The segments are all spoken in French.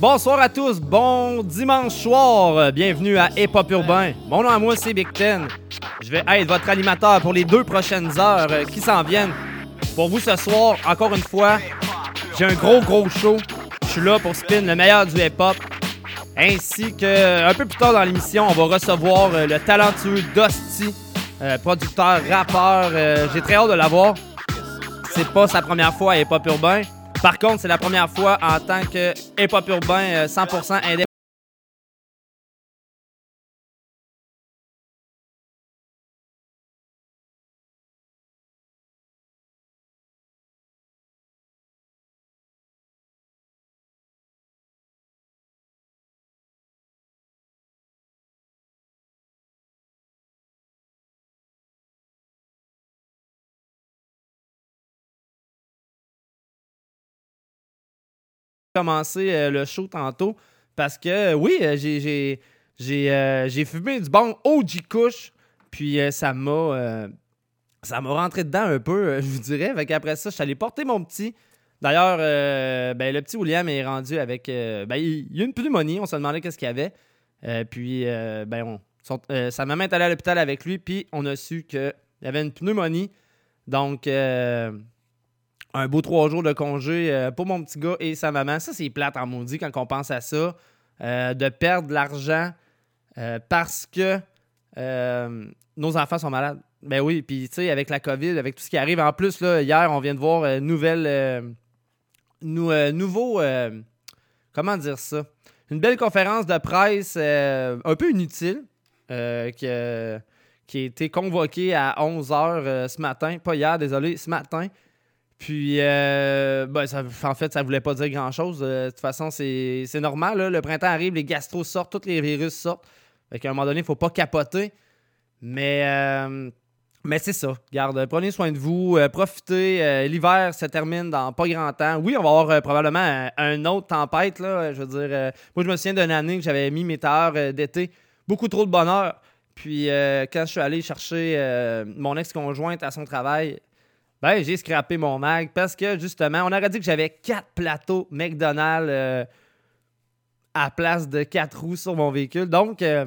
Bonsoir à tous, bon dimanche soir, bienvenue à Hip Hop Urbain. Mon nom à moi c'est Big Ten. Je vais être votre animateur pour les deux prochaines heures euh, qui s'en viennent. Pour vous ce soir, encore une fois, j'ai un gros gros show. Je suis là pour spin le meilleur du hip hop. Ainsi que un peu plus tard dans l'émission, on va recevoir euh, le talentueux Dusty, euh, producteur, rappeur. J'ai très hâte de l'avoir. C'est pas sa première fois à Hip Hop Urbain. Par contre, c'est la première fois en tant que Hip Hop Urbain euh, 100% indépendant. Commencer euh, le show tantôt parce que euh, oui, euh, j'ai j'ai fumé du bon OG Kush puis ça m'a ça m'a rentré dedans un peu, je vous dirais. Qu'après ça, je suis allé porter mon petit. D'ailleurs, euh, ben, le petit William est rendu avec. ben, il, y a une pneumonie. On se demandait qu'est-ce qu'il y avait. Puis, ben, on, son- sa maman est allée à l'hôpital avec lui. Puis, on a su qu'il y avait une pneumonie. Donc, un beau trois jours de congé euh, pour mon petit gars et sa maman. Ça, c'est plate en maudit quand on pense à ça. Euh, de perdre de l'argent euh, parce que nos enfants sont malades. Ben oui, puis tu sais, avec la COVID, avec tout ce qui arrive. En plus, là, hier, on vient de voir une nouvelle. nou- nouveau. comment dire ça? Une belle conférence de presse un peu inutile qui a été convoquée à 11h ce matin. Pas hier, désolé, ce matin. Puis, euh, ben, en fait, ça voulait pas dire grand-chose. Euh, de toute façon, c'est normal. là. Le printemps arrive, les gastros sortent, tous les virus sortent. Fait qu'à un moment donné, il faut pas capoter. Mais, euh, mais c'est ça. Garde, prenez soin de vous. profitez. L'hiver se termine dans pas grand temps. Oui, on va avoir probablement un, un autre tempête. Là, je veux dire, moi, je me souviens d'une année que j'avais mis mes euh, d'été. Beaucoup trop de bonheur. Puis, quand je suis allé chercher mon ex-conjointe à son travail, ben, j'ai scrappé mon mag parce que justement, on aurait dit que j'avais quatre plateaux McDonald's euh, à place de quatre roues sur mon véhicule. Donc, euh,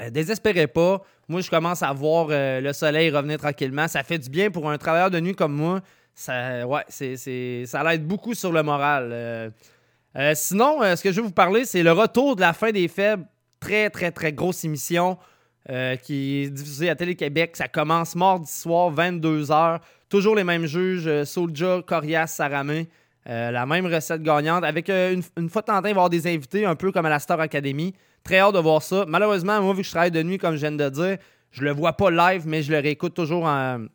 euh, désespérez pas. Moi, je commence à voir le soleil revenir tranquillement. Ça fait du bien pour un travailleur de nuit comme moi. Ça, ouais, c'est, ça l'aide beaucoup sur le moral. Sinon, ce que je vais vous parler, c'est le retour de la fin des faibles. Très, très, très grosse émission qui est diffusée à Télé-Québec. Ça commence mardi soir, 22h. Toujours les mêmes juges, euh, Soulja, Corias, Saramé. Euh, la même recette gagnante. Avec euh, une, fois de temps il va des invités, un peu comme à la Star Academy. Très hâte de voir ça. Malheureusement, moi, vu que je travaille de nuit, comme je viens de dire, je le vois pas live, mais je le réécoute toujours en,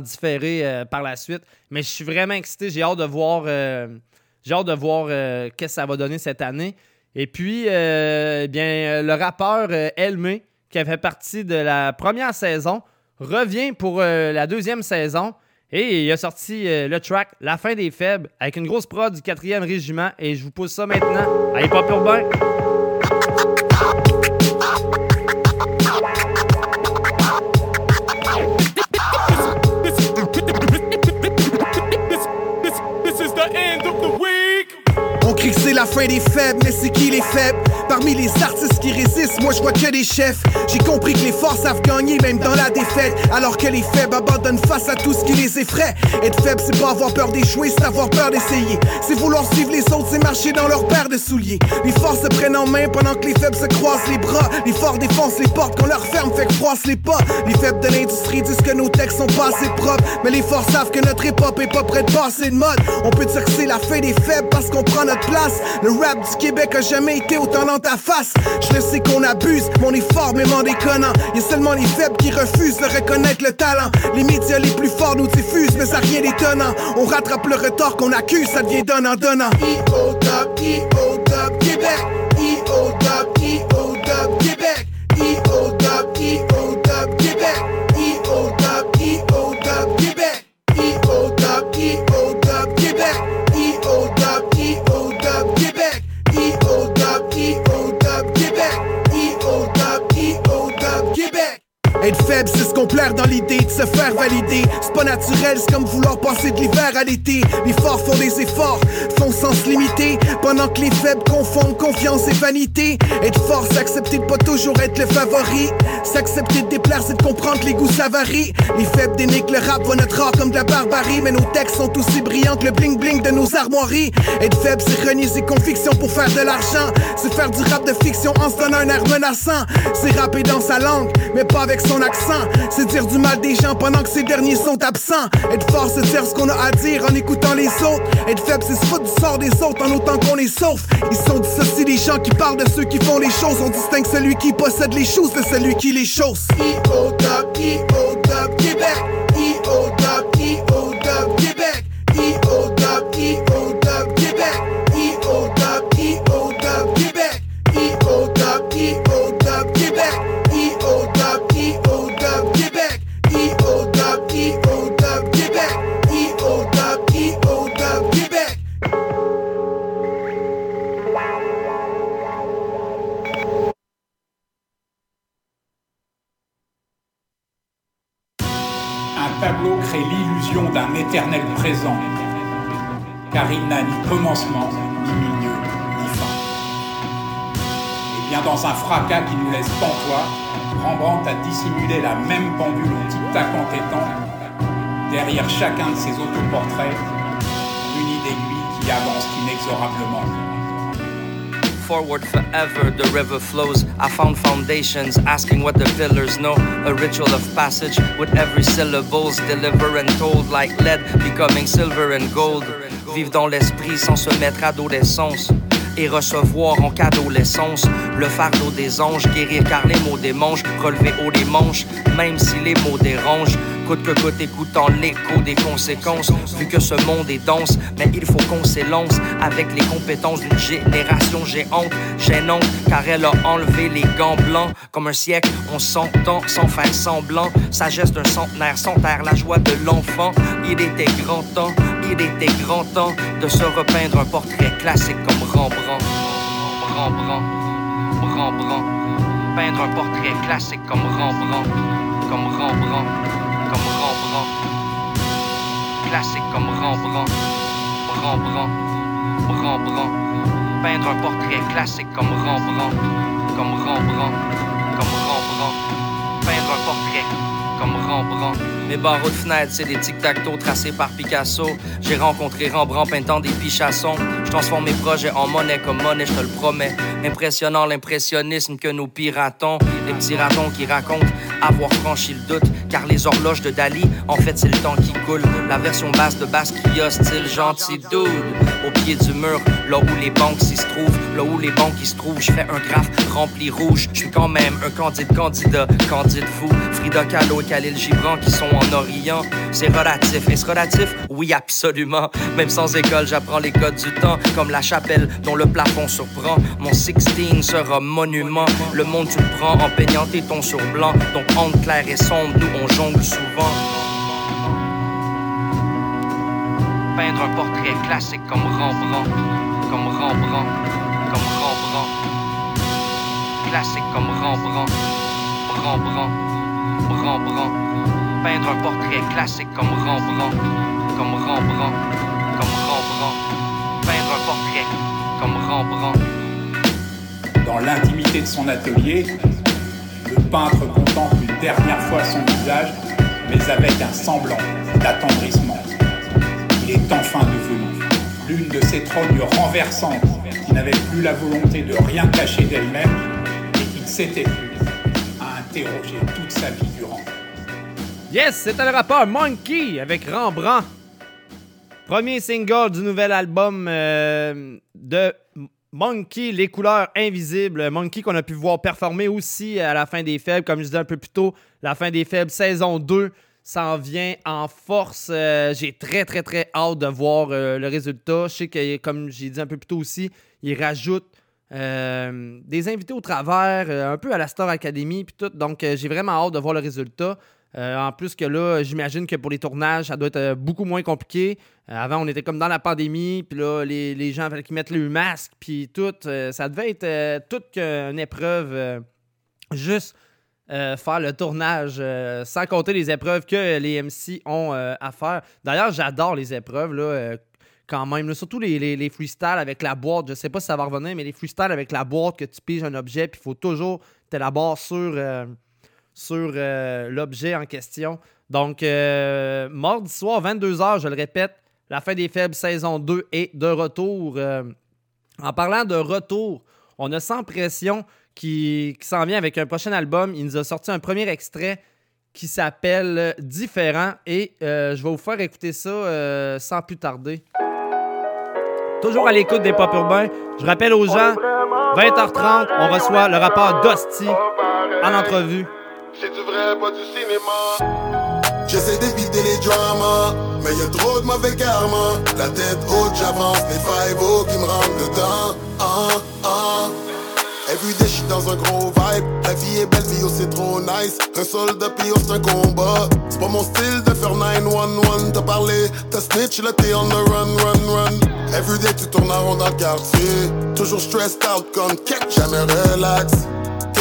différé par la suite. Mais je suis vraiment excité. J'ai hâte de voir, de voir qu'est-ce que ça va donner cette année. Et puis, eh bien, le rappeur Elmé, qui a fait partie de la première saison, revient pour euh, la deuxième saison. Et il a sorti euh, le track La fin des faibles avec une grosse prod du 4e régiment. Et je vous pose ça maintenant à Hip Hop Urbain. On crie que c'est la fin des faibles, mais c'est qui les faibles? Parmi les artistes qui résistent, moi je vois que des chefs. J'ai compris que les forts savent gagner même dans la défaite, alors que les faibles abandonnent face à tout ce qui les effraie. Être faible, c'est pas avoir peur d'échouer, c'est avoir peur d'essayer. C'est vouloir suivre les autres, c'est marcher dans leur paire de souliers. Les forts se prennent en main pendant que les faibles se croisent les bras. Les forts défoncent les portes qu'on leur ferme, fait que froisse les pas. Les faibles de l'industrie disent que nos textes sont pas assez propres, mais les forts savent que notre hip-hop est pas prêt de passer de mode. On peut dire que c'est la fin des faibles parce qu'on prend notre place. Le rap du Québec a jamais été autant ta face. Je le sais qu'on abuse, mais on est en déconnant. Y a seulement les faibles qui refusent de reconnaître le talent. Les médias les plus forts nous diffusent, mais ça rien d'étonnant. On rattrape le retard qu'on accuse, ça devient donnant donnant. E.O. Top, E.O. Top, Québec. Se faire valider. C'est pas naturel, c'est comme vouloir passer de l'hiver à l'été. Les forts font des efforts, font sens limité. Pendant que les faibles confondent confiance et vanité. Être fort, c'est accepter de pas toujours être le favori. S'accepter de déplaire, c'est de comprendre les goûts ça. Les faibles dénigrent le rap, voient notre art comme de la barbarie. Mais nos textes sont aussi brillants que le bling bling de nos armoiries. Être faible, c'est renier ses convictions pour faire de l'argent. C'est faire du rap de fiction en se donnant un air menaçant. C'est rapper dans sa langue, mais pas avec son accent. C'est dire du mal des gens pendant que ces derniers sont absents. Être fort, c'est dire ce qu'on a à dire en écoutant les autres. Être faible, c'est se foutre du sort des autres en autant qu'on est sauf. Ils sont dissociés des gens qui parlent de ceux qui font les choses. On distingue celui qui possède les choses de celui qui les chausse. E-O-Dub, E-O-Dub, Québec. Tableau crée l'illusion d'un éternel présent, car il n'a ni commencement, ni milieu, ni fin. Et bien dans un fracas qui nous laisse pantois, Rembrandt a dissimulé la même pendule au tic-tac entêtant, derrière chacun de ses autoportraits, muni d'aiguilles qui avance inexorablement. Forward forever, the river flows. I found foundations, asking what the pillars know. A ritual of passage with every syllables, deliver and told like lead, becoming silver and gold. Vive dans l'esprit sans se mettre à dos d'essence. Et recevoir en cadeau l'essence, le fardeau des anges, guérir car les mots démangent, relever haut les manches, même si les mots dérangent. Coûte que coûte écoutant l'écho des conséquences, vu que ce monde est dense, mais il faut qu'on s'élance avec les compétences d'une génération géante, gênante, car elle a enlevé les gants blancs. Comme un siècle, on s'entend sans faire semblant, sagesse d'un centenaire sans taire la joie de l'enfant. Il était grand temps, il était grand temps de se repeindre un portrait classique comme Rembrandt. Rembrandt, Rembrandt, peindre un portrait classique comme Rembrandt, comme Rembrandt, comme Rembrandt, classique comme Rembrandt, Rembrandt, Rembrandt, peindre un portrait classique comme Rembrandt, comme Rembrandt, comme Rembrandt, peindre un portrait comme Rembrandt. Mes barreaux de fenêtre, c'est des tic-tac-toe tracés par Picasso. J'ai rencontré Rembrandt peintant des pichassons. Je transforme mes projets en monnaie comme monnaie, je te le promets. Impressionnant l'impressionnisme que nous piratons. Les petits ratons qui racontent avoir franchi le doute. Car les horloges de Dali, en fait, c'est le temps qui coule. La version basse de Basquiat, style gentil dude. Au pied du mur, là où les banques s'y trouvent, là où les banques y se trouvent, je fais un graphe rempli rouge. Je quand même un candide candidat, candide fou. Frida Kahlo et Khalil Gibran qui sont en Orient. C'est relatif. Est-ce relatif? Oui, absolument. Même sans école, j'apprends les codes du temps, comme la chapelle dont le plafond surprend. Mon 16 sera monument. Le monde, tu le prends en peignant tes tons sur blanc. Donc, entre clair et sombre, nous, on jongle souvent. Peindre un portrait classique comme Rembrandt, comme Rembrandt, comme Rembrandt. Classique comme Rembrandt, Rembrandt, Rembrandt. Peindre un portrait classique comme Rembrandt, comme Rembrandt, comme Rembrandt. Peindre un portrait comme Rembrandt. Dans l'intimité de son atelier, le peintre contemple une dernière fois son visage, mais avec un semblant d'attendrissement. Il est enfin devenu l'une de ces trognes renversantes qui n'avait plus la volonté de rien cacher d'elle-même et qui s'était plus à interroger toute sa vie durant. Yes, c'était le rappeur Monkey avec Rembrandt. Premier single du nouvel album euh, de Monkey, Les couleurs invisibles. Monkey qu'on a pu voir performer aussi à la fin des faibles, comme je disais un peu plus tôt, la fin des faibles, saison 2 s'en vient en force. Euh, j'ai très, très, très hâte de voir euh, le résultat. Je sais que, comme j'ai dit un peu plus tôt aussi, il rajoute des invités au travers, un peu à la Star Academy, puis tout. Donc, j'ai vraiment hâte de voir le résultat. Euh, en plus que là, j'imagine que pour les tournages, ça doit être euh, beaucoup moins compliqué. Euh, avant, on était comme dans la pandémie, puis là, les, les gens fallait qu'ils mettent le masque, puis tout. Ça devait être toute une épreuve juste faire le tournage, sans compter les épreuves que les MC ont à faire. D'ailleurs, j'adore les épreuves, quand même. surtout les, les, les freestyles avec la boîte. Je sais pas si ça va revenir, mais les freestyles avec la boîte, que tu piges un objet, puis il faut toujours t'élaborer sur, sur euh, l'objet en question. Donc, euh, mardi soir, 22h, je le répète, la fin des faibles, saison 2 est de retour. Euh, en parlant de retour, on a Sans Pression qui, s'en vient avec un prochain album. Il nous a sorti un premier extrait qui s'appelle Différent et je vais vous faire écouter ça sans plus tarder. Toujours à l'écoute des pop urbains. Je rappelle aux gens, 20h30, on reçoit le rappeur Dusty en entrevue. C'est du vrai, pas du cinéma. J'essaie d'éviter les dramas, mais y a trop de mauvais karma. La tête haute, j'avance, les five qui me rentrent dedans. Ah, ah. Everyday, j'suis dans un gros vibe. La vie est belle, mais c'est trop nice. Un soldat, pio, c'est un combat. C'est pas mon style de faire 911. T'as parlé, t'as snitch, là t'es on the run, run, run. Everyday, tu tournes en rond dans le quartier. Toujours stressed out comme cake, jamais relax.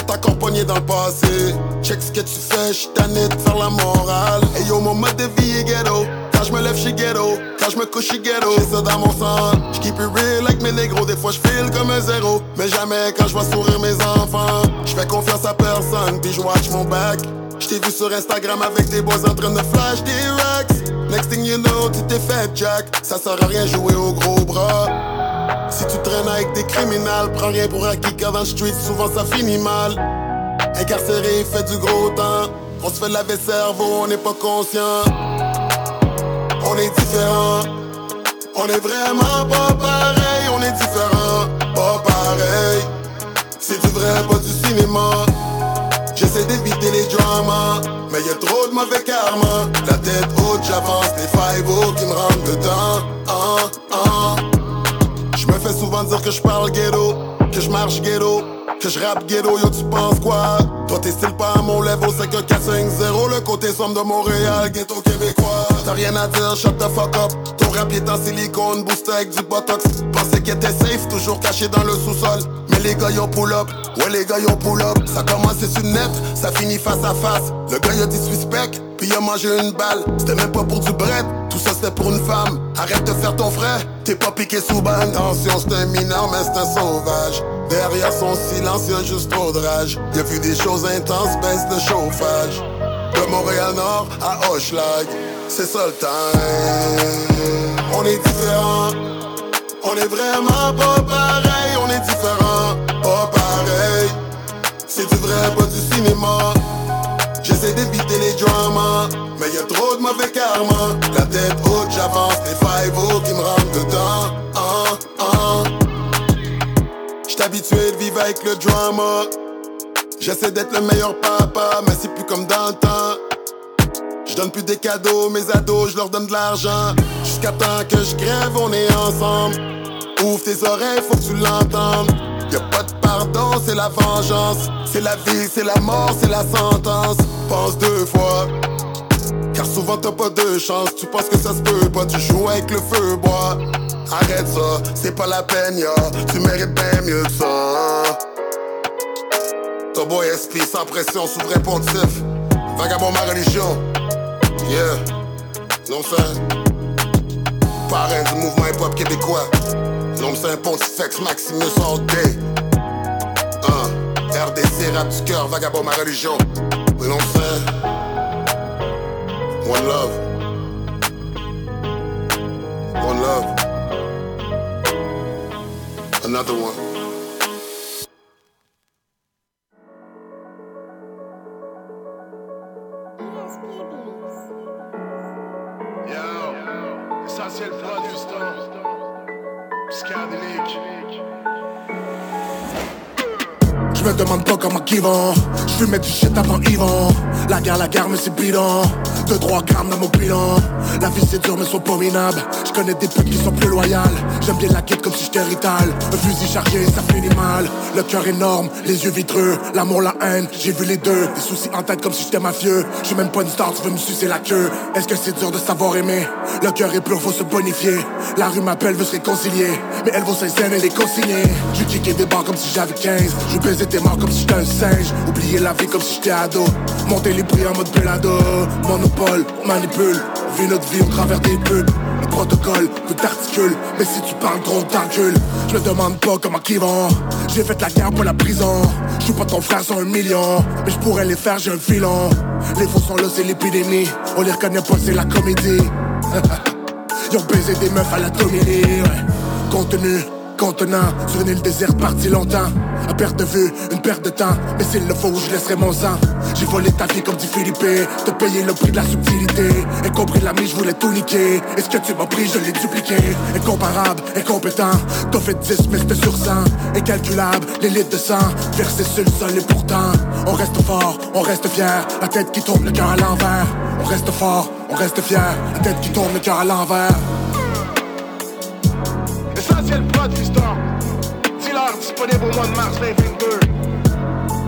T'es accompagné dans le passé. Check ce que tu fais, j'suis tanné de faire la morale. Et yo, mon mode de vie est ghetto. Quand j'me lève, j'suis ghetto. Quand j'me couche, j'suis ghetto. J'ai ça dans mon sang. J'keep it real avec mes négros. Des fois, j'file comme un zéro. Mais jamais quand j'vois sourire mes enfants. J'fais confiance à personne, puis j'watch mon back. J't'ai vu sur Instagram avec des boys en train de flash des racks. Next thing you know, tu t'es fait jack. Ça sert à rien jouer au gros bras. Si tu traînes avec des criminels, prends rien pour acquis car dans le street, souvent ça finit mal. Incarcéré, fait du gros temps. On se fait laver cerveau, on n'est pas conscient. On est différent. On est vraiment pas pareil, on est différent. Pas pareil. C'est du vrai, pas du cinéma. J'essaie d'éviter les dramas, mais y a trop de mauvais karma. La tête haute, j'avance, les five qui me rentrent dedans. Ah, ah. Me fais souvent dire que je parle ghetto, que je marche ghetto, que je rappe ghetto, yo tu penses quoi? Toi t'es style pas à mon level, c'est que 450 Le côté somme de Montréal, ghetto québécois T'as rien à dire, shut the fuck up. Ton rap est en silicone, booster avec du botox. Pensais qu'il était safe, toujours caché dans le sous-sol. Mais les gars y'ont pull up, ouais les gars y'ont pull up. Ça commence sur net, ça finit face à face. Le gars y'a disrespect, puis il a mangé une balle. C'était même pas pour du bread, tout ça c'était pour une femme. Arrête de faire ton frère, t'es pas piqué sous balle Attention c'est un mineur mais c'est un sauvage. Derrière son silence y'a juste trop de rage. Il a vu des choses intenses, baisse le chauffage. De Montréal-Nord à Hochelag C'est ça le time On est différents On est vraiment pas pareil On est différents, pas pareil C'est du vrai, pas du cinéma J'essaie d'éviter les dramas, mais y a trop de mauvais karma. La tête haute, j'avance, les five qui me rentrent dedans. Ah, ah. J'suis habitué de vivre avec le drama. J'essaie d'être le meilleur papa, mais c'est plus comme dans le temps. Je donne plus des cadeaux, mes ados, je leur donne de l'argent. Jusqu'à temps que je crève, on est ensemble. Ouvre tes oreilles, faut que tu l'entendes. Y'a pas de pardon, c'est la vengeance. C'est la vie, c'est la mort, c'est la sentence. Pense deux fois. Car souvent t'as pas de chance, tu penses que ça se peut pas, tu joues avec le feu, bois. Arrête ça, c'est pas la peine, ya. Tu mérites bien mieux que ça. Ton boy SP sans pression, souverain pontif. Vagabond ma religion. Yeah. Non. Parrain du mouvement hip-hop québécois. Non, c'est un pontifex Maximus all day. Uh, RDC, rap du vagabond ma religion. Non, ça. One love. One love. Another one. Je me demande pas comment qu'ils vont. Je mettre du shit avant Yvan. La guerre, la guerre, mais c'est bidon. 2-3 grammes dans mon bilan. La vie c'est dur, mais sont pas minables. Je connais des putes qui sont plus loyales. J'aime bien la quête comme si j'étais rital. Un fusil chargé, ça finit mal. Le cœur énorme, les yeux vitreux. L'amour, la haine, j'ai vu les deux. Des soucis en tête comme si j'étais mafieux. Je suis même pas une star, tu veux me sucer la queue. Est-ce que c'est dur de savoir aimer? Le cœur est pur, faut se bonifier. La rue m'appelle, veut se réconcilier. Mais elle scènes, elle est consignée. J'ai kické des bars comme si j'avais 15. Je baisais tes mains comme si j'étais un singe. Oublier la vie comme si j'étais ado. Monter les prix en mode pelado. Monopole, on manipule. Vie notre vie au travers des pubs. Le protocole, que t'articules. Mais si tu parles gros, t'encules. Je me demande pas comment qu'ils vont. J'ai fait la guerre pour la prison. Je suis pas ton frère, sont un million. Mais je pourrais les faire, j'ai un filon. Les faux sont là, c'est l'épidémie. On les reconnaît pas, c'est la comédie. Ils ont baisé des meufs à la Tommy ouais. Contenu, contenant, sur une île déserte parti longtemps. À perte de vue, une perte de temps, mais s'il le faut, je laisserai mon sang. J'ai volé ta vie comme dit Philippe, te payer le prix de la subtilité. Incompris l'ami, je voulais tout niquer. Est-ce que tu m'as pris, je l'ai dupliqué. Incomparable, incompétent, t'as fait 10, mais c'était sur 100. Incalculable, les litres de sang, versés sur le sol et pourtant. On reste fort, on reste fier, la tête qui tourne, le cœur à l'envers. On reste fort, on reste fier, la tête qui tourne, le cœur à l'envers. Fiston. Dealer disponible au mois de mars 2022.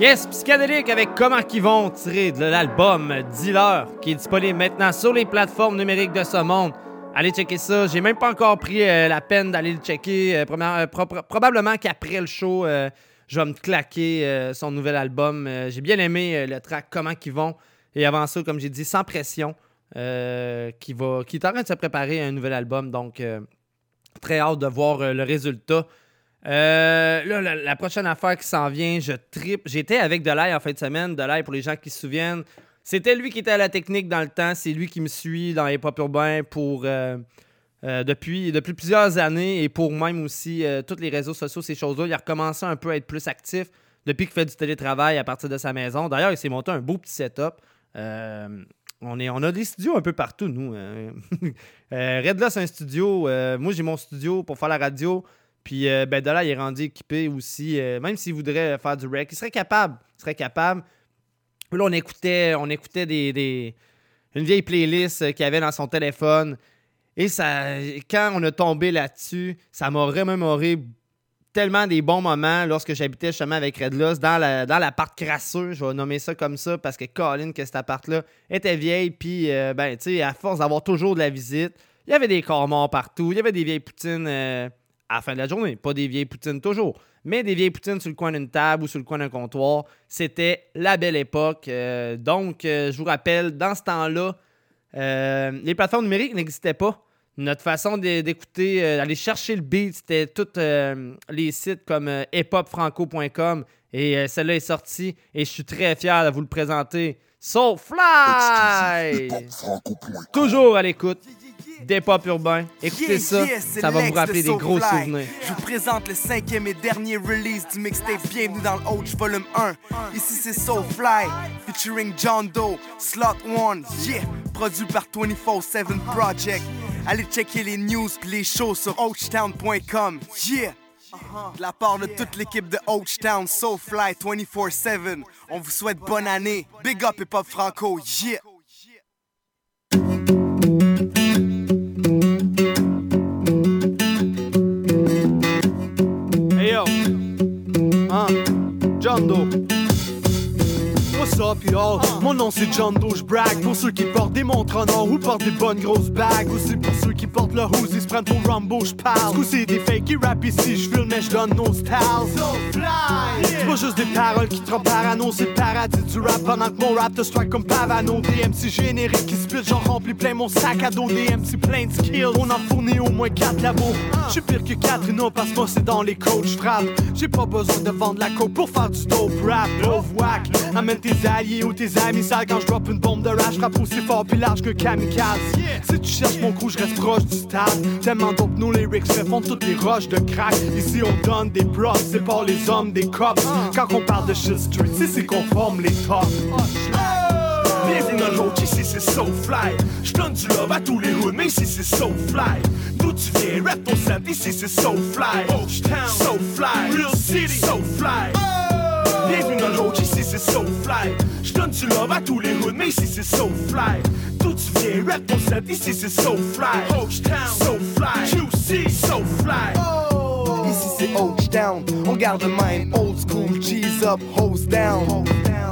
Yes, psychédélique avec Comment qu'ils vont tiré de l'album Dealer qui est disponible maintenant sur les plateformes numériques de ce monde. Allez checker ça. J'ai même pas encore pris euh, la peine d'aller le checker. Euh, euh, pro- pro- probablement qu'après le show, je vais me claquer son nouvel album. J'ai bien aimé le track Comment qu'ils vont. Et avant ça, comme j'ai dit, sans pression, euh, qui, va, qui est en train de se préparer à un nouvel album. Donc, euh, très hâte de voir euh, le résultat. Là, la, prochaine affaire qui s'en vient, je tripe. J'étais avec Delay en fin de semaine. Delay, pour les gens qui se souviennent, c'était lui qui était à la technique dans le temps. C'est lui qui me suit dans les pop urbains pour, depuis, plusieurs années et pour même aussi tous les réseaux sociaux, ces choses-là. Il a recommencé un peu à être plus actif depuis qu'il fait du télétravail à partir de sa maison. D'ailleurs, il s'est monté un beau petit setup. Euh, on, est, on a des studios un peu partout, nous. euh. Euh, Redla, c'est un studio. Euh, moi, j'ai mon studio pour faire la radio. Puis, euh, ben, de il est rendu équipé aussi. Même s'il voudrait faire du rec, il serait capable. Il serait capable. Là, on écoutait, on écoutait des, des- une vieille playlist qu'il avait dans son téléphone. Et ça, quand on a tombé là-dessus, ça m'a remémoré tellement des bons moments lorsque j'habitais justement avec Redloss dans la dans l'appart crasseux, je vais nommer ça comme ça parce que Colin que cet appart là était vieille puis euh, ben tu sais à force d'avoir toujours de la visite, il y avait des corps morts partout, il y avait des vieilles poutines euh, à la fin de la journée, pas des vieilles poutines toujours, mais des vieilles poutines sur le coin d'une table ou sur le coin d'un comptoir, c'était la belle époque. Euh, donc je vous rappelle dans ce temps-là les plateformes numériques n'existaient pas. Notre façon d'é- d'écouter, euh, d'aller chercher le beat, c'était tous euh, les sites comme euh, hiphopfranco.com. Et celle-là est sortie et je suis très fier de vous le présenter. Soulfly! Toujours à l'écoute des pop urbains. Écoutez Yeah, ça, yeah, ça va vous de rappeler des gros souvenirs. Je vous présente le cinquième et dernier release du mixtape Bienvenue dans le Volume 1. Ici c'est Soulfly, featuring John Doe, Slot One, yeah, produit par 24-7 Project. Allez checker les news pis les shows sur ouchtown.com, yeah. De la part de toute l'équipe de Ouchtown, Soulfly 24-7, on vous souhaite bonne année. Big up et pop franco, yeah. What's up y'all? Mon nom c'est John Doe, j'brag pour ceux qui portent des montres en or ou portent des bonnes grosses bagues. Aussi pour ceux qui portent le hose, ils se prennent pour Rambo, j'parle. Ce c'est des fakes qui rap ici, j'filme mais j'donne nos styles. C'est pas juste des paroles qui trompent parano, c'est le paradis du rap pendant que mon rap te strike comme Pavano. Des MC génériques qui spit, j'en remplis plein mon sac à dos. Des MC plein de skills, on en fournit au moins 4 labos. J'suis pire que Katrina parce que moi c'est dans les coachs frappe. J'ai pas besoin de vendre la coke pour faire du dope rap. Love whack, amène tes alliés ou tes amis sales quand je drop une bombe de rage. Frappe aussi fort puis large que kamikaze. Si tu cherches mon crew, je reste proche du stade. Tellement dope nos lyrics font toutes les roches de crack. Ici on donne des props, c'est pas les hommes des cops. Quand on parle de shit street, c'est c'est qu'on forme les tops. Bienvenue dans l'autre, ici c'est So Fly. J'donne du love à tous les mais ici c'est So Fly. D'où tu viens, rap ton sample, ici c'est So Fly. So Fly, Real City, So Fly. Ici c'est So Fly. J'donne du love à tous les hoods, mais ici c'est So Fly. D'où tu viens, rap ton ici c'est So Fly. So Fly, QC, So Fly. Ici c'est Down. On garde le old school, G's up, hose down.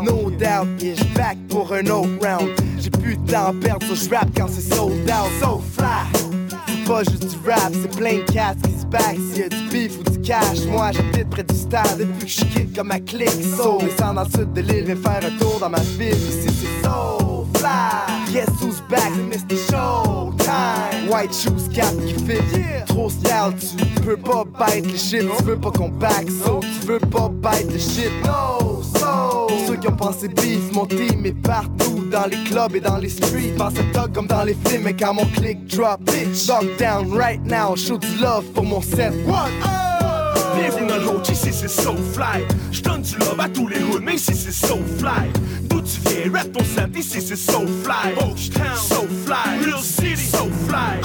No doubt, j'suis back pour un autre round. J'ai plus de temps à perdre, so j'rappe quand c'est sold out. So fly! C'est pas juste du rap, c'est plein de cats qui se back. S'il y a du beef ou du cash, moi j'habite près du stade depuis que je quitte comme ma clique. So, descends dans le sud de l'île, viens faire un tour dans ma ville. Ici c'est so Guess who's back, Mr. Showtime? White shoes, cap qui fit. Trop style, tu peux pas bite le shit. Tu veux pas qu'on back, so tu veux pas bite le shit. No, so. Pour ceux qui ont pensé beef, mon team est partout dans les clubs et dans les streets. Pense à dog comme dans les films, et quand mon click drop, bitch. Dog down right now, show du love pour mon set. What? Bienvenue dans l'autre, ici c'est so fly. J'donne du love à tous les hoods, mais ici c'est so fly. D'où tu viens, rap ton set, ici c'est so fly. Town, so fly. Real City, so fly.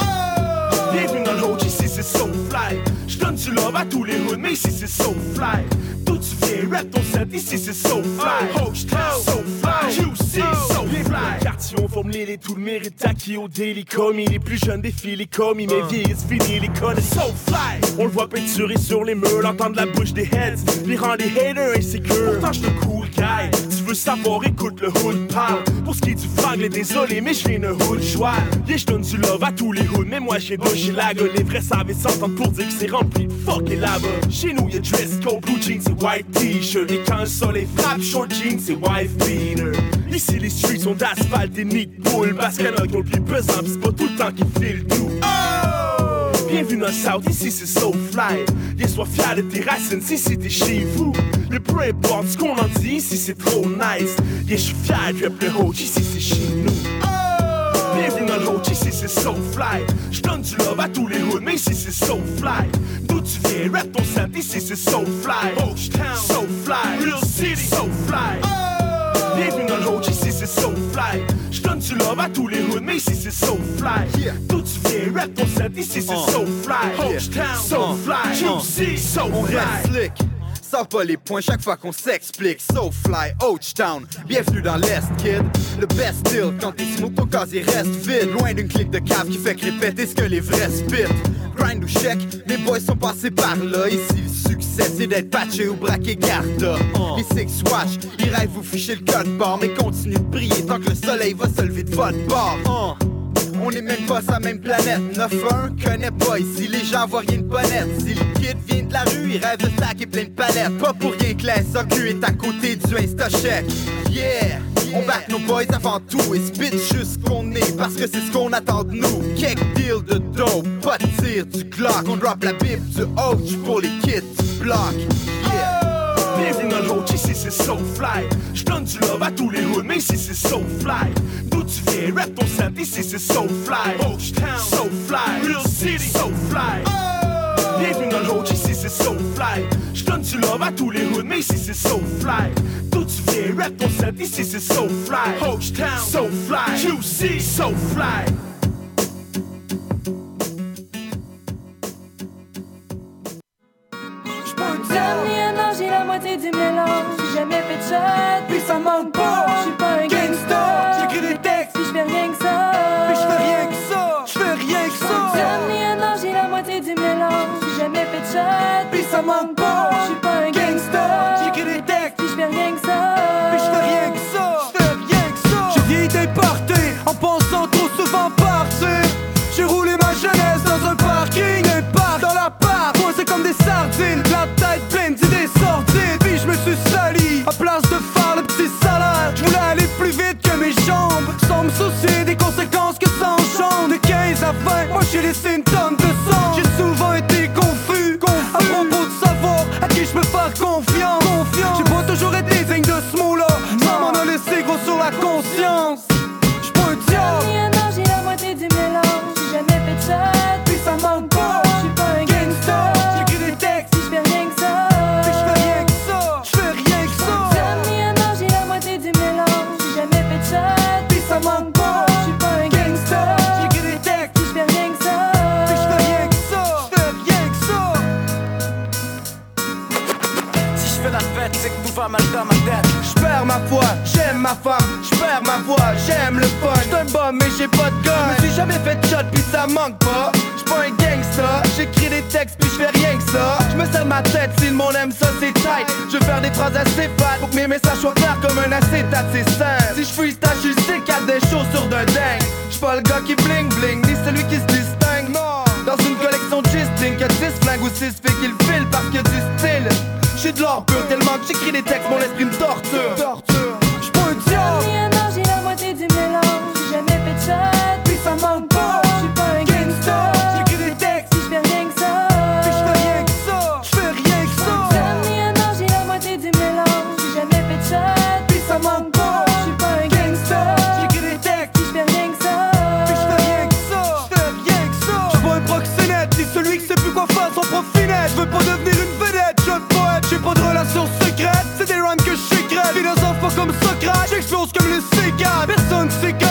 Bienvenue dans l'autre, ici c'est so fly. J'donne du love à tous les hoods, mais ici c'est so fly. D'où tu viens, rap ton set, ici c'est so fly. Town, so fly. QC, so fly. Quartier, on forme et tout le mérite acquis au daily commis. Les plus jeunes défilent les commis, mais vieillissent fini, les connaissent so fly. On le voit peinturé sur les murs, l'entendre la bouche des heads, les rend des haters insécures. Pourtant, je cool Tu veux savoir, écoute le hood parle. Pour ce qui est du frangle, désolé, mais viens de hood joie. Yeah, je donne du love à tous les hoods, mais moi j'ai bouché la gueule. Les vrais savaient s'entendre pour dire que c'est rempli fuck et là-bas. Chez nous, y'a dress code, blue jeans et white t-shirt. Et quand le soleil frappe, short jeans et wife beater. Ici, les streets sont d'asphalte et de poule. Parce qu'il y en a qui pesant, c'est pas tout le temps qu'ils filent tout. Bienvenue dans le South, ici c'est so fly. Yeah, sois fier de tes racines, si c'était chez vous. Mais peu importe ce qu'on en dit, ici c'est trop nice. Yeah, je suis fier de rap le Hoach, ici c'est chez nous. Bienvenue dans le Hoach, ici c'est so fly. J'donne du love à tous les hoods, mais ici c'est so fly. D'où tu viens, rap ton set, ici c'est so fly. Town, so fly. Real City, so fly. Bienvenue dans Hoach, ici c'est so fly. J'donne du love à tous les hoods, mais ici c'est so fly. D'où tu viens, rap ton set, ici c'est so fly. Town, so fly. QC, so On fly. reste slick. Sors pas les points chaque fois qu'on s'explique. So fly, Town. Bienvenue dans l'Est, kid. Le best deal quand t'es smooth, ton casier reste vide. Loin d'une clique de cave qui fait que répéter ce que les vrais spit. Grind ou chèque, mes boys sont passés par là. Ici, le succès, c'est d'être patché ou braqué garda. Les six watch, ils rêvent vous ficher le code barre. Mais continue de briller tant que le soleil va se lever de votre bord. On est même pas la même planète. 9-1, connais pas ici, les gens voient rien de net Si le kid vient de la rue, il rêve de stack et plein de palettes. Pas pour rien que la est à côté du Insta-check Yeah, on back nos boys avant tout et spit juste qu'on est Parce que c'est ce qu'on attend de nous. Cake deal de dope, pas de tir du Glock. On drop la bible du Ouch pour les kids du Bienvenue dans le Hoach, ici c'est so fly. J'donne du love à tous les hoods, mais ici c'est so fly. D'où tu viens, rap ton set, ici c'est so fly. Town, so fly. Real City, so fly. Oh. Bienvenue dans le Hoach, ici c'est so fly. J'donne du love à tous les hoods, mais ici c'est so fly. D'où tu viens, rap ton set, ici c'est so fly. Town, so fly. QC, so fly. Moitié du mélange. J'ai jamais fait de shot, puis ça manque pas. J'suis pas un gangsta. J'écris des textes, Puis j'fais rien que ça. mais j'fais rien que ça. J'fais rien que ça. Dernier an, j'ai la moitié du mélange. J'ai jamais fait de shot, Puis ça manque pas. J'suis pas un gangsta. J'écris des textes, Puis j'fais rien que ça. mais j'fais rien que ça. J'fais rien que ça. J'ai vieilli déporté en pensant trop souvent partir. J'ai roulé ma jeunesse dans un parking et part dans la part. C'est comme des sardines, la à 20, moi ma femme, j'perds ma voix, j'aime le fun. J'suis un mais j'ai pas de gun. Je suis jamais fait de shot puis ça manque pas. J'suis pas un gangsta, j'écris des textes puis je fais rien que ça. Je me sers ma tête, si le monde aime ça, c'est tight. Je veux faire des phrases assez fat pour que mes messages soient clairs comme un acétate, c'est simple. Si je freestyle, je suis sick à des chaussures de dingue. J'suis pas le gars qui bling bling, ni celui qui se distingue. Non, dans une collection de G-string, y'a 10 flingues ou 6 filles qui le filent parce qu'il a du style. J'suis de l'or pur tellement que j'écris des textes, mon esprit me torture. Comme Socrate, j'explose comme le C4. Personne sait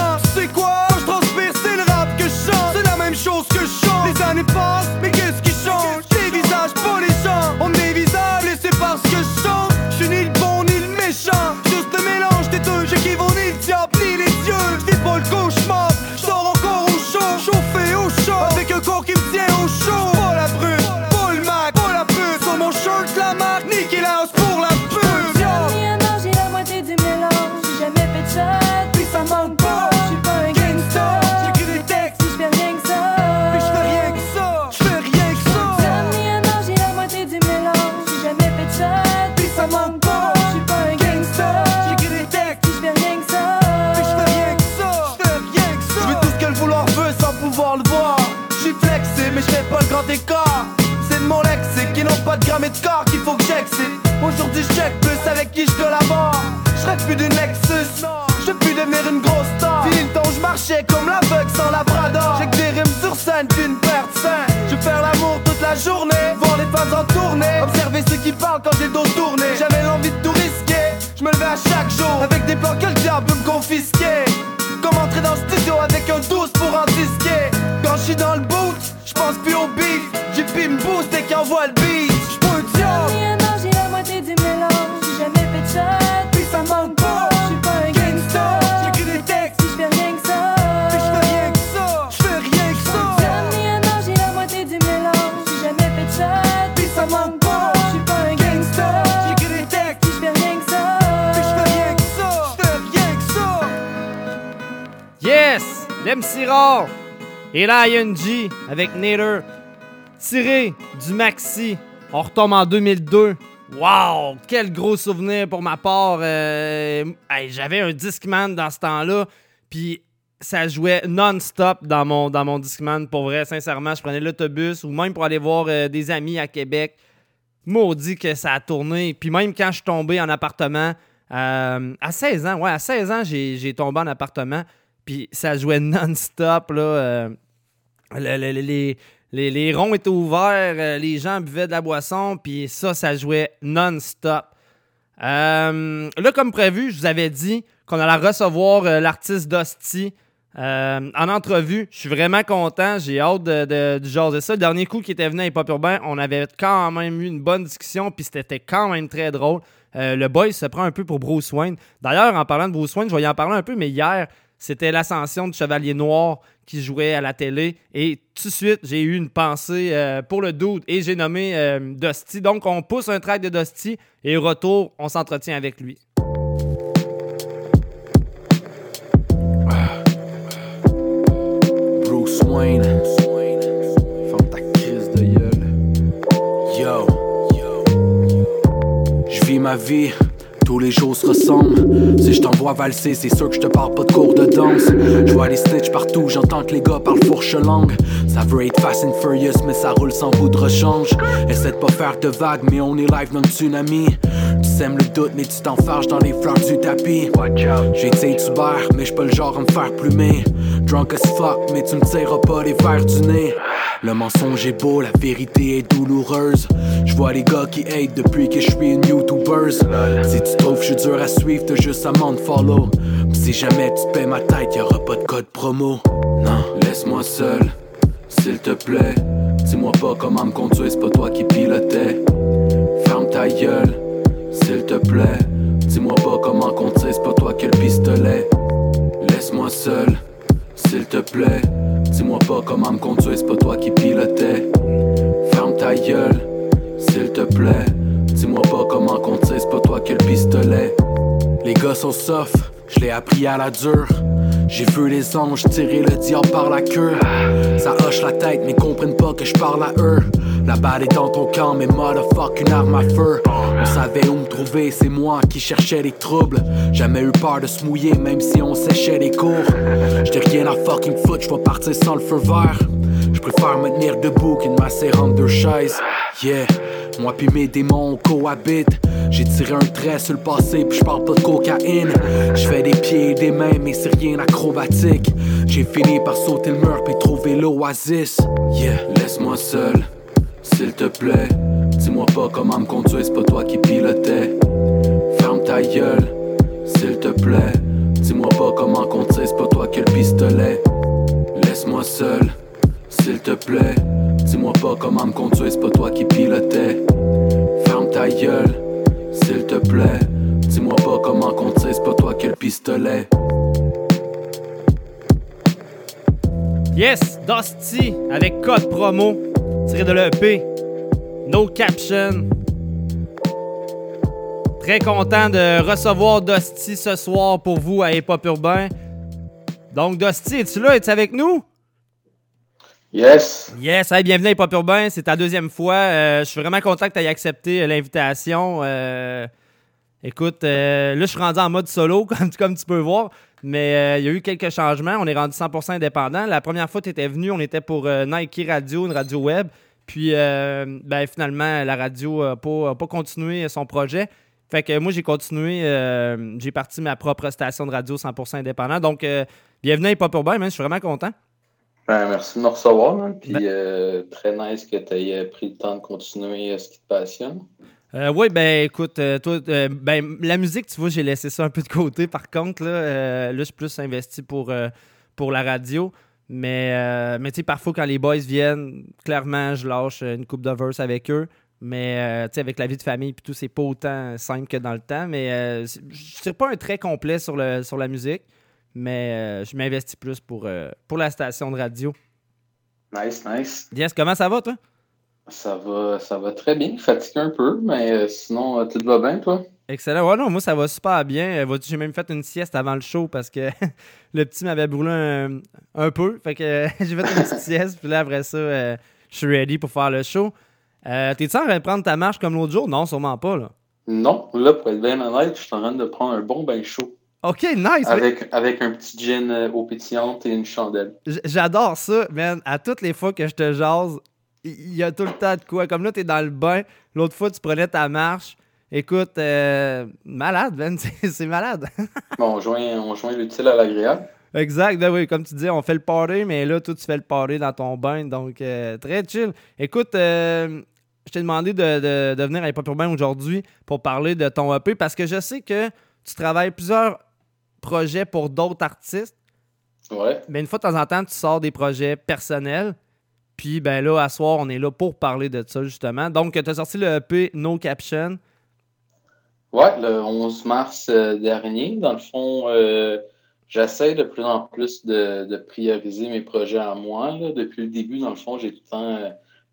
et Lion G avec Nader. Tiré du Maxi. On retombe en 2002. Wow! Quel gros souvenir pour ma part. Euh, J'avais un Discman dans ce temps-là. Puis ça jouait non-stop dans mon, dans mon Discman. Pour vrai, sincèrement, je prenais l'autobus ou même pour aller voir euh, des amis à Québec. Maudit que ça a tourné. Puis même quand je suis tombé en appartement, euh, à 16 ans, ouais, à 16 ans, j'ai j'ai tombé en appartement. Puis ça jouait non-stop, là. Euh, le- le- le- les, les, les ronds étaient ouverts, euh, les gens buvaient de la boisson, puis ça, ça jouait non-stop. Euh, là, comme prévu, je vous avais dit qu'on allait recevoir euh, l'artiste d'Hostie euh, en entrevue. Je suis vraiment content. J'ai hâte de, de, de ça. Le dernier coup qui était venu à Hip Hop Urbain, on avait quand même eu une bonne discussion, puis c'était quand même très drôle. Le boy se prend un peu pour Bruce Wayne. D'ailleurs, en parlant de Bruce Wayne, je vais y en parler un peu, mais hier, c'était l'ascension du Chevalier Noir qui jouait à la télé. Et tout de suite, j'ai eu une pensée euh, pour le doute et j'ai nommé euh, Dusty. Donc, on pousse un track de Dusty et retour, on s'entretient avec lui. Bruce Wayne. Je vis ma vie. Tous les jours se ressemblent. Si je t'envoie valser, c'est sûr que je te parle pas de cours de danse. Je vois les stitches partout, j'entends que les gars parlent fourche langue. Ça veut être fast and furious, mais ça roule sans bout de rechange. Essaie de pas faire de vagues, mais on est live dans le tsunami. Tu sèmes le doute, mais tu t'enfarges dans les fleurs du tapis. J'ai été tuber, mais j'suis pas le genre à me faire plumer. Drunk as fuck, mais tu me tireras pas les verres du nez. Le mensonge est beau, la vérité est douloureuse. Je vois les gars qui hate depuis que je suis une YouTuber. Si tu trouves que je suis dur à suivre, t'as juste à m'en follow. Pis si jamais tu paies ma tête, y'aura pas de code promo. Non, laisse-moi seul, s'il te plaît. Dis-moi pas comment me conduire, c'est pas toi qui pilotais. Ferme ta gueule, s'il te plaît. Dis-moi pas comment conduire, c'est pas toi qui pistolet. Laisse-moi seul, s'il te plaît. Dis-moi pas comment me conduire, c'est pas toi qui pilotais. Ferme ta gueule, s'il te plaît. Dis-moi pas comment conduire, c'est pas toi qui le pistolet. Les gars sont soft, je l'ai appris à la dure. J'ai vu les anges tirer le diable par la queue. Ça hoche la tête, mais comprennent pas que je parle à eux. La balle est dans ton camp, mais motherfuck, une arme à feu. On savait où me trouver, c'est moi qui cherchais les troubles. Jamais eu peur de se mouiller, même si on séchait les cours. J't'ai rien à fucking foot, j'vais partir sans le feu vert. J'préfère me tenir debout qu'une massée entre deux chaises. Yeah. Moi puis mes démons on cohabite J'ai tiré un trait sur le passé puis je parle pas de cocaïne Je fais des pieds et des mains mais c'est rien d'acrobatique J'ai fini par sauter le mur puis trouver l'oasis Yeah, laisse-moi seul, s'il te plaît Dis-moi pas comment me conduire, c'est pas toi qui pilotais Ferme ta gueule, s'il te plaît Dis-moi pas comment conduire, c'est pas toi qui le pistolet Laisse-moi seul, s'il te plaît Dis-moi pas comment me conduire, c'est pas toi qui pilotais. Ferme ta gueule, s'il te plaît. Dis-moi pas comment conduire, c'est pas toi qui le pistolet. Yes, Dusty avec code promo tiré de l'EP. No caption. Très content de recevoir Dusty ce soir pour vous à Hip Hop Urbain. Donc, Dusty, es-tu là? Es-tu avec nous? Yes. Yes, hey, bienvenue à Hip Hop Urbain. C'est ta deuxième fois. Euh, je suis vraiment content que tu aies accepté euh, l'invitation. Euh, écoute, euh, là, je suis rendu en mode solo, comme, comme tu peux voir. Mais euh, il y a eu quelques changements. On est rendu 100% indépendant. La première fois que tu étais venu, on était pour euh, Nike Radio, une radio web. Puis, euh, ben, finalement, la radio n'a pas, pas continué son projet. Fait que moi, j'ai continué. j'ai parti ma propre station de radio 100% indépendant. Donc, bienvenue à Hip Hop Urbain, man. Je suis vraiment content. Ben, merci de me recevoir. Puis euh, très nice que tu aies pris le temps de continuer ce qui te passionne. Euh, oui, ben écoute, euh, toi, euh, ben, la musique, tu vois, j'ai laissé ça un peu de côté. Par contre, là, là je suis plus investi pour, pour la radio. Mais, mais tu sais, parfois, quand les boys viennent, clairement, je lâche une coupe de verse avec eux. Mais tu sais, avec la vie de famille et tout, c'est pas autant simple que dans le temps. Mais euh, je serais pas un trait complet sur, le, sur la musique. Mais je m'investis plus pour, pour la station de radio. Nice, nice. Yes, comment ça va, toi? Ça va, ça va très bien. Fatigué un peu, mais euh, sinon, euh, tout va bien, toi? Excellent. Ouais, non, moi, ça va super bien. Euh, J'ai même fait une sieste avant le show parce que le petit m'avait brûlé un, un peu. Fait que j'ai fait une petite sieste. Puis là, après ça, euh, je suis ready pour faire le show. Euh, T'es-tu en train de prendre ta marche comme l'autre jour? Non, sûrement pas, là. Non, là, pour être bien honnête, je suis en train de prendre un bon bain chaud. OK, nice. Avec, avec un petit gin euh, eau pétillante et une chandelle. J'adore ça, man. À toutes les fois que je te jase, il y a tout le temps de quoi. Comme là, t'es dans le bain. L'autre fois, tu prenais ta marche. Écoute, euh, malade, man. C'est malade. Bon, on joint, on joint l'utile à l'agréable. Exact, ben oui, comme tu dis, on fait le party, mais là, toi, tu fais le party dans ton bain, donc euh, très chill. Écoute, euh, je t'ai demandé de, de- de venir à Hip Urbain aujourd'hui pour parler de ton EP parce que je sais que tu travailles plusieurs projets pour d'autres artistes, Ouais. mais une fois de temps en temps, tu sors des projets personnels. Puis, ben là, à soir, on est là pour parler de ça, justement. Donc, tu as sorti le EP No Caption. Ouais, le 11 mars euh, dernier, dans le fond, euh, j'essaie de plus en plus de, prioriser mes projets à moi. Depuis le début, dans le fond, j'ai tout le temps euh,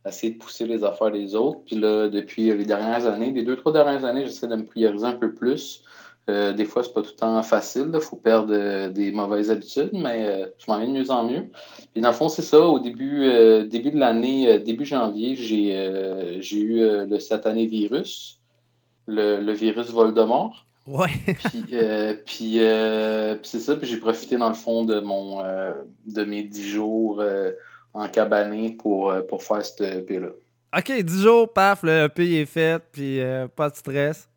essayé de pousser les affaires des autres. Puis là, depuis les dernières années, les deux, trois dernières années, j'essaie de me prioriser un peu plus. Euh, des fois, c'est pas tout le temps facile. Il faut perdre euh, des mauvaises habitudes, mais euh, je m'en vais de mieux en mieux. Puis dans le fond, c'est ça. Au début, début de l'année, début janvier, j'ai eu le satané virus le, le virus Voldemort. Ouais. puis puis, puis c'est ça, puis j'ai profité dans le fond de mon de mes dix jours en cabané pour, pour faire cette EP-là. OK, 10 jours, paf, le EP est fait, puis pas de stress.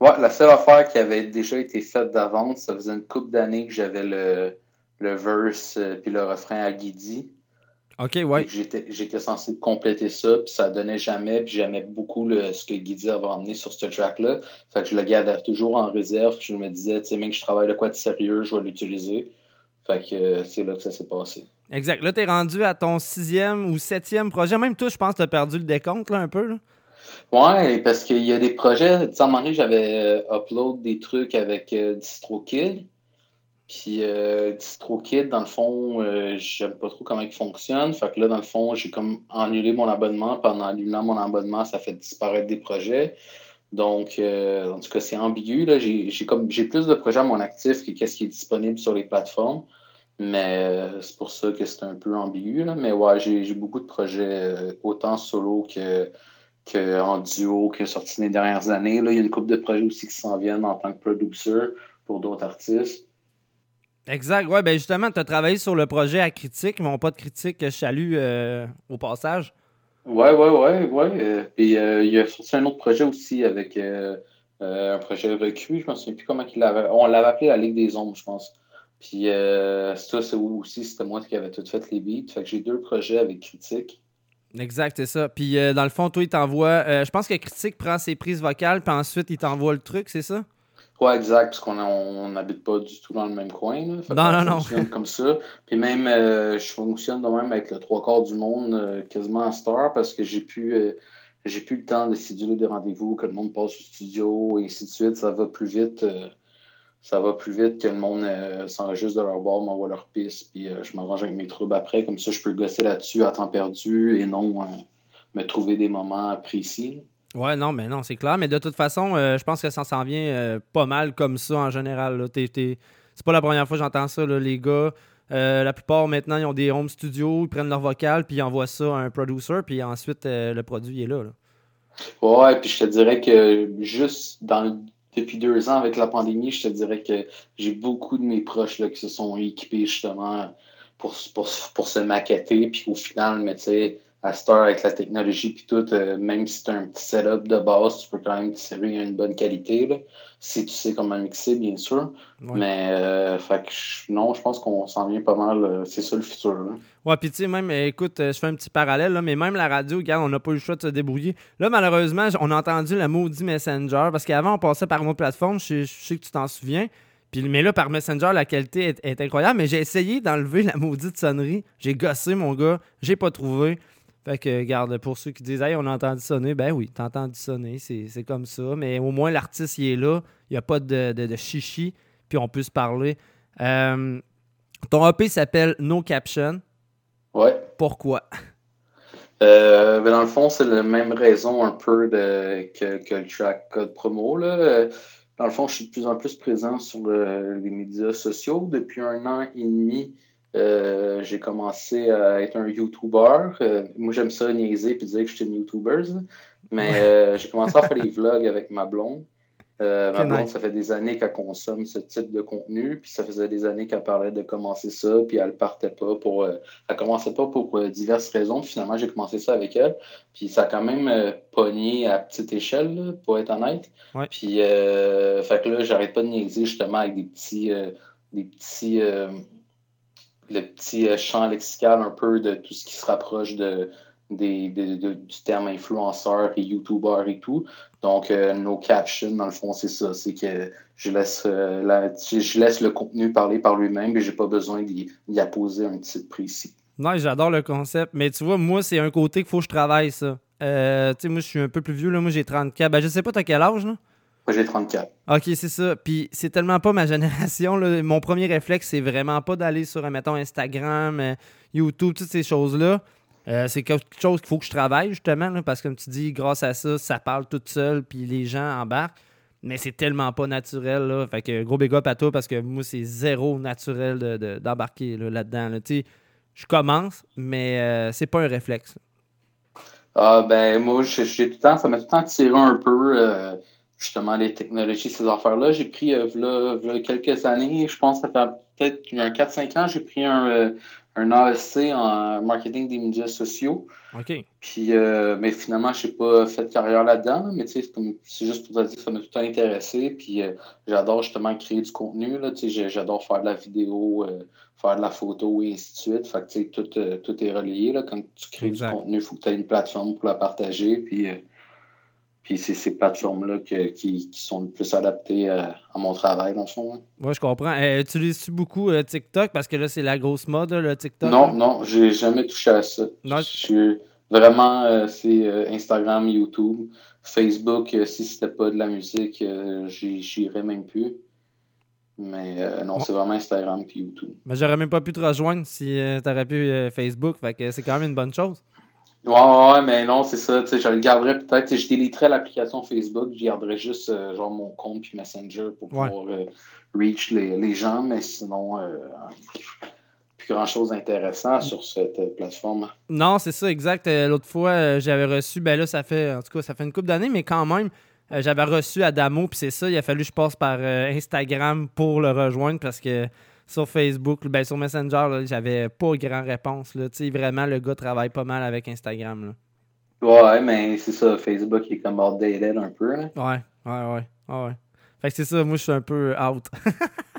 Ouais, la seule affaire qui avait déjà été faite d'avance, ça faisait une couple d'années que j'avais le, le verse euh, puis le refrain à Guidi. OK, ouais. J'étais, j'étais censé compléter ça, puis ça donnait jamais, puis j'aimais beaucoup le, ce que Guidi avait emmené sur ce track-là. Fait que je le gardais toujours en réserve, puis je me disais, tu sais, même que je travaille de quoi de sérieux, je vais l'utiliser. Fait que euh, c'est là que ça s'est passé. Exact. Là, t'es rendu à ton sixième ou septième projet. Même toi, je pense que t'as perdu le décompte, là, un peu. Là. Ouais, parce qu'il y a des projets, tu sais, à j'avais euh, upload des trucs avec euh, DistroKid. Puis euh, DistroKid, dans le fond, euh, j'aime pas trop comment il fonctionne. Fait que là, dans le fond, j'ai comme annulé mon abonnement. Puis en mon abonnement, ça fait disparaître des projets. Donc, euh, en tout cas, c'est ambigu. J'ai, plus de projets à mon actif que qu'est-ce qui est disponible sur les plateformes. Mais c'est pour ça que c'est un peu ambigu. Là. Mais ouais, j'ai, beaucoup de projets, autant solo que, que en duo, que sortis les dernières années. Là. Il y a une couple de projets aussi qui s'en viennent en tant que producer pour d'autres artistes. Exact. Ouais, ben justement, tu as travaillé sur le projet à critique, mon pas de critique que je salue euh, au passage. Ouais, ouais, ouais, ouais. Euh, puis euh, il y a sorti un autre projet aussi avec euh, euh, un projet recru, je ne me souviens plus comment il l'avait. On l'avait appelé la Ligue des Ombres, je pense. Puis euh, ça, c'est aussi, c'était moi qui avais tout fait les beats. Fait que j'ai deux projets avec critique. Exact, c'est ça. Puis euh, dans le fond, toi, il t'envoie. euh, je pense que Critique prend ses prises vocales, puis ensuite, il t'envoie le truc, c'est ça? Ouais, exact, parce qu'on on n'habite pas du tout dans le même coin. Là. Fait Non, non, non. fonctionne comme ça. Puis même, euh, je fonctionne de même avec le trois quarts du monde euh, quasiment à Star parce que j'ai plus, euh, j'ai plus le temps de céduler des rendez-vous, que le monde passe au studio et ainsi de suite. Ça va plus vite. Ça va plus vite que le monde euh, s'enregistre de leur bord, m'envoie leur piste, puis euh, je m'arrange avec mes troubles après. Comme ça, je peux gosser là-dessus à temps perdu et non euh, me trouver des moments précis. Ouais, non, mais non, c'est clair. Mais de toute façon, euh, je pense que ça s'en vient pas mal comme ça en général. C'est pas la première fois que j'entends ça, là, les gars. La plupart maintenant, ils ont des home studios, ils prennent leur vocal, puis ils envoient ça à un producer, puis ensuite, le produit est là. là. Ouais, puis je te dirais que juste dans le- depuis deux ans avec la pandémie, je te dirais que j'ai beaucoup de mes proches là, qui se sont équipés justement pour, pour, pour se maqueter, puis au final, mais tu sais, à cette heure avec la technologie puis tout, euh, même si tu as un petit setup de base, tu peux quand même tirer une bonne qualité, là, si tu sais comment mixer, bien sûr. Ouais. Mais euh, fait que non, je pense qu'on s'en vient pas mal, euh, c'est ça le futur. là. Ouais, puis tu sais, même, écoute, je fais un petit parallèle, là, mais même la radio, regarde, on n'a pas eu le choix de se débrouiller. Là, malheureusement, on a entendu le maudit Messenger, parce qu'avant, on passait par une autre plateforme, je, sais- je sais que tu t'en souviens. Puis, mais là, par Messenger, la qualité est, est incroyable, mais j'ai essayé d'enlever la maudite sonnerie. J'ai gossé, mon gars, j'ai pas trouvé. Fait que, regarde, pour ceux qui disent, hey, on a entendu sonner, ben oui, t'as entendu sonner, c'est comme ça. Mais au moins, l'artiste, il est là, il n'y a pas de, de, de chichi, puis on peut se parler. Euh, ton EP s'appelle No Caption. Ouais. Pourquoi? Euh, ben dans le fond, c'est la même raison un peu de, que, que le track code promo. Là. Euh, Dans le fond, je suis de plus en plus présent sur le- les médias sociaux. Depuis un an et demi, euh, j'ai commencé à être un YouTuber. Euh, moi, j'aime ça niaiser puis dire que je suis une YouTuber. Mais euh, j'ai commencé à faire des vlogs avec ma blonde. Ma blonde, nice. ça fait des années qu'elle consomme ce type de contenu, puis ça faisait des années qu'elle parlait de commencer ça, puis elle partait pas pour. elle commençait pas pour diverses raisons. Puis finalement, j'ai commencé ça avec elle. Puis ça a quand même pogné à petite échelle, là, pour être honnête. Ouais. Puis, fait que là, j'arrête pas de niaiser justement avec des petits. des petits le petit euh, champ lexical un peu de tout ce qui se rapproche de, des, de- de- du terme influenceur et YouTuber et tout. Donc, euh, no caption, dans le fond, c'est ça. C'est que je laisse, euh, je, laisse le contenu parler par lui-même et j'ai pas besoin d'y d'y apposer un titre précis. Non, j'adore le concept. Mais tu vois, moi, c'est un côté qu'il faut que je travaille, ça. Euh, tu sais, moi, je suis un peu plus vieux, là. Moi, j'ai 34. Ben, je sais pas, t'as quel âge, là? J'ai 34. Ok, c'est ça. Puis c'est tellement pas ma génération. là. Mon premier réflexe, c'est vraiment pas d'aller sur, mettons, Instagram, euh, YouTube, toutes ces choses-là. Euh, c'est quelque chose qu'il faut que je travaille, justement, là, parce que, comme tu dis, grâce à ça, ça parle tout seul, puis les gens embarquent. Mais c'est tellement pas naturel, là. Fait que gros big up à toi, parce que moi, c'est zéro naturel de- de- d'embarquer là, là-dedans. là. Tu sais, je commence, mais euh, c'est pas un réflexe. Ah, ben, moi, j'ai j'ai tout le temps, ça m'a tout le temps tiré un peu, euh, justement, les technologies, ces affaires-là. J'ai pris, euh, v'là- v'là quelques années, je pense que ça fait peut-être un 4-5 ans, j'ai pris un, euh, un ASC en marketing des médias sociaux. OK. Puis, euh, mais finalement, je n'ai pas fait de carrière là-dedans, là, mais tu sais, c'est comme- c'est juste pour te dire que ça m'a tout le temps intéressé. Puis, euh, j'adore justement créer du contenu. Là, tu sais, j'ai- j'adore faire de la vidéo, euh, faire de la photo et ainsi de suite. Fait que, tu sais, tout, tout est relié. Là. Quand tu crées Exact. du contenu, il faut que tu aies une plateforme pour la partager. Puis, puis c'est ces plateformes-là qui, qui sont le plus adaptées à, à mon travail, dans le fond. hein. Moi, je comprends. Euh, Utilises-tu beaucoup euh, TikTok? Parce que là, c'est la grosse mode, le TikTok. Non, là. non, j'ai jamais touché à ça. Non, Je suis vraiment, euh, c'est euh, Instagram, YouTube, Facebook. euh, si c'était pas de la musique, euh, j'y j'irais même plus. Mais euh, non, c'est vraiment Instagram puis YouTube. Mais j'aurais même pas pu te rejoindre si euh, t'aurais pu euh, Facebook. Fait que c'est quand même une bonne chose. Ouais, ouais, mais non, c'est ça. tu sais, Je le garderais peut-être. Je déliterais l'application Facebook. Je garderais juste euh, genre mon compte puis Messenger pour Ouais. pouvoir euh, reach les, les gens. Mais sinon, euh, plus grand-chose d'intéressant sur cette plateforme. Non, c'est ça, exact. L'autre fois, j'avais reçu, ben là, ça fait, en tout cas, ça fait une couple d'années, mais quand même, j'avais reçu Adamo, puis c'est ça, il a fallu que je passe par Instagram pour le rejoindre parce que sur Facebook, ben sur Messenger, j'avais pas grand réponse. Là. Vraiment, le gars travaille pas mal avec Instagram. Là. Ouais, mais c'est ça. Facebook est comme outdated un peu. Là. Ouais, ouais, ouais. ouais, ouais. Fait que c'est ça, moi, je suis un peu out.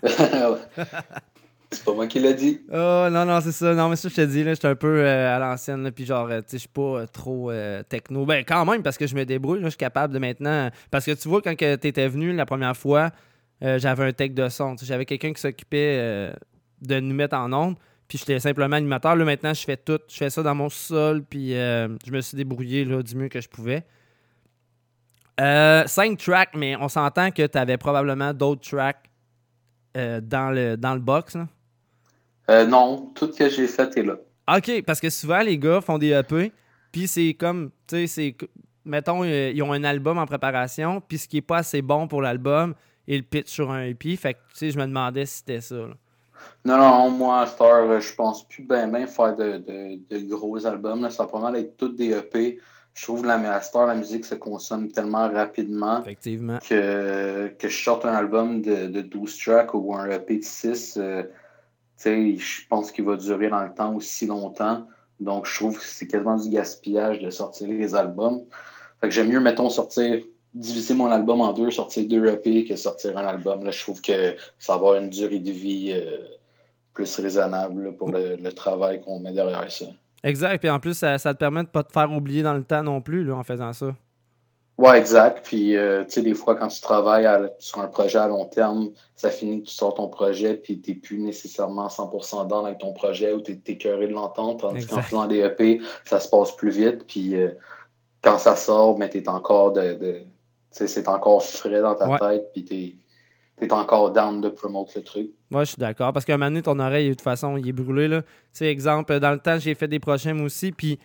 c'est pas moi qui l'ai dit. Oh, non, non, c'est ça. Non, mais ça, je te dis, là, j'étais un peu euh, à l'ancienne, puis genre, euh, tu sais, je suis pas euh, trop euh, techno. Ben, quand même, parce que je me débrouille, là, je suis capable de maintenant. Parce que tu vois, quand tu étais venu la première fois, euh, j'avais un tech de son. J'avais quelqu'un qui s'occupait euh, de nous mettre en onde, puis j'étais simplement animateur. Là, maintenant, je fais tout. Je fais ça dans mon sol, puis euh, je me suis débrouillé là, du mieux que je pouvais. Cinq tracks, mais on s'entend que tu avais probablement d'autres tracks dans, le, dans le box. Là. Non, tout ce que j'ai fait est là. OK, parce que souvent, les gars font des EP, puis c'est comme, tu sais, c'est, mettons, ils ont un album en préparation, puis ce qui est pas assez bon pour l'album, ils le pitchent sur un EP. Fait que, tu sais, je me demandais si c'était ça. là. Non, non, moi, à Star, euh, je pense plus bien bien faire de, de, de gros albums. Là. Ça va pas mal être toutes des EP. Je trouve que la, à la musique se consomme tellement rapidement Effectivement. que, que je sorte un album de, de 12 tracks ou un EP de 6. euh, je pense qu'il va durer dans le temps aussi longtemps. Donc, je trouve que c'est quasiment du gaspillage de sortir les albums. Fait que j'aime mieux, mettons, sortir, diviser mon album en deux, sortir deux EP que sortir un album. Là, je trouve que ça va avoir une durée de vie euh, plus raisonnable là, pour le, le travail qu'on met derrière ça. Exact. Puis en plus, ça, ça te permet de pas te faire oublier dans le temps non plus là, en faisant ça. Ouais, exact. Puis, euh, tu sais, des fois, quand tu travailles à- sur un projet à long terme, ça finit que tu sors ton projet, puis tu n'es plus nécessairement 100% dans avec ton projet ou tu es écœuré de l'entendre. Tandis qu'en faisant des EP, ça se passe plus vite. Puis, euh, quand ça sort, mais tu es encore de. C'est encore frais dans ta Ouais. tête, puis tu es, encore down de promote le truc. Moi, je suis d'accord. Parce qu'à un moment donné, ton oreille, de toute façon, il est brûlé. Là. Tu sais, exemple, dans le temps, j'ai fait des prochains aussi. Puis,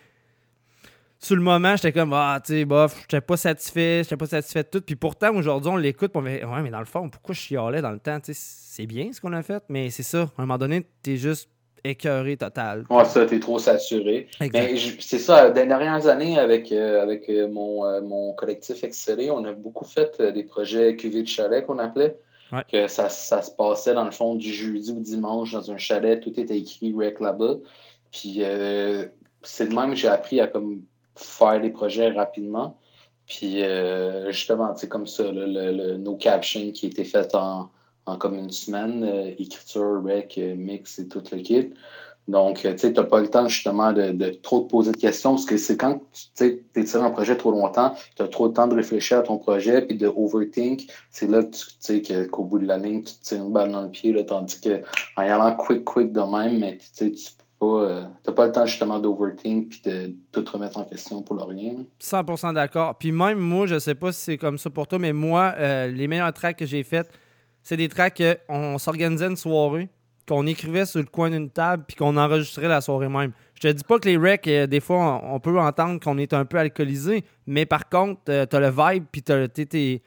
sur le moment, j'étais comme, ah, tu sais, bof, j'étais pas satisfait, j'étais pas satisfait de tout. Puis pourtant, aujourd'hui, on l'écoute. puis on fait, ouais, mais dans le fond, pourquoi je chialais dans le temps? Tu sais, c'est bien ce qu'on a fait, mais c'est ça. À un moment donné, t'es juste écœuré total. Ouais, ça, t'es trop saturé. Mais je- c'est ça, dans les dernières années, avec, euh, avec euh, mon, euh, mon collectif Excellé, on a beaucoup fait euh, des projets QV de chalet qu'on appelait. Ouais. Que ça, ça se passait dans le fond du jeudi ou dimanche dans un chalet, tout était écrit rec là-bas. Puis c'est de même que j'ai appris à comme faire des projets rapidement. Puis justement, c'est comme ça, là, le, le- nos captions qui étaient faites en, en comme une semaine, euh, écriture, rec, euh, mix et tout le kit. Donc, euh, tu sais, tu n'as pas le temps justement de, de trop te poser de questions parce que c'est quand tu es sur un projet trop longtemps, tu as trop de temps de réfléchir à ton projet puis de overthink. C'est là que tu sais qu'au bout de la ligne, tu te tires une balle dans le pied, là, tandis que en y allant quick, quick de même, mais tu sais, euh, t'as pas le temps justement d'overthink puis de tout remettre en question pour le rien. là. 100% d'accord. Puis même moi, je sais pas si c'est comme ça pour toi, mais moi, les meilleurs tracks que j'ai faits, c'est des tracks qu'on s'organisait une soirée, qu'on écrivait sur le coin d'une table, puis qu'on enregistrait la soirée même. Je te dis pas que les recs, euh, des fois, on, peut entendre qu'on est un peu alcoolisé, mais par contre, euh, t'as le vibe, puis t'as- t'es-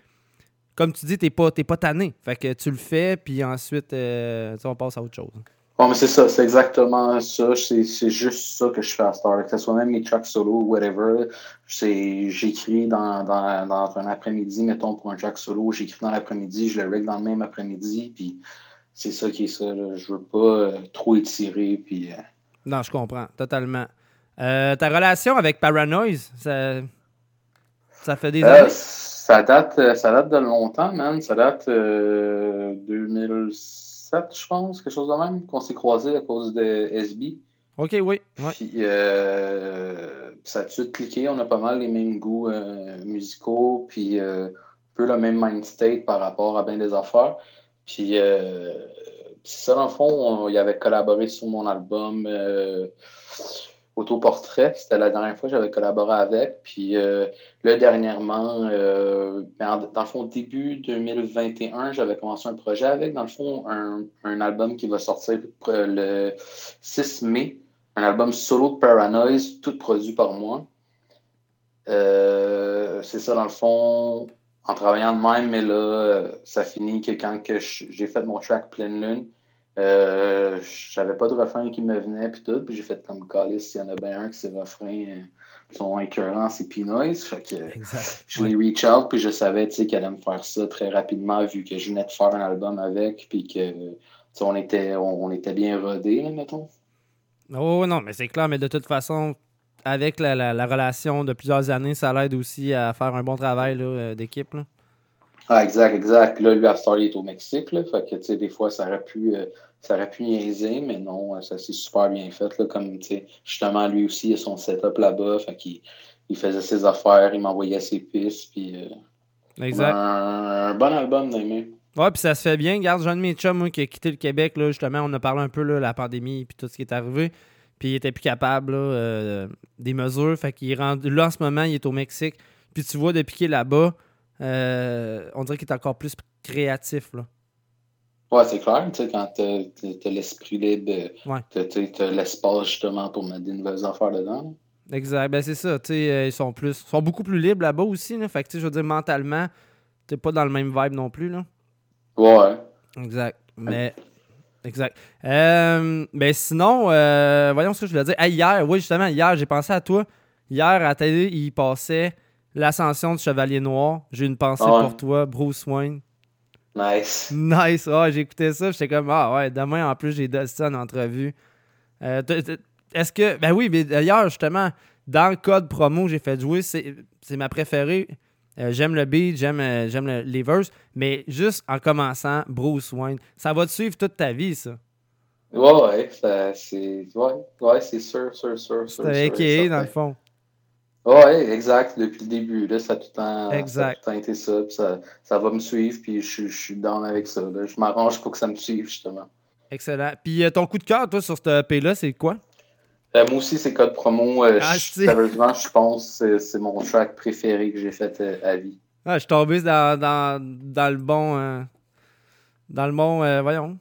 comme tu dis, t'es pas, t'es pas tanné. Fait que tu le fais, puis ensuite, euh, on passe à autre chose. Bon, mais c'est ça, c'est exactement ça. C'est juste ça que je fais à Star. Que ce soit même mes tracks solo ou whatever. J'écris dans, dans, dans un après-midi, mettons, pour un track solo. J'écris dans l'après-midi, je le règle dans le même après-midi. Puis c'est ça qui est ça. Là. Je veux pas euh, trop étirer. Puis, euh, Non, je comprends, totalement. Euh, ta relation avec Paranoise, ça, ça fait des années? ça, date, ça date de longtemps, man. Ça date euh, 2007, je pense, quelque chose de même, qu'on s'est croisés à cause de SB. Ok, oui. ouais. Puis euh, ça a tout de suite cliqué. On a pas mal les mêmes goûts euh, musicaux, puis euh, un peu le même mind state par rapport à bien des affaires. Puis c'est ça, dans le fond, on- il avait collaboré sur mon album Autoportrait. C'était la dernière fois que j'avais collaboré avec. Puis euh, là, dernièrement, euh, ben, dans le fond, début 2021, j'avais commencé un projet avec, dans le fond, un, album qui va sortir le 6 mai. Un album solo de Paranoise, tout produit par moi. Euh, c'est ça, dans le fond, en travaillant de même, mais là, ça finit que quand que j'ai fait mon track Pleine Lune, euh, j'avais pas de refrain qui me venait, puis tout, puis j'ai fait comme Calis, s'il y en a bien un que ses refrains euh, sont écœurants, c'est P-Noise. Fait que je l'ai reach out, puis je savais qu'il allait me faire ça très rapidement, vu que je venais de faire un album avec, puis que on était, on, était bien rodés, mettons. Oh non, mais c'est clair, mais de toute façon, avec la, la, relation de plusieurs années, ça l'aide aussi à faire un bon travail euh, d'équipe. Ah, exact, exact. Puis là, lui, à il est au Mexique. Là, fait que, tu sais, des fois, ça aurait pu, euh, ça aurait pu niaiser, mais non, ça s'est super bien fait. Là, comme, tu sais, justement, lui aussi, il a son setup là-bas. Fait qu'il il faisait ses affaires, il m'envoyait ses pistes. Puis, euh, exact. Un, bon album dans Ouais, puis ça se fait bien. Regarde, Jean de mes chums, moi, qui a quitté le Québec, là, justement, on a parlé un peu de la pandémie et tout ce qui est arrivé. Puis il était plus capable là, euh, des mesures. Fait qu'il est rendu. Là, en ce moment, il est au Mexique. Puis tu vois, depuis qu'il est là-bas, euh, on dirait qu'il est encore plus créatif. Là. Ouais, c'est clair. Tu sais, quand tu as l'esprit libre, tu as l'espace justement pour mettre des nouvelles affaires dedans. Exact. Ben, c'est ça. Tu sais, euh, ils sont plus sont beaucoup plus libres là-bas aussi. Là. Fait que, tu sais, je veux dire, mentalement, t'es pas dans le même vibe non plus. Là. Ouais. Exact. Mais. Exact. Euh, ben sinon, voyons ce que je voulais dire. hier, oui, justement, hier, j'ai pensé à toi. Hier, à la télé, il passait L'ascension du Chevalier Noir. J'ai une pensée ah pour toi, Bruce Wayne. Nice. Nice. Ah, j'écoutais ça. J'étais comme, ah ouais, demain, en plus, j'ai ça en entrevue. Euh, est-ce que. Ben oui, mais d'ailleurs, justement, dans le code promo, j'ai fait jouer. C'est ma préférée. Euh, j'aime le beat, j'aime euh, j'aime les verses, mais juste en commençant, Bruce Wayne, ça va te suivre toute ta vie, ça. Ouais, ouais, c'est ouais, ouais, sûr, sûr, sûr. C'est dans le fond. Oui, exact. Depuis le début, là, ça, a tout le temps, été ça, ça. ça. va me suivre, puis je, je suis down avec ça. Je m'arrange pour que ça me suive, justement. Excellent. Puis euh, ton coup de cœur, toi, sur cette EP-là, c'est quoi? Euh, moi aussi, c'est code promo. Euh, ah, sérieusement, je pense que c'est mon track préféré que j'ai fait à vie. Ah, je suis tombé dans, dans, dans le bon. dans le bon. voyons.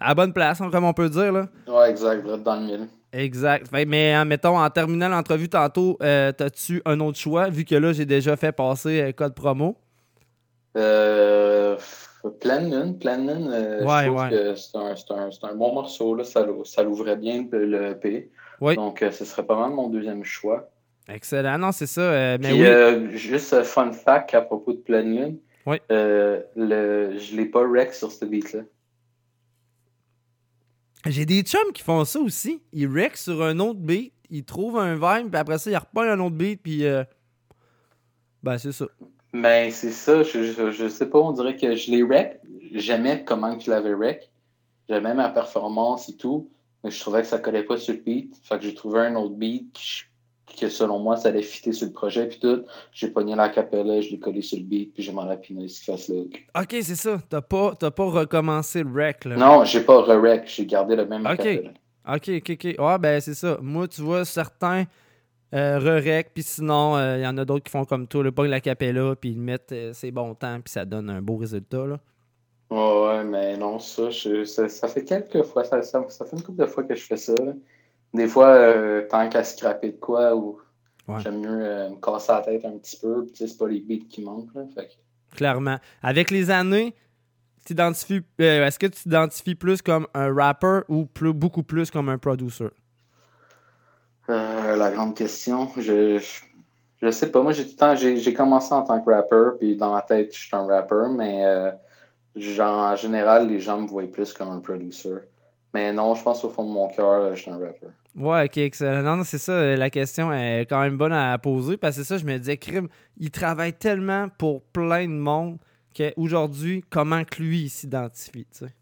À la bonne place, hein, comme on peut dire. Là. Ouais, exact. Dans le mille. Exact. Mais hein, mettons, en terminant l'entrevue tantôt, euh, as-tu un autre choix, vu que là, j'ai déjà fait passer euh, code promo? Euh, Pleine Lune. Pleine Lune, euh, je trouve que c'est un, bon morceau. Là. Ça, ça l'ouvrait bien le EP. Donc, ce serait pas mal mon deuxième choix. Excellent. Non, c'est ça. mais oui. juste fun fact à propos de Pleine Lune. Oui. le, je l'ai pas rec sur ce beat-là. J'ai des chums qui font ça aussi. Ils wreck sur un autre beat, ils trouvent un vibe, puis après ça, ils reprennent un autre beat, puis. Euh... Ben, c'est ça. Ben, c'est ça. Je, sais pas, on dirait que je les wreck. J'aimais comment je l'avais wreck. J'aimais ma performance et tout. Mais je trouvais que ça collait pas sur le beat. Fait que j'ai trouvé un autre beat que selon moi, ça allait fitter sur le projet, puis tout. J'ai pogné la capella, je l'ai collé sur le beat, puis j'ai m'en rappiné ce fasse là. Ok, c'est ça. T'as pas, pas recommencé le rec, là. Non, j'ai pas re-rec. J'ai gardé le même Ok, ok, ok, ok. Ouais, ben c'est ça. Moi, tu vois, certains euh, re-rec, puis sinon, il euh, y en a d'autres qui font comme toi, le pas la capella, puis ils mettent euh, ses bons temps, puis ça donne un beau résultat, là. Ouais, mais non, ça, ça, fait quelques fois, ça, ça, fait une couple de fois que je fais ça. Là. Des fois, euh, tant qu'à scraper de quoi, ou j'aime mieux euh, me casser la tête un petit peu. C'est pas les beats qui manquent. Là, Clairement. Avec les années, euh, est-ce que tu t'identifies plus comme un rapper ou plus, beaucoup plus comme un producer? la grande question, je, je, sais pas. Moi, j'ai j'ai commencé en tant que rapper, puis dans ma tête, je suis un rapper, mais genre, en général, les gens me voient plus comme un producer. Mais non, je pense au fond de mon cœur, je suis un rapper. Ouais, ok, excellent. Non, non c'est ça, euh, la question est quand même bonne à poser parce que c'est ça, je me disais, Crime, il travaille tellement pour plein de monde qu'aujourd'hui, comment que lui s'identifie, tu sais?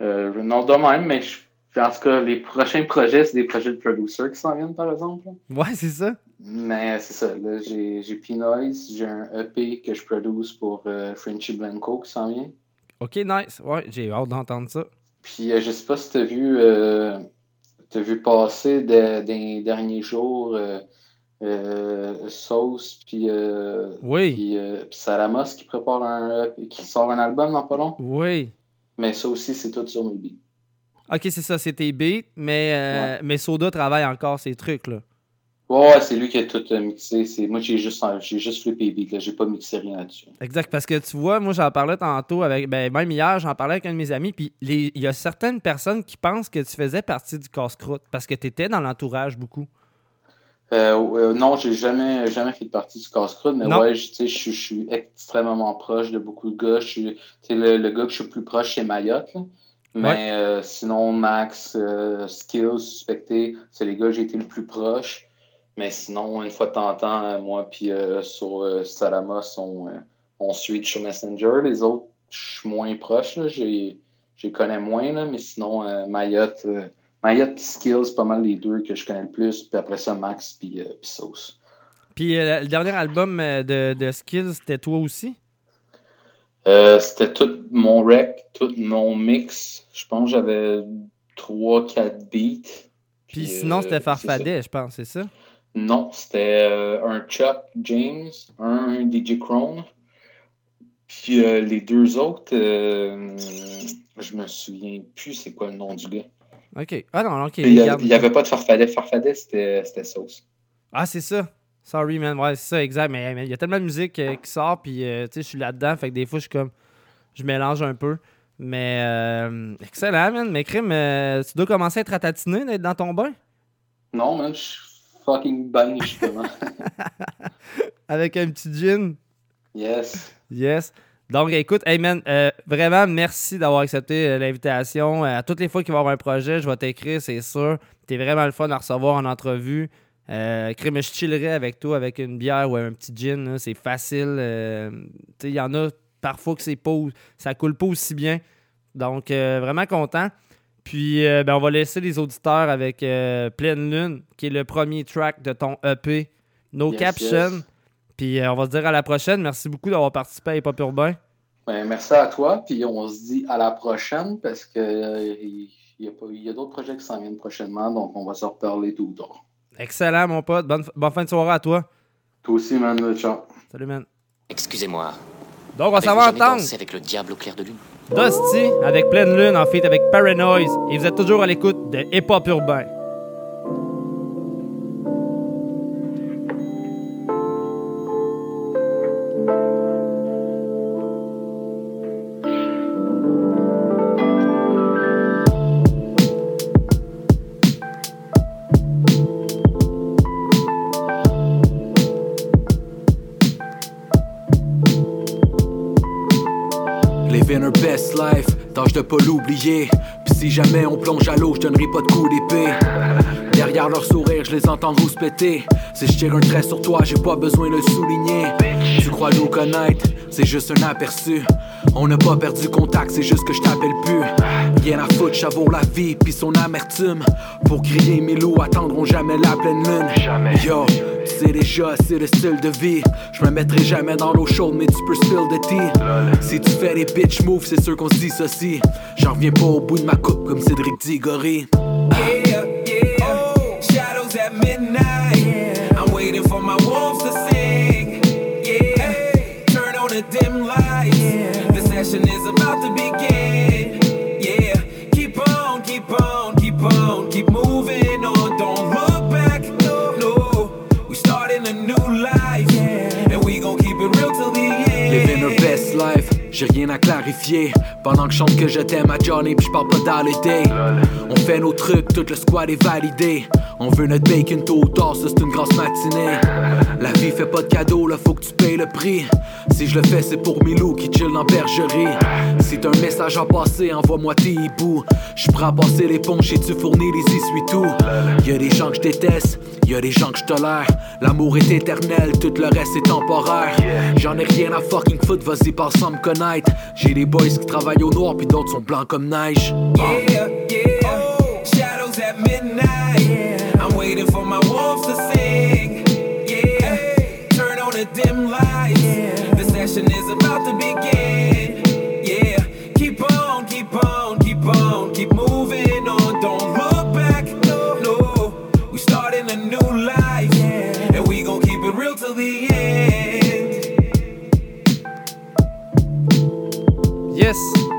Euh, non, de même, mais je, en tout cas, les prochains projets, c'est des projets de producer qui s'en viennent, par exemple. Ouais, c'est ça. Mais c'est ça, là, j'ai, j'ai P-Noise, j'ai un EP que je produce pour euh, Frenchy Blanco qui s'en vient. Ok, nice. Ouais, j'ai hâte d'entendre ça. Puis euh, je sais pas si tu as vu, euh, t'as vu passer de- des derniers jours euh, euh, Sauce puis euh, Oui. puis, puis Salamos qui prépare un qui sort un album dans pas long. Oui. Mais ça aussi, c'est tout sur mes beats. Ok, c'est ça, c'est tes beats, mais, euh, mais Soda travaille encore ces trucs-là. Ouais, ouais, c'est lui qui a tout euh, mixé. C'est... Moi, j'ai juste, j'ai juste flippé les beats, là. J'ai pas mixé rien là-dessus. Exact, parce que tu vois, moi j'en parlais tantôt avec, ben même hier, j'en parlais avec un de mes amis, puis il y a certaines personnes qui pensent que tu faisais partie du casse-croûte parce que tu étais dans l'entourage beaucoup. Euh, euh, non, j'ai jamais, jamais fait partie du casse-croûte, mais Non. ouais, je, suis- extrêmement proche de beaucoup de gars. Je suis, tu sais, le, le gars que je suis le plus proche, c'est Mayotte. là. Mais Ouais. euh, sinon, Max, euh, Skills, Suspecté, c'est les gars que j'ai été le plus proche. Mais sinon, une fois de temps en temps, euh, moi puis euh, sur euh, Salamos, on, euh, on suit sur Messenger. Les autres, je suis moins proche. Je les connais moins, là, mais sinon, euh, Mayotte, Mayotte Skills, c'est pas mal les deux que je connais le plus. Puis après ça, Max puis, puis Sauce. Puis le dernier album de, de Skills, c'était toi aussi? C'était tout mon rec, tout mon mix. Je pense que j'avais 3-4 beats. Puis sinon, c'était Farfadet, je pense, c'est ça? Non, c'était euh, un Chuck James, un DJ Crone. Puis euh, les deux autres, euh, je me souviens plus c'est quoi le nom du gars. Ok. Ah non, ok. il n'y avait pas de Farfadet. Farfadet, c'était Sauce. Ah, c'est ça. Sorry, man. Ouais, c'est ça, exact. Mais il y a tellement de musique qui sort, puis tu sais, je suis là-dedans. Fait que des fois, je suis comme. Je mélange un peu. Mais euh, excellent, man. Mais crime, euh, tu dois commencer à être ratatiné d'être dans ton bain? Non, man, je suis fucking bang, justement. Avec un petit gin? yes. Yes. Donc, écoute, hey man, euh, vraiment, merci d'avoir accepté euh, l'invitation. Euh, à toutes les fois qu'il va y avoir un projet, je vais t'écrire, c'est sûr. T'es vraiment le fun à recevoir en entrevue. Euh, crime, je chillerai avec toi avec une bière ou un petit gin. C'est facile. il y en a parfois que c'est pas, ça coule pas aussi bien. Donc, vraiment content. Puis, euh, ben, on va laisser les auditeurs avec euh, Pleine Lune, qui est le premier track de ton EP, No Yes, Caption. yes. Puis euh, on va se dire à la prochaine. Merci beaucoup d'avoir participé à Hip Hop Urbain. Ben, merci à toi, puis on se dit à la prochaine parce que euh, il il y a, pas- il y a d'autres projets qui s'en viennent prochainement, donc on va se reparler tout le temps. Excellent, mon pote. Bonne, bonne fin de soirée à toi. Toi aussi, man, ciao. Salut, man. Excusez-moi. Donc, on s'en va entendre avec le diable au clair de lune. Dusty avec Pleine Lune en feat avec Paranoise. Et vous êtes toujours à l'écoute de Hip Hop Urbain. L'oublier. Pis si jamais on plonge à l'eau, je donnerai pas de coup d'épée. Derrière leur sourire, je les entends rouspéter. Si je tire un trait sur toi, j'ai pas besoin de le souligner. Tu crois nous connaître, c'est juste un aperçu. On n'a pas perdu contact, c'est juste que je t'appelle plus. Rien à foutre, ça vaut la vie, puis son amertume. Pour crier, mes loups attendront jamais la pleine lune. Yo, tu sais déjà, c'est le style de vie. Je me mettrai jamais dans l'eau chaude, mais tu peux spill de tea. Si tu fais des bitch moves, c'est sûr qu'on se dissocie. J'en reviens pas au bout de ma coupe comme Cédric Diggory. Yeah, yeah. Shadows at midnight. I'm waiting for my wolves to sing. Yeah. Turn on the dim Pendant que je chante que je t'aime à Johnny, puis je parle pas d'holiday. On fait nos trucs, tout le squad est validé. On veut notre bacon tôt ou tard, ça c'est une grosse matinée. La vie fait pas de cadeaux, là faut que tu payes le prix. Si je le fais, c'est pour Milou qui chill dans bergerie. Si t'as un message à passer, envoie-moi tes hiboux. J'suis prêt à passer l'éponge et tu fournis les essuie-tout. Y'a des gens que je déteste, y'a des gens que je tolère. L'amour est éternel, tout le reste est temporaire. J'en ai rien à fucking foutre, vas-y, passe sans me connaître. Des boys qui travaillent au noir, puis d'autres sont blancs comme neige. Yeah, yeah. Shadows at midnight. I'm waiting for my wolves to sing. Yeah. Turn on the dim lights. The session is about to begin.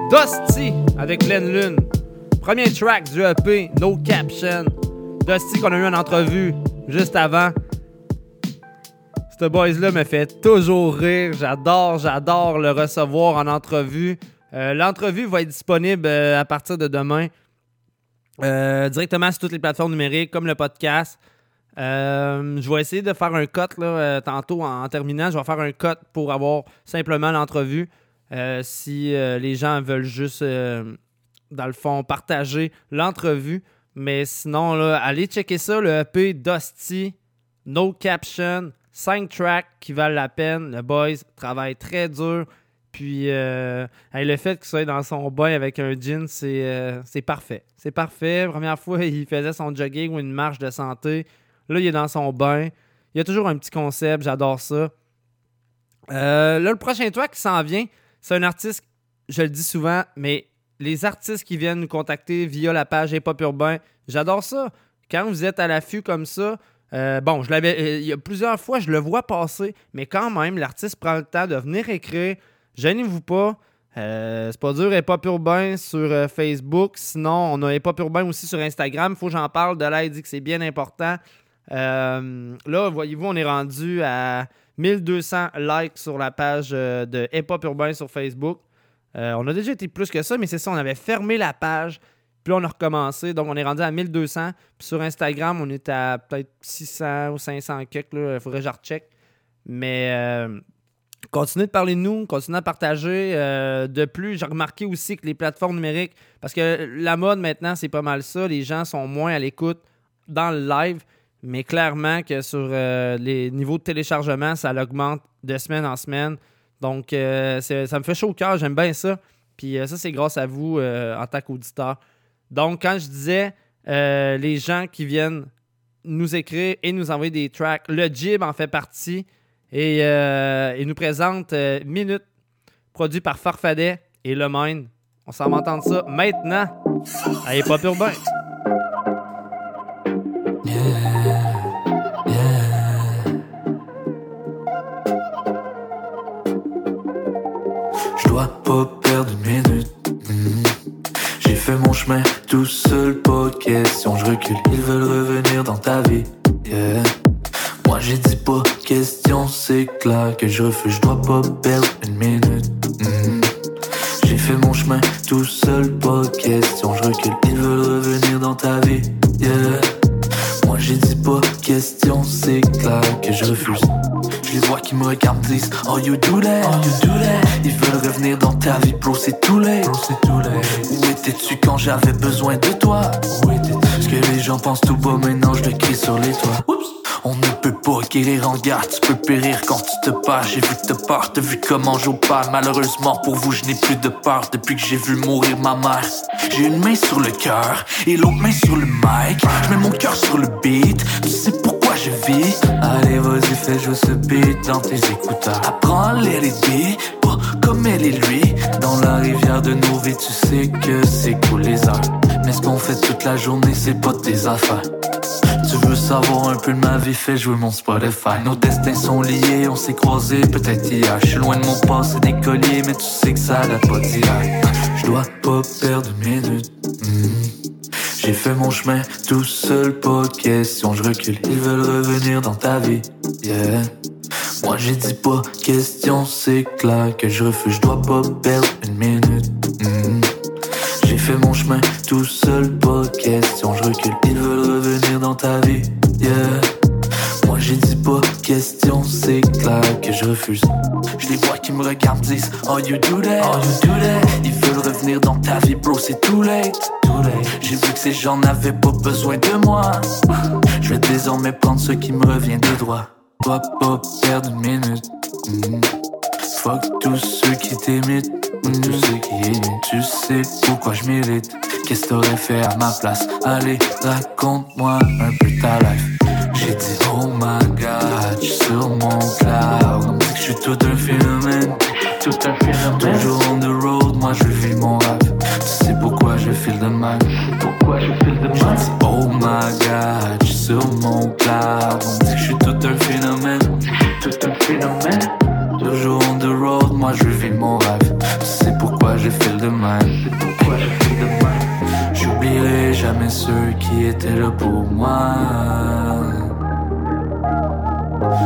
Dusty avec Pleine Lune. Premier track du EP No Caption. Dusty qu'on a eu en entrevue juste avant. Ce boys-là me fait toujours rire. J'adore, j'adore le recevoir en entrevue. Euh, l'entrevue va être disponible euh, à partir de demain euh, directement sur toutes les plateformes numériques comme le podcast. Je vais essayer de faire un cut là, tantôt en, en, terminant. Je vais faire un cut pour avoir simplement l'entrevue. Euh, si euh, les gens veulent juste, euh, dans le fond, partager l'entrevue. Mais sinon, là, allez checker ça, le EP Dusty, No Caption, 5 tracks qui valent la peine. Le boys travaille très dur. Puis le fait qu'il soit dans son bain avec un jean, c'est parfait. C'est parfait. Première fois, il faisait son jogging ou une marche de santé. Là, il est dans son bain. Il y a toujours un petit concept. J'adore ça. Là, le prochain track qui s'en vient, c'est un artiste, je le dis souvent, mais les artistes qui viennent nous contacter via la page Hip Urbain, j'adore ça. Quand vous êtes à l'affût comme ça, euh, bon, je l'avais, euh, il y a plusieurs fois, je le vois passer, mais quand même, l'artiste prend le temps de venir écrire. Gênez-vous pas. Euh, c'est pas dur, Hip Urbain sur Facebook. Sinon, on a Hip Urbain aussi sur Instagram. Faut que j'en parle. De là, il dit que c'est bien important. Là, voyez-vous, on est rendu à 1200 likes sur la page euh, de Hip Hop Urbain sur Facebook. Euh, on a déjà été plus que ça, mais c'est ça, on avait fermé la page, puis on a recommencé. Donc, on est rendu à 1200. Puis sur Instagram, on est à peut-être 600 ou 500 quelques. Il faudrait que je recheck. Mais euh, continuez de parler de nous, continuez à partager. De plus, j'ai remarqué aussi que les plateformes numériques, parce que la mode maintenant, c'est pas mal ça. Les gens sont moins à l'écoute dans le live. Mais clairement que sur euh, les niveaux de téléchargement, ça augmente de semaine en semaine. Donc, euh, ça me fait chaud au cœur. J'aime bien ça. Puis euh, ça, c'est grâce à vous en tant qu'auditeur. Donc, quand je disais les gens qui viennent nous écrire et nous envoyer des tracks, le Jib en fait partie. Et il nous présente Minute, produit par Farfadet et Le Mine. On s'en va entendre ça maintenant. Allez, pas urbain. Mhm. J'ai fait mon chemin tout seul, pas question. Je recule, ils veulent revenir dans ta vie. Moi j'ai dit pas question, c'est clair que je refuse. Je dois pas perdre une minute. J'ai fait mon chemin tout seul, pas question. Je recule, ils veulent revenir dans ta vie. Yeah. Moi j'ai dit pas question, c'est clair que je refuse. Je les vois qui me regardent disent Oh you do that, oh you do that. Ils veulent revenir dans ta vie, bro, c'est too late. Bro, c'est too late. Où étais-tu quand j'avais besoin de toi? Où étais-tu? Ce que les gens pensent tout bas, maintenant je le crie sur les toits. Oups. On ne peut pas guérir en garde, tu peux périr quand tu te pars. J'ai vu te part, t'as vu comment j'opère. Malheureusement pour vous, je n'ai plus de peur depuis que j'ai vu mourir ma mère. J'ai une main sur le cœur et l'autre main sur le mic. Je mets mon cœur sur le beat, tu sais pourquoi je vis. Allez, vas-y, fais jouer ce beat dans tes écouteurs. Apprends les pas comme elle et lui. Dans la rivière de nos tu sais que c'est cool les heures. Mais ce qu'on fait toute la journée, c'est pas tes affaires. Tu veux savoir un peu de ma vie, fais jouer mon Spotify. Nos destins sont liés, on s'est croisés peut-être hier. Je suis loin de mon passé d'écolier, mais tu sais que ça date pas d'hier. Je dois pas perdre une minute. Mhm. J'ai fait mon chemin tout seul, pas question. Je recule, ils veulent revenir dans ta vie. Yeah. Moi j'ai dit pas question, c'est clair que je refuse. Je dois pas perdre une minute. Mhm. J'ai fait mon chemin tout seul, pas question. Je recule, ils veulent revenir dans ta vie. Yeah. Moi j'ai dit pas question, c'est clair que je refuse. Je les vois qui me regardent, disent Oh you do that, oh you do that. Ils veulent revenir dans ta vie, bro, c'est too late. Too late. J'ai vu que ces gens n'avaient pas besoin de moi. Je vais désormais prendre ce qui me revient de droit. Dois pas perdre une minute. Mhm. Fuck tous ceux qui t'imitent, ou tous ceux qui imitent. Tu sais pourquoi je mérite. Qu'est-ce que t'aurais fait à ma place? Allez, raconte-moi un peu ta life. J'ai dit oh my god, j'suis sur mon cloud. On me dit que j'suis tout un phénomène. Tout un phénomène. Toujours on the road, moi je vis mon rêve. Tu sais pourquoi je file de mal? Pourquoi je file de mal? J'ai dit oh my god, j'suis sur mon cloud. On me dit que j'suis tout un phénomène. Ceux qui étaient là pour moi.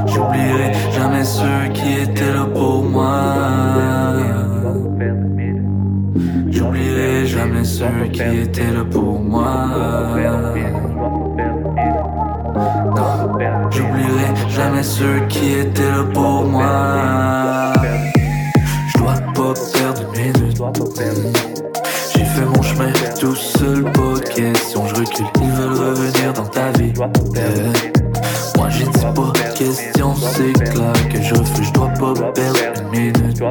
J'oublierai jamais ceux qui étaient là pour moi. J'oublierai jamais ceux qui étaient là pour moi. J'oublierai jamais ceux qui étaient là pour moi. Yeah. Moi j'ai dit pas question, c'est clair que je refuse. Je dois pas perdre une minute.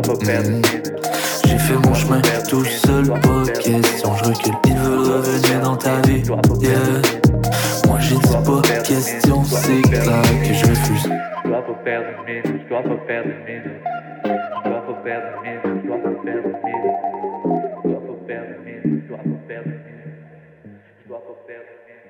J'ai fait mon chemin tout seul, pas question. Je recule, ils veulent revenir dans ta vie. Yeah. Moi j'ai dit pas question, c'est clair que je refuse. Je dois pas perdre une minute, je dois pas perdre une minute. Je dois pas perdre une minute, je dois pas perdre une minute. Je perdre une minute, je dois pas perdre perdre une minute,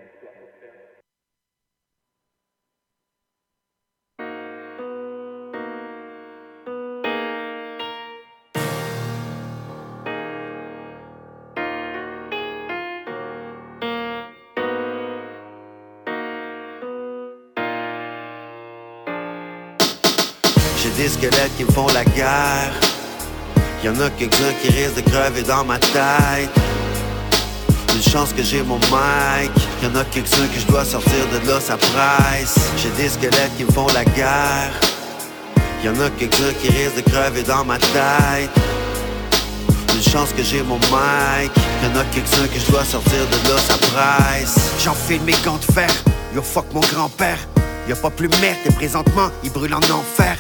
squelettes qui me font la guerre. Y'en a quelques-uns qui risquent de crever dans ma tête. Une chance que j'ai mon mic. Y'en a quelques-uns que je dois sortir de là, ça presse. J'ai des squelettes qui me font la guerre. Y'en a quelques-uns qui risquent de crever dans ma tête. Une chance que j'ai mon mic. Y'en a quelques-uns que je dois sortir de là, ça presse. J'enfile mes gants de fer, yo fuck mon grand-père. Y'a pas plus merde et présentement il brûle en enfer.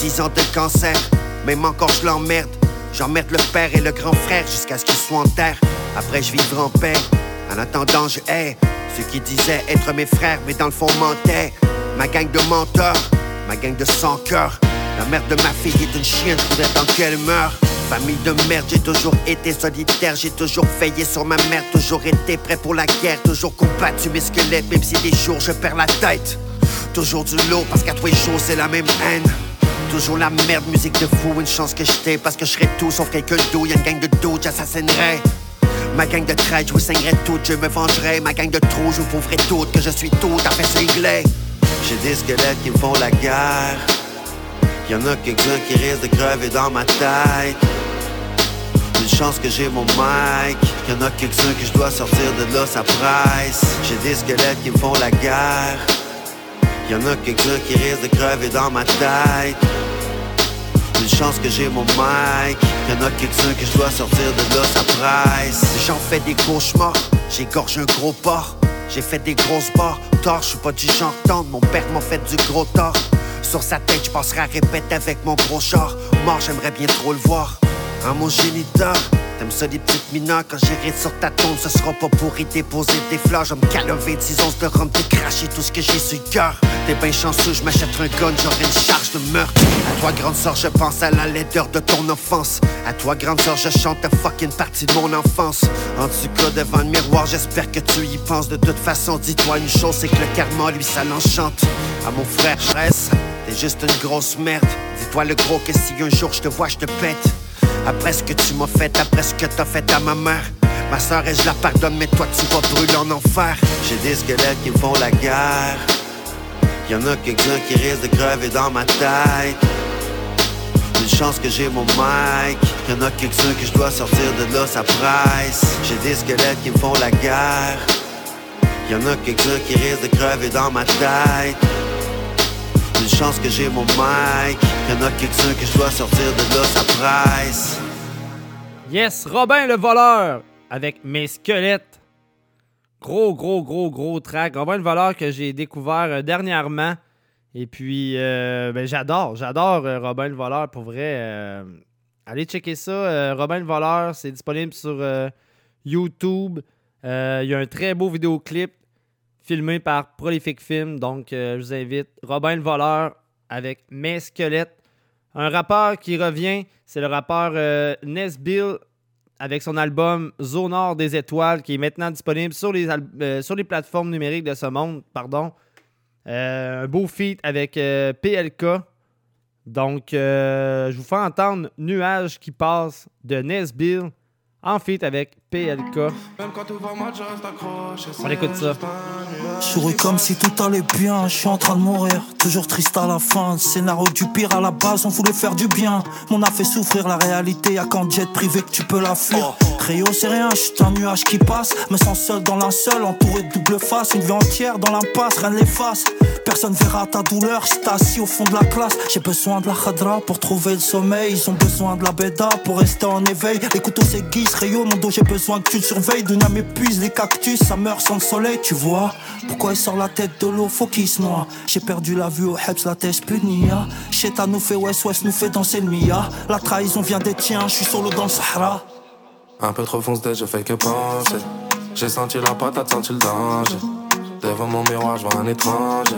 10 ans de cancer, même encore je l'emmerde. J'emmerde le père et le grand frère jusqu'à ce qu'ils soient en terre. Après je vivrai en paix. En attendant je hais ceux qui disaient être mes frères, mais dans le fond mentaient. Ma gang de menteurs, ma gang de sans cœur. La mère de ma fille est une chienne, je voudrais tant qu'elle meure. Famille de merde, j'ai toujours été solitaire, j'ai toujours veillé sur ma mère, toujours été prêt pour la guerre, toujours combattu mes squelettes, même si des jours je perds la tête. Toujours du lot, parce qu'à tous les jours c'est la même haine. Toujours la merde, musique de fou, une chance que j'étais, parce que je serais tout sauf quelqu'un d'eau, y'a une gang de dos, j'assassinerais. Ma gang de traite, je vous saignerai toutes, je me vengerai. Ma gang de trous, je vous prouverai toutes que je suis tout à fait cinglé. J'ai des squelettes qui me font la guerre. Y'en a quelques-uns qui risquent de crever dans ma tête. Une chance que j'ai mon mic. Y'en a quelques-uns que je dois sortir de là, ça presse. J'ai des squelettes qui me font la guerre. Y'en a quelques-uns qui risquent de crever dans ma tête. Une chance que j'ai mon mic. Y'en a quelques-uns que je dois sortir de là, ça presse. J'en fais des cauchemars, j'égorge un gros porc. J'ai fait des grosses barres, tort, je suis pas du genre tendre. Mon père m'a fait du gros tort. Sur sa tête, je passerai à répéter avec mon gros char. Mort, j'aimerais bien trop le voir. En mon géniteur, t'aimes ça des petites mineures. Quand j'irai sur ta tombe, ce sera pas pour y déposer des fleurs. Je me calaver 10 onces de rhum, te cracher tout ce que j'ai sur cœur. T'es bien chanceux, je m'achèterai un gun, j'aurai une charge de meurtre. À toi, grande sœur, je pense à la laideur de ton offense. À toi, grande sœur, je chante ta fucking partie de mon enfance. En tout cas, devant le miroir, j'espère que tu y penses. De toute façon, dis-toi une chose, c'est que le karma, lui, ça l'enchante. À mon frère, reste, t'es juste une grosse merde. Dis-toi le gros que si un jour je te vois, je te pète. Après ce que tu m'as fait, après ce que t'as fait à ma mère. Ma soeur et je la pardonne, mais toi tu vas brûler en enfer. J'ai des squelettes qui me font la guerre. Y'en a quelques-uns qui risquent de crever dans ma tête. Une chance que j'ai mon mic. Y'en a quelques-uns que je dois sortir de là, ça presse. J'ai des squelettes qui me font la guerre. Y'en a quelques-uns qui risquent de crever dans ma tête. Une chance que j'ai mon mic. Y'en a quelques-uns que je dois sortir de là, ça presse. Yes, Robin le voleur avec mes squelettes. Gros, gros, gros, gros track. Robin le voleur que j'ai découvert euh, dernièrement. Et puis, euh, ben, j'adore, j'adore euh, Robin le voleur pour vrai. allez checker ça. Robin le voleur, c'est disponible sur YouTube. Il y a un très beau vidéoclip filmé par Prolific Film. Donc, euh, je vous invite. Robin le voleur avec mes squelettes. Un rappeur qui revient, c'est le rappeur euh, Nesbill avec son album Zone des étoiles qui est maintenant disponible sur les, euh, sur les plateformes numériques de ce monde. Pardon. Euh, un beau feat avec PLK. Donc, je vous fais entendre Nuage qui passe de Nesbill en feat avec PLK. On écoute ça. Je souris comme si tout allait bien, je suis en train de mourir, toujours triste à la fin. Scénario du pire à la base, on voulait faire du bien. On a fait souffrir la réalité, y'a qu'en jet privé que tu peux la fuir. Créo, c'est rien, je suis un nuage qui passe. Me sens seul dans la seule, entouré de double face. Une vie entière dans l'impasse, rien ne l'efface. Personne verra ta douleur, je assis au fond de la classe. J'ai besoin de la khadra pour trouver le sommeil. Ils ont besoin de la bêta pour rester en éveil. Les couteaux s'aiguisent, Rayo, mon dos, j'ai besoin que tu le surveilles. Dunia m'épuise, les cactus, ça meurt sans le soleil, tu vois. Pourquoi il sort la tête de l'eau, faut qu'il se. J'ai perdu la vue au Hebs, la tête punia. Cheta nous fait West West, nous fait danser le Mia. La trahison vient des tiens, je suis solo dans le Sahara. Un peu trop foncé, je fais que penser. J'ai senti la patate, senti le danger. Devant mon miroir, je un étranger.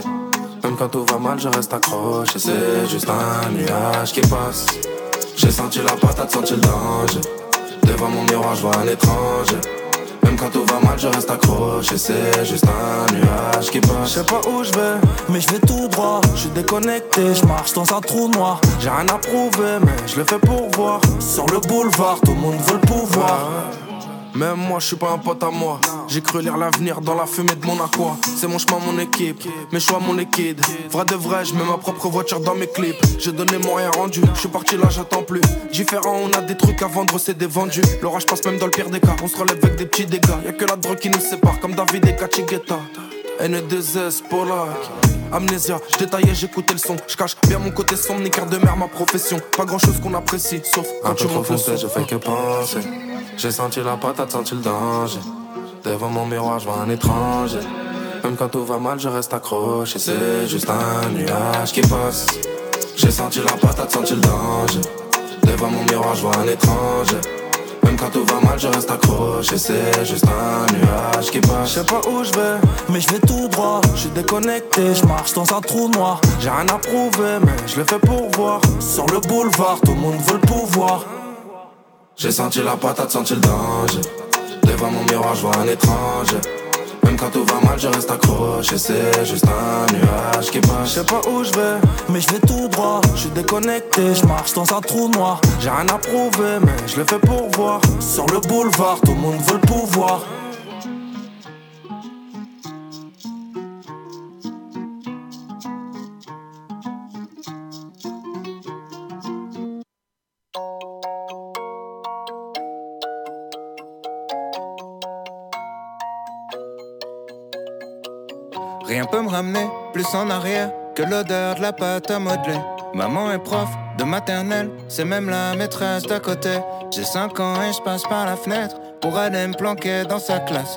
Même quand tout va mal, je reste accroché. C'est juste un nuage qui passe. J'ai senti la patate, senti le danger. Devant mon miroir, je vois un étranger. Même quand tout va mal, je reste accroché. C'est juste un nuage qui passe. Je sais pas où je vais, mais je vais tout droit. Je suis déconnecté, je marche dans un trou noir. J'ai rien à prouver, mais je le fais pour voir. Sur le boulevard, tout le monde veut le pouvoir. Même moi, je suis pas un pote à moi. J'ai cru lire l'avenir dans la fumée de mon aqua. C'est mon chemin, mon équipe, mes choix, mon liquide. Vrai de vrai, je mets ma propre voiture dans mes clips. J'ai donné mon rien rendu, je suis parti là, j'attends plus. Différent, on a des trucs à vendre, c'est des vendus. L'orage passe même dans le pire des cas. On se relève avec des petits dégâts. Y'a que la drogue qui nous sépare, comme David et Kachigeta. N2S, Polak. Amnésia, je détaillais, j'écoutais le son. Je cache bien mon côté sombre, ni de mer, ma profession. Pas grand chose qu'on apprécie, sauf quand tu le son. Je fais que penser. J'ai senti la patate, senti le danger. Devant mon miroir, je vois un étranger. Même quand tout va mal, je reste accroché. C'est juste un nuage qui passe. J'ai senti la patate, senti le danger. Devant mon miroir, je vois un étranger. Même quand tout va mal, je reste accroché. C'est juste un nuage qui passe. Je sais pas où je vais, mais je vais tout droit. Je suis déconnecté, Je marche dans un trou noir. j'ai rien à prouver, mais je le fais pour voir. Sur le boulevard, tout le monde veut le pouvoir. J'ai senti la patate, senti le danger. Devant mon miroir, je vois un étranger. Même quand tout va mal, je reste accroché. C'est juste un nuage qui passe. Je sais pas où je vais, mais je vais tout droit. Je suis déconnecté, Je marche dans un trou noir. j'ai rien à prouver, mais je le fais pour voir. Sur le boulevard, tout le monde veut le pouvoir. En arrière que l'odeur de la pâte à modeler. Maman est prof de maternelle, c'est même la maîtresse d'à côté. J'ai 5 ans et je passe par la fenêtre pour aller me planquer dans sa classe.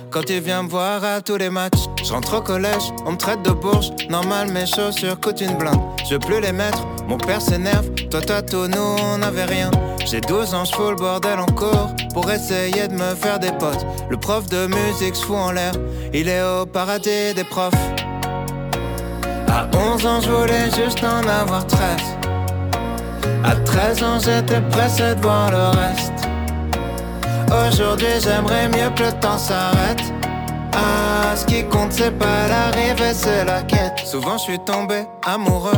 Quand il vient me voir à tous les matchs, je au collège, on me traite de bourge. Normal, mes chaussures coûtent une blinde. Je veux plus les mettre, mon père s'énerve. Toi, toi, tout, nous, on n'avait rien. J'ai 12 ans, je le bordel en cours pour essayer de me faire des potes. Le prof de musique se fout en l'air, il est au paradis des profs. À 11 ans, je voulais juste en avoir 13. À 13 ans, j'étais pressé de voir le reste. Aujourd'hui, j'aimerais mieux que le temps s'arrête. Ah, ce qui compte, c'est pas l'arrivée, c'est la quête. Souvent, je suis tombé amoureux,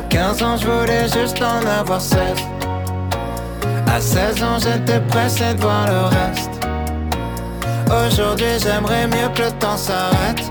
À 15 ans, je voulais juste en avoir 16. À 16 ans, j'étais pressé de voir le reste. Aujourd'hui, j'aimerais mieux que le temps s'arrête.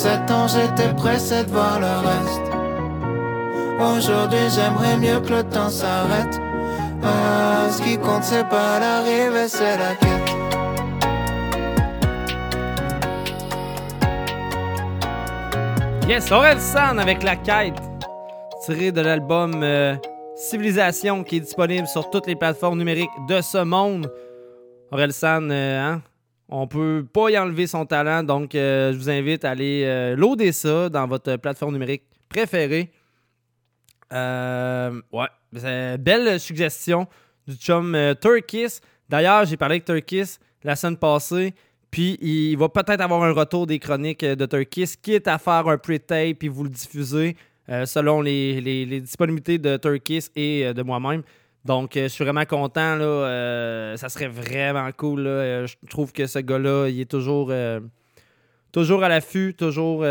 À 7 ans, j'étais pressé de voir le reste. Aujourd'hui, j'aimerais mieux que le temps s'arrête. Ah, ce qui compte, c'est pas l'arrivée, c'est la quête. Yes, Aurel San avec la quête, tiré de l'album euh, Civilisation qui est disponible sur toutes les plateformes numériques de ce monde. Aurel San, euh, hein, on peut pas y enlever son talent, donc euh, je vous invite à aller euh, loader ça dans votre plateforme numérique préférée. Euh, ouais, c'est belle suggestion du chum euh, Turkis. D'ailleurs, j'ai parlé avec Turkis la semaine passée. Puis il va peut-être avoir un retour des chroniques de Turkis, quitte à faire un pre-tape puis vous le diffuser selon les, les- les disponibilités de Turkis et de moi-même. Donc, euh, je suis vraiment content. Là, euh, ça serait vraiment cool. Euh, je trouve que ce gars-là, il est toujours, toujours à l'affût. Toujours.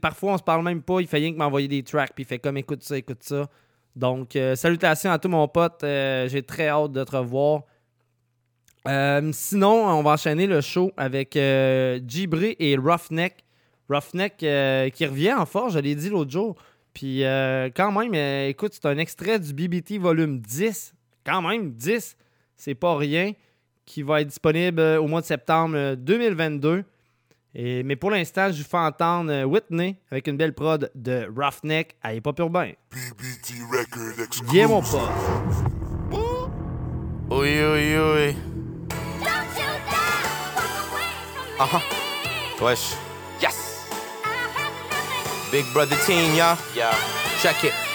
parfois, on se parle même pas. Il fait rien que m'envoyer des tracks. Puis il fait comme écoute ça, écoute ça. Donc, salutations à tout mon pote. J'ai très hâte de te revoir. Sinon, on va enchaîner le show avec Gibré et Roughneck. Roughneck qui revient en force, je l'ai dit l'autre jour. Puis euh, quand même, euh, écoute, c'est un extrait du BBT volume 10. Quand même, 10, c'est pas rien. Qui va être disponible euh, au mois de septembre euh, 2022. Et, mais pour l'instant, je vous fais entendre euh, Whitney avec une belle prod de Roughneck à Hip Hop Urbain. BBT Record exclusive. Viens mon pote. Oui, oui, oui. Uh huh. Wesh. Big brother team, ya. Yeah. Check it.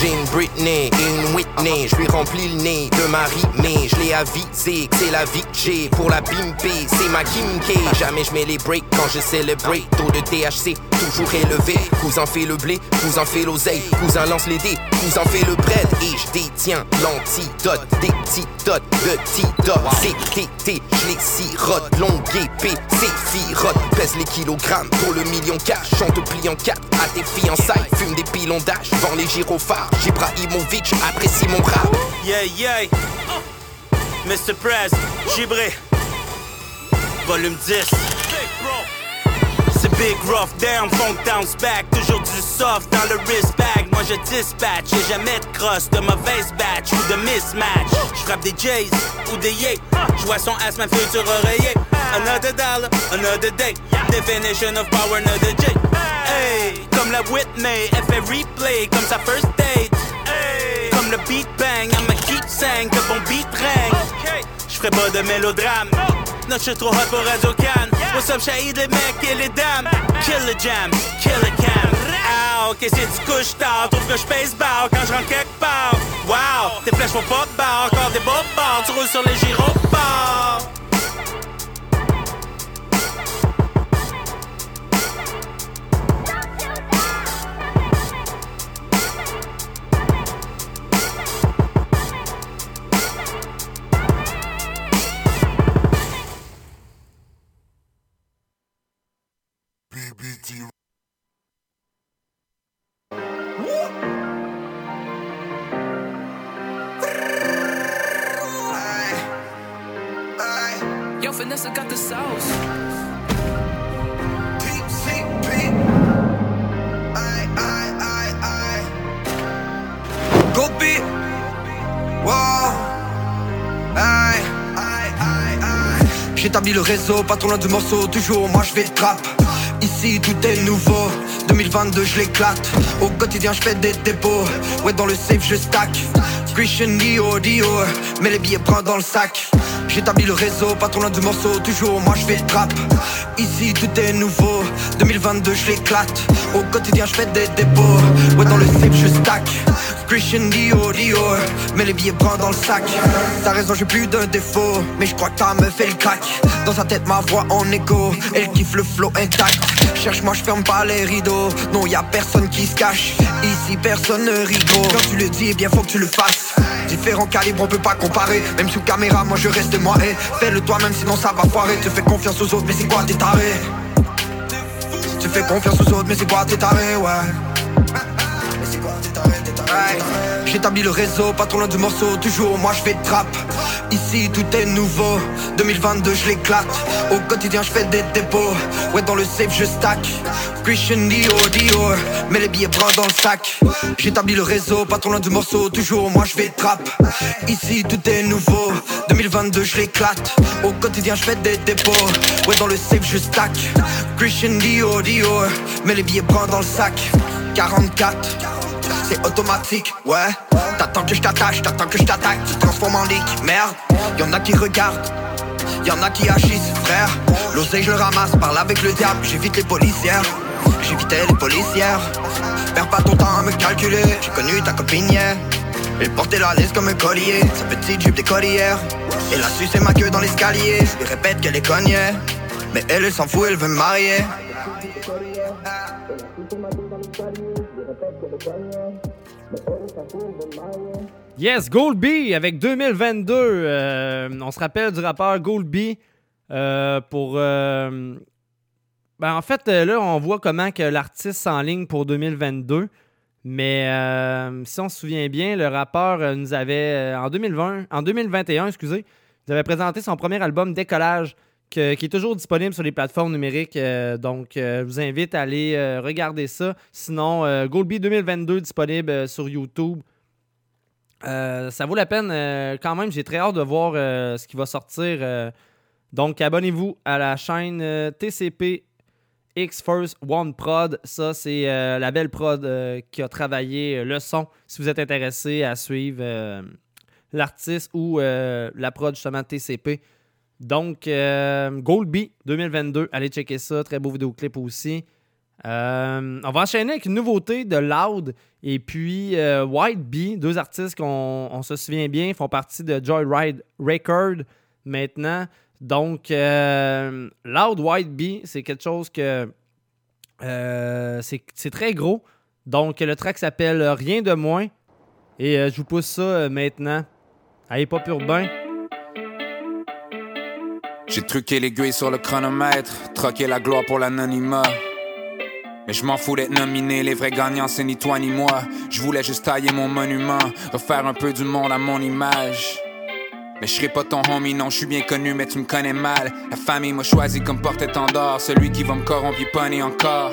J'ai une Britney et une Whitney, je lui remplis le nez de ma mais je l'ai avisé que c'est la vie que j'ai pour la bimper, c'est ma Kim K. Jamais je mets les breaks quand je celebrate, taux de THC toujours élevé. Cousin fait le blé, cousin fait l'oseille, cousin lance les dés, cousin fait le bread. Et je détiens l'antidote, des petits dots, petits dots, CTT, je les sirote, longue épée, c'est firote, pèse les kilogrammes pour le million cash, chante pliant cap à tes fiançailles, fume des pilons d'âge, vend les gyrophares, Jibrahimovic apprécie mon rap. Yeah, yeah. Mr. Prez, Gibré. Volume 10. C'est Big Rough Down, Funk Down's back. Toujours du soft dans le wrist bag. Moi je dispatch, j'ai jamais de crosse, de mauvaise batch ou de mismatch. Je frappe des Jays ou des Yay. Je vois son ass, ma future oreiller. Another dollar, another day. Definition of power, another J. Hey, comme la Whitney, elle fait replay comme sa first date. Hey, comme le beat bang, I'm a keep sang que bon beat rang. Je ferai pas de mélodrame. Suis trop hot pour Radio Can. What's up, Shahid, les mecs et les dames? Kill the jam, kill the cam. Ah, ok, si tu couches tard, trouve que je pèse bas quand je rentre quelque part. Wow, tes flèches font pas de barre, encore des beaux bords, tu roules sur les gyrophares. LGBT. Yo, Vanessa got the sauce. Peep, peep, peep. Aye. Go beat. Wow. Aye, aye, aye, aye. J'établis le réseau, pas trop loin du morceau. Toujours, moi je vais le trap. Ici tout est nouveau, 2022 je l'éclate. Au quotidien je fais des dépôts, ouais dans le safe je stack. Christian Dio, Dio, mets les billets prends dans le sac. J'établis le réseau, pas trop du morceau, toujours moi je fais trap. Ici tout est nouveau, 2022 je l'éclate. Au quotidien je fais des dépôts, ouais dans le safe je stack. Christian Dio, Dio, mets les billets prends dans le sac. T'as raison, j'ai plus d'un défaut, mais je crois que ta me fait le crack. Dans sa tête, ma voix en écho, elle kiffe le flow intact. Cherche-moi, je ferme pas les rideaux. Non, y a personne qui se cache. Ici, personne ne rigole. Quand tu le dis, eh bien, faut que tu le fasses. Différents calibres, on peut pas comparer. Même sous caméra, moi je reste moi. Et fais-le toi-même, sinon ça va foirer. Tu fais confiance aux autres, mais c'est quoi t'es taré? Tu fais confiance aux autres, mais c'est quoi t'es taré, ouais. J'établis le réseau, pas trop du morceau, toujours moi je fais trap. Ici tout est nouveau, 2022 je l'éclate. Au quotidien je fais des dépôts, ouais dans le safe je stack. Christian Dio, Dio, mets les billets bras dans le sac. J'établis le réseau, pas trop du morceau, toujours moi je fais trap. Ici tout est nouveau, 2022 je l'éclate. Au quotidien je fais des dépôts, ouais dans le safe je stack. Christian Dio, Dio, mets les billets bras dans le sac. 44 c'est automatique, ouais. T'attends que je t'attache, t'attends que je t'attaque, tu te transformes en leak, merde. Y'en a qui regardent, y'en a qui agissent, frère. L'oseille, je le ramasse, parle avec le diable, j'évite les policières. J'évitais les policières. Perds pas ton temps à me calculer, j'ai connu ta copine hier. Elle portait la laisse comme un collier, sa petite jupe d'écolière. Elle a sucé ma queue dans l'escalier, je lui répète qu'elle est cognée. Mais elle, elle s'en fout, elle veut me marier. Yes, Goldby avec 2022. Euh, on se rappelle du rappeur Goldby euh, pour. euh, ben, en fait, euh, là, on voit comment que l'artiste s'enligne pour 2022. Mais si on se souvient bien, le rappeur nous avait, en 2020, en 2021, excusez, nous avait présenté son premier album Décollage, qui est toujours disponible sur les plateformes numériques. euh, donc, euh, je vous invite à aller euh, regarder ça. Sinon, Goldby 2022 disponible sur YouTube. Ça vaut la peine quand même. J'ai très hâte de voir ce qui va sortir. donc, abonnez-vous à la chaîne TCP X First One Prod. Ça, c'est la belle prod qui a travaillé le son. Si vous êtes intéressé à suivre l'artiste ou la prod justement TCP. Donc, euh, Goldby 2022, allez checker ça. Très beau vidéoclip aussi. Euh, on va enchaîner avec une nouveauté de Loud et puis euh, White Bee, deux artistes qu'on on se souvient bien, font partie de Joyride Record maintenant. Donc, euh, Loud White Bee, c'est quelque chose que c'est très gros. Donc, le track s'appelle Rien de moins et je vous pousse ça maintenant. Allez, pas urbain. J'ai truqué l'aiguille sur le chronomètre, troqué la gloire pour l'anonymat. Mais je m'en fous d'être nominé, les vrais gagnants c'est ni toi ni moi. Je voulais juste tailler mon monument, refaire un peu du monde à mon image. Mais je serai pas ton homie, non, je suis bien connu, mais tu me connais mal. La famille m'a choisi comme porte-étendard, celui qui va me corrompre, il encore.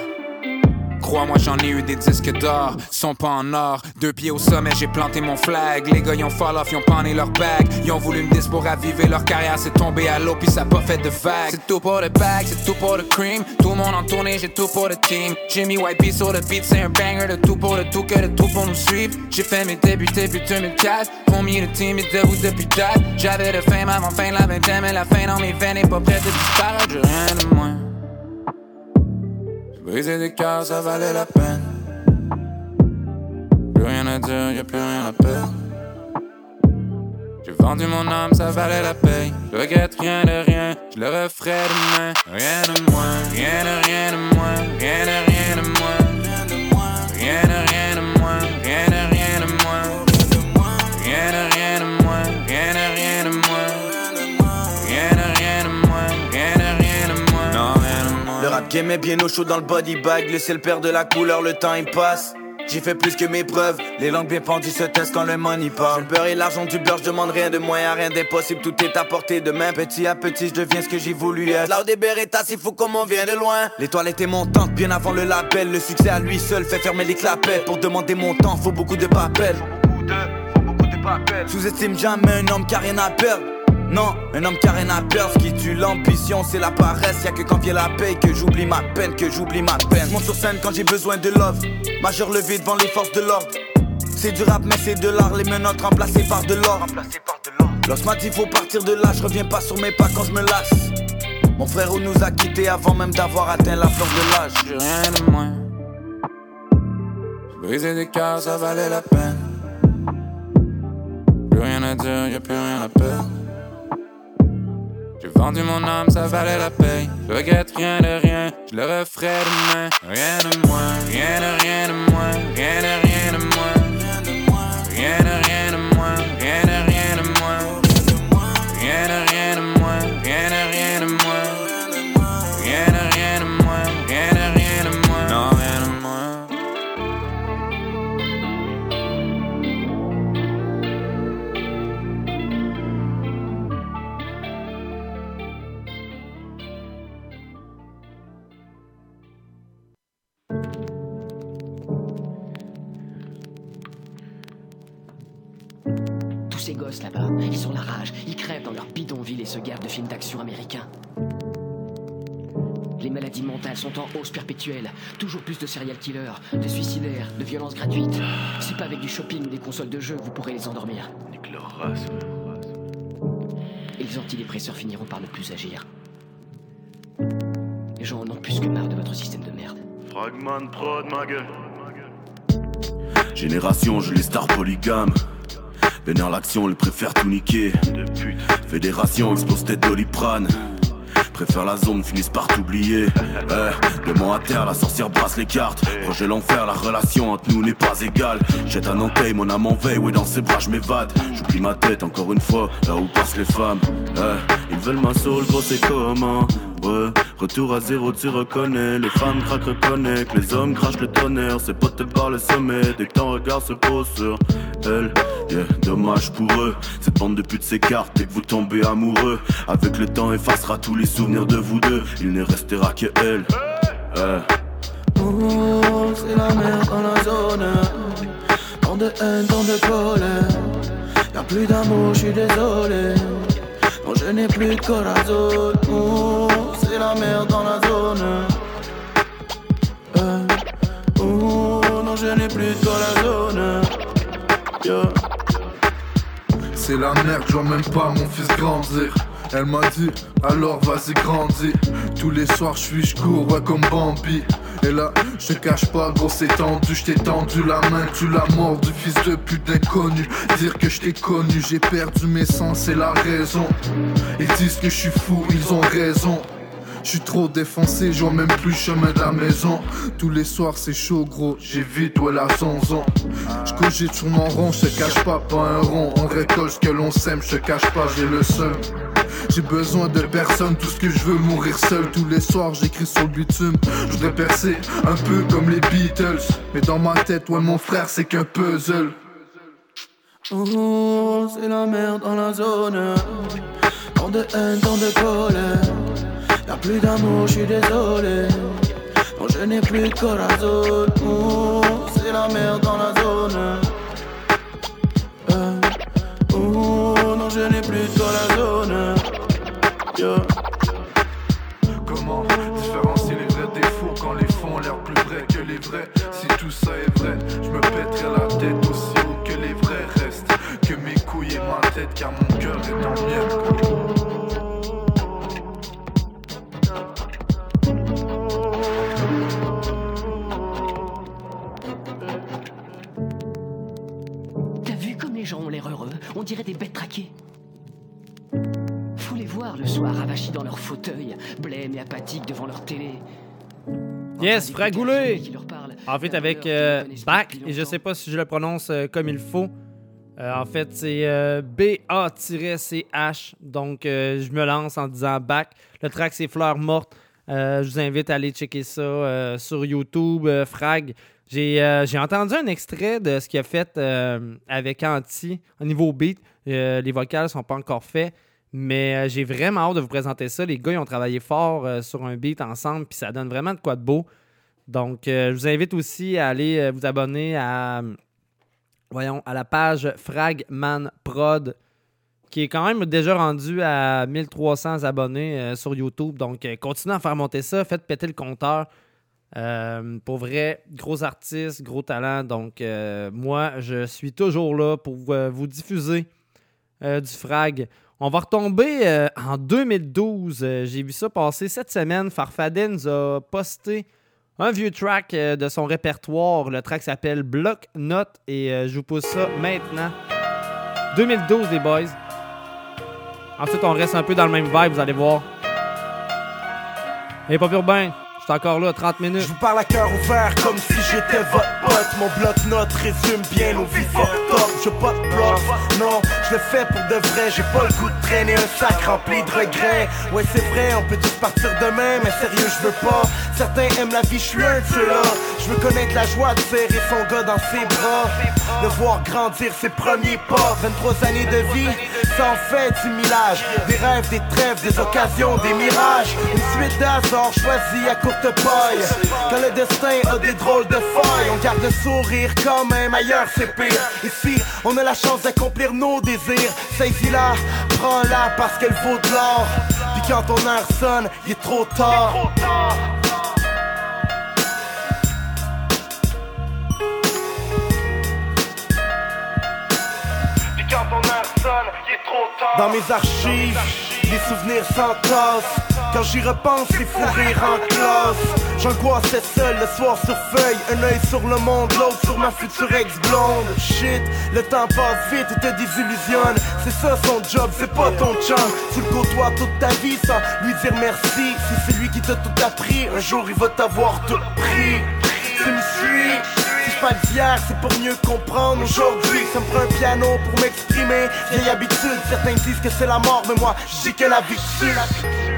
Crois-moi, j'en ai eu des disques d'or, sont pas en or. Deux pieds au sommet, j'ai planté mon flag. Les gars, ils ont fall off, ils ont pané leur bag. Ils ont voulu me dis pour raviver leur carrière, c'est tombé à l'eau, puis ça pas fait de vague. C'est tout pour le bag, c'est tout pour le cream. Tout le monde en tournée, j'ai tout pour le team. Jimmy White Bee sur le beat, c'est un banger de tout pour le tout, que de tout pour nous suivre. J'ai fait mes débuts début 2004. Combien de team est debout depuis date? J'avais de fame avant fin la vingtaine, mais la fin dans mes veines est pas prête de disparaître. J'ai rien de moins. Briser des cœurs, ça valait la peine. Plus rien à dire, y'a plus rien à perdre. J'ai vendu mon âme, ça valait la paye. Je regrette rien de rien, je le referai demain. Rien de moins, rien de rien de moins, rien de rien est bien au chaud dans le body bag. Laissez le père de la couleur, le temps il passe. J'ai fait plus que mes preuves. Les langues bien pendues se testent quand le money parle. Le beurre et l'argent du beurre, je demande rien de moins, rien d'impossible. Tout est à portée de main. Petit à petit, je deviens ce que j'ai voulu être. Là où des Beretta, c'est fou comme on vient de loin. L'étoile était montante bien avant le label. Le succès à lui seul fait fermer les clapettes. Pour demander mon temps, faut beaucoup de papels. Sous-estime jamais un homme qui a rien à perdre. Non, un homme carré n'a peur, ce qui tue l'ambition, c'est la paresse. Y'a que quand vient la paix que j'oublie ma peine, que j'oublie ma peine. Monte sur scène quand j'ai besoin de love, majeur levé devant les forces de l'ordre. C'est du rap, mais c'est de l'art, les menottes remplacées par de l'or. Lorsque il faut partir de là, je reviens pas sur mes pas quand je me lasse. Mon frère nous a quittés avant même d'avoir atteint la fleur de l'âge. J'ai rien de moins. Briser des cœurs, ça valait la peine. Plus rien à dire, y'a plus rien à perdre. J'ai vendu mon âme, ça valait la paye. Je regrette rien de rien, je le referai demain. Rien de moins, rien de rien de moins, rien de rien de moins. Rien de rien de moins, rien de Là-bas, ils ont la rage, ils crèvent dans leur bidonville et se gardent de films d'action américains. Les maladies mentales sont en hausse perpétuelle. Toujours plus de serial killers, de suicidaires, de violences gratuites. C'est pas avec du shopping ou des consoles de jeux que vous pourrez les endormir. Et les antidépresseurs finiront par ne plus agir. Les gens en ont plus que marre de votre système de merde. Fragment prod, ma gueule. Génération, je les stars Vénère l'action, ils préfèrent tout niquer. Fédération, explose tête doliprane. Préfère la zone, finissent par t'oublier. Eh, mont à terre, la sorcière brasse les cartes. Projet l'enfer, la relation entre nous n'est pas égale. Jette un entaille, mon âme en veille, ouais, dans ses bras, je m'évade. J'oublie ma tête encore une fois, là où passent les femmes. Eh, ils veulent ma soul, c'est comment? Retour à zéro, tu reconnais. Les femmes craquent, reconnais. Que les hommes crachent le tonnerre. C'est potes par le sommet. Dès que ton regard se pose sur elle. Dommage pour eux. Cette bande de putes s'écarte dès que vous tombez amoureux. Avec le temps, effacera tous les souvenirs de vous deux. Il ne restera que elle. C'est la merde dans la zone. Tant de haine, tant de colère. Y'a plus d'amour, je suis désolé. Non, je n'ai plus de corazon. Oh, c'est la merde dans la zone. Oh, non, je n'ai plus de corazon. C'est la merde, je vois même pas mon fils grandir. Elle m'a dit, alors vas-y grandis. Tous les soirs je suis, je cours, ouais comme Bambi. Et là, cache pas, gros c'est tendu, je t'ai tendu la main, tu l'as mort du fils de pute d'inconnu. Dire que je connu, j'ai perdu mes sens, c'est la raison. Ils disent que je suis fou, ils ont raison. Je suis trop défoncé, je vois même plus chemin de la maison. Tous les soirs c'est chaud gros, j'évite ouais la zonzon. Je cogite sur mon rond, je cache pas, pas un rond. On récolte ce que l'on sème, je cache pas, j'ai le seum. J'ai besoin de personne, tout ce que je veux mourir seul. Tous les soirs j'écris sur le bitume. Je voudrais percer un peu comme les Beatles. Mais dans ma tête, ouais mon frère, c'est qu'un puzzle. Oh, c'est la merde dans la zone. Tant de haine, tant de colère. Y'a plus d'amour, je suis désolé. Non, je n'ai plus de corazon. C'est la merde dans la zone. Oh, non, je n'ai plus de corazon. Yeah. Comment différencier les vrais défauts quand les fonds ont l'air plus vrais que les vrais? Si tout ça est vrai, je me pèterai la tête aussi haut que les vrais restent Que mes couilles et ma tête car mon cœur est en miettes On dirait des bêtes traquées. Faut les voir le soir avachis dans leur fauteuil, blêmes et apathiques devant leur télé. Yes, Fragoulé! En fait, avec euh, Bac, et je sais pas si je le prononce euh, comme il faut. Euh, en fait, c'est euh, B-A-C-H. Donc, je me lance en disant Bac. Le track, c'est Fleurs mortes. Je vous invite à aller checker ça sur YouTube, Frag. J'ai euh, j'ai entendu un extrait de ce qu'il a fait euh, avec Anti au niveau beat. Euh, les vocales sont pas encore faits. Mais j'ai vraiment hâte de vous présenter ça. Les gars, ils ont travaillé fort sur un beat ensemble, puis ça donne vraiment de quoi de beau. Donc, je vous invite aussi à aller vous abonner à, voyons, à la page Fragman Prod, qui est quand même déjà rendu à 1300 abonnés sur YouTube. Donc, continuez à faire monter ça. Faites péter le compteur. Euh, pour vrai, gros artiste, gros talent. Donc, euh, moi, je suis toujours là pour euh, vous diffuser du frag. On va retomber en 2012. Euh, J'ai vu ça passer cette semaine. Farfadet nous a posté un vieux track de son répertoire. Le track s'appelle Block Note et je vous pose ça maintenant. 2012, les boys. Ensuite, on reste un peu dans le même vibe, vous allez voir. Et pas urbain, je encore là, 30 minutes. Je vous parle à cœur ouvert comme si j'étais votre pote. Mon bloc-notes résume bien nos vies. Je pas de bluff, non, je le fais pour de vrai. J'ai pas le goût de traîner un sac rempli de regrets. Ouais, c'est vrai, on peut tous partir demain, mais sérieux, je veux pas. Certains aiment la vie, je suis un de ceux-là. Je veux connaître la joie de serrer son gars dans ses bras. Le voir grandir ses premiers pas. 23 années de vie, ça en fait 10 000 âges. Des rêves, des trêves, des occasions, des mirages. Une suite d'hasards choisis à courte paille. Quand le destin a des drôles de failles, on garde le sourire quand même, ailleurs c'est pire. Ici, on a la chance d'accomplir nos désirs. Saisis-la, prends-la parce qu'elle vaut de l'or. Puis quand ton heure sonne, il est trop tard. Puis quand ton sonne, il est trop tard. Dans mes archives, les souvenirs s'entassent. Quand j'y repense, les fous rires en classe. J'angoissais seul le soir sur feuille. Un œil sur le monde, l'autre sur ma future ex-blonde. Shit, le temps passe vite et te désillusionne. C'est ça son job, c'est pas ton chum. Tu le côtoies toute ta vie sans lui dire merci. Si c'est lui qui t'a tout appris, un jour il va t'avoir tout pris. Tu me suis. D'hier, c'est pour mieux comprendre aujourd'hui. Ça me prend un piano pour m'exprimer. Vieille habitude, certains disent que c'est la mort, mais moi, je dis que la vie.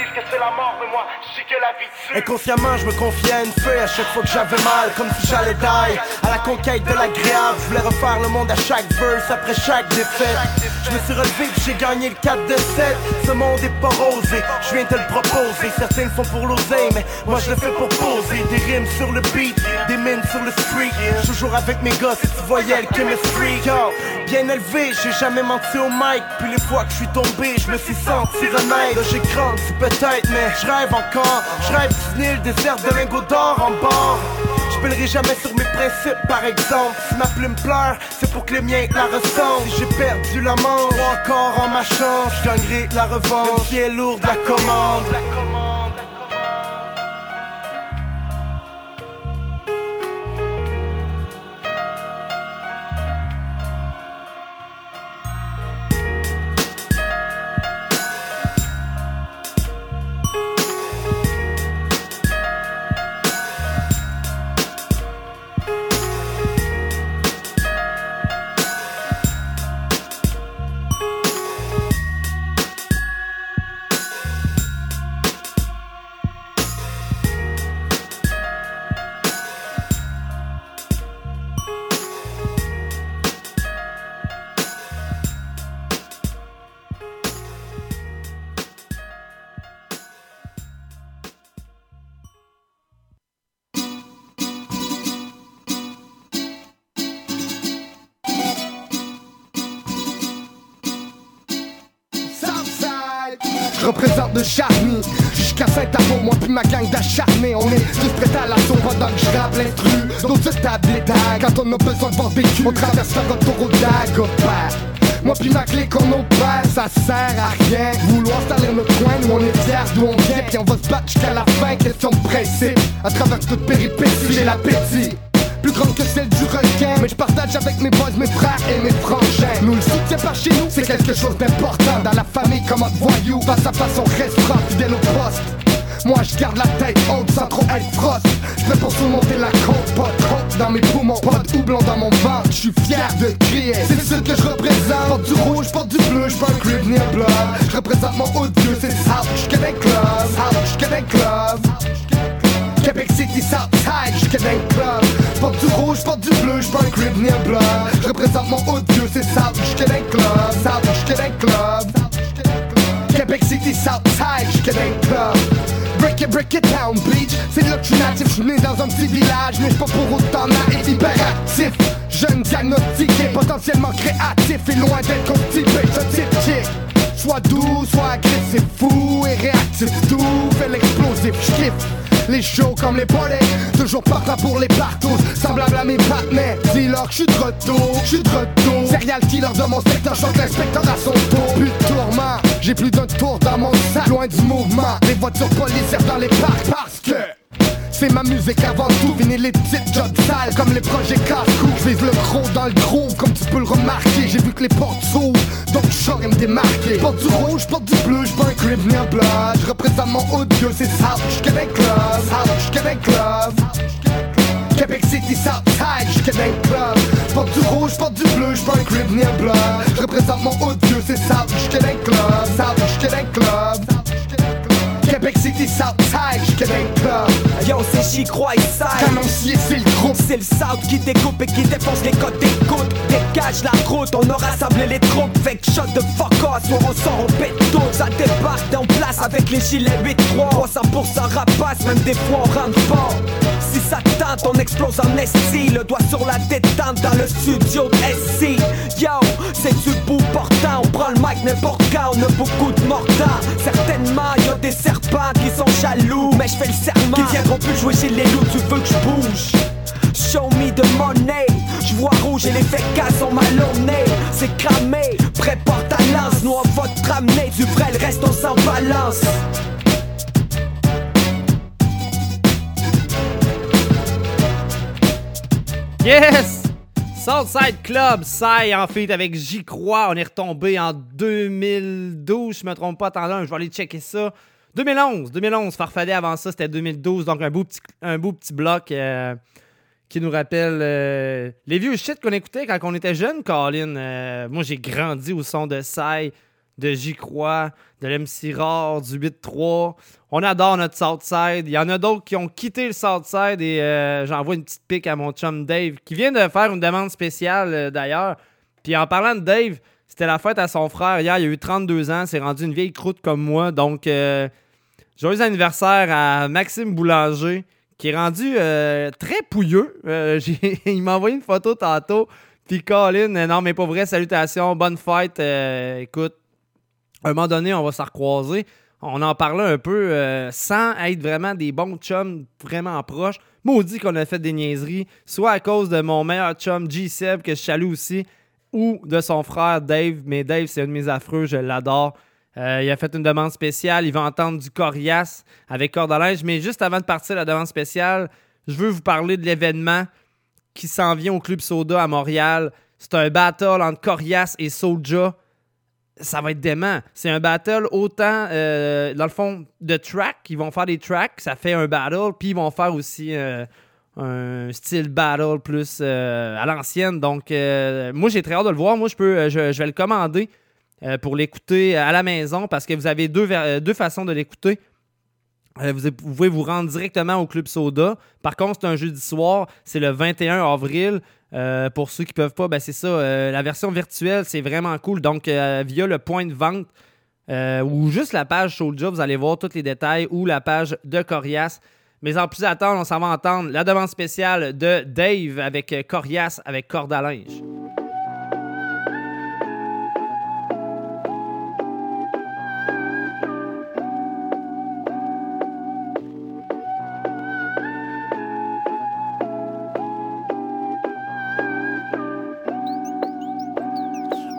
Disent que c'est la mort, mais moi, je sais que la vie. Inconsciemment, je me confiais à une feuille à chaque fois que j'avais mal, comme si j'allais die. À la conquête de l'agréable, je voulais refaire le monde à chaque verse, après chaque défaite. Je me suis relevé j'ai gagné le 4 de 7. Ce monde est pas rosé, je viens te le proposer. Certains le font pour l'oseille, mais moi je le fais pour poser. Des rimes sur le beat, des mines sur le street. Toujours avec mes gars, si tu voyais le chemistry. Yo, bien élevé, j'ai jamais menti au mic. Puis les fois que je suis tombé, je me suis senti renaître. J'ai grandi mais je rêve encore. Je rêve Disney, le désert de lingots d'or en bord. Je pèlerai jamais sur mes principes, par exemple. Si ma plume pleure, c'est pour que les miens la ressemblent. Si j'ai perdu la manche, encore en ma chance, je gagnerai la revanche. Qui est lourde la commande. Jusqu'à Saint-Amour, moi puis ma gang d'acharnés On est tous prêts à l'assaut pendant que je rappe l'intrus. D'autres se tablent Quand on a besoin de barbecue On traverse la autoroute d'Agopère moi puis ma clé qu'on opère, ça sert à rien. Vouloir salir notre coin, nous on est fiers d'où on vient. Puis on va se battre jusqu'à la fin, question de À travers toute péripétie, j'ai l'appétit plus grande que celle du requin. Mais je partage avec mes boys, mes frères et mes frangins. Nous le soutien par chez nous, c'est quelque chose d'important. Dans la famille comme un voyou, face à face on reste franc, fidèle au poste. Moi je garde la tête haute sans trop être frost Je pour surmonter la côte, pas côte dans mes poumons Pas de houblon dans mon ventre, je suis fier de crier. C'est ce que je représente, porte du rouge, porte du bleu Je un crib ni un blood, je représente mon haut dieu C'est ça, je connais club, je connais club Québec City Southside, je connais club Porte du rouge, porte du bleu, je pas un crib ni un blood Je représente mon haut dieu, c'est ça, je connais club South, je connais club Québec City Southside, je connais club Break it, break it down, bitch. C'est je suis natif, je suis né dans un petit village, mais pas pour autant naïf, hyperactif. Jeune diagnostiqué, potentiellement créatif et loin d'être constipé, je type kick. Soit doux, soit agressif, fou et réactif, tout fait l'explosif, j'kiffe. Les shows comme les polets, toujours partant pour les partout, semblable à mes partenaires. Dis-leur que je suis de retour, je suis de retour. Serial killer de mon secteur, chante l'inspecteur à son tour. Plus de tourment, j'ai plus d'un tour dans mon sac, loin du mouvement. Les voitures policières dans les parcs parce que. C'est ma musique avant tout, fini les petites jobs sales comme les projets casse-cou. Vise le gros dans le groove comme tu peux le remarquer. J'ai vu que les portes s'ouvrent, donc je me démarquer. Porte du rouge, porte du bleu, j'veux un crib ni un blood. Je représente mon audio, c'est South, j'suis Québec Club. South, Québec Club. Québec City, Southside, j'suis Québec Club. Porte du rouge, porte du bleu, j'veux un crib ni un blood. Je représente mon audio, c'est South, j'suis Québec Club. South, j'suis Québec Club. Québec City, Southside, Québec Club. Yo, c'est j'y crois, Side. Canoncier, c'est le groupe. C'est le South qui découpe et qui défonce les codes d'écoute. Dégage la route, on a rassemblé les troupes. Que shot de fuck off, soit on sort, on pète tout. Ça débarque en place avec les gilets 8-3. 300% rapace, même des fois on rentre pas. Si ça tente, on explose en SC. Le doigt sur la détente dans le studio de SC. Yo, c'est du bout portant. On prend le mic n'importe quand, on a beaucoup de mordants. Certainement, y a des serpents qui sont jaloux. Mais je fais le serment qu'ils viendront plus jouer chez les loups. Tu veux que je bouge? Show me the money. Je vois rouge et les fécas sont malhonnés. C'est cramé, prépare ta lance. Nous on va te ramener du vrai, le reste on balance. Yes! Southside Club, Sai en fait avec J'y crois. On est retombé en 2012, je me trompe pas, attendez, je vais aller checker ça. 2011, 2011, Farfadet avant ça, c'était 2012, donc un beau petit, un beau petit bloc euh, qui nous rappelle euh, les vieux shit qu'on écoutait quand on était jeune, Colin. Euh, moi, j'ai grandi au son de Sai, de J'y crois, de l'MC Rare, du 8-3. On adore notre Southside. Il y en a d'autres qui ont quitté le Southside et j'envoie une petite pique à mon chum Dave qui vient de faire une demande spéciale d'ailleurs. Puis en parlant de Dave, c'était la fête à son frère hier. Il a eu 32 ans. C'est rendu une vieille croûte comme moi. Donc, euh, joyeux anniversaire à Maxime Boulanger qui est rendu euh, très pouilleux. Euh, il m'a envoyé une photo tantôt. Puis Colin, non mais pas vrai, salutations, bonne fête. Écoute, à un moment donné, on va se recroiser. On en parlait un peu sans être vraiment des bons chums vraiment proches. Maudit qu'on a fait des niaiseries, soit à cause de mon meilleur chum G-Seb, que je salue aussi, ou de son frère Dave. Mais Dave, c'est un de mes affreux, je l'adore. Euh, il a fait une demande spéciale. Il va entendre du Corias avec corde. Mais juste avant de partir la demande spéciale, je veux vous parler de l'événement qui s'en vient au Club Soda à Montréal. C'est un battle entre Corias et Soulja. Ça va être dément. C'est un battle autant, euh, dans le fond, de track. Ils vont faire des tracks, ça fait un battle. Puis ils vont faire aussi euh, un style battle plus euh, à l'ancienne. Donc, euh, moi, j'ai très hâte de le voir. Moi, je, peux, euh, je, vais le commander pour l'écouter à la maison parce que vous avez deux, deux façons de l'écouter. Vous, pouvez vous rendre directement au Club Soda. Par contre, c'est un jeudi soir. C'est le 21 avril. Pour ceux qui peuvent pas, ben c'est ça. la version virtuelle, c'est vraiment cool. Donc, via le point de vente ou juste la page Soulja, vous allez voir tous les détails ou la page de Corias. Mais en plus attendre, on s'en va entendre la demande spéciale de Dave avec euh, Corias avec corde à linge.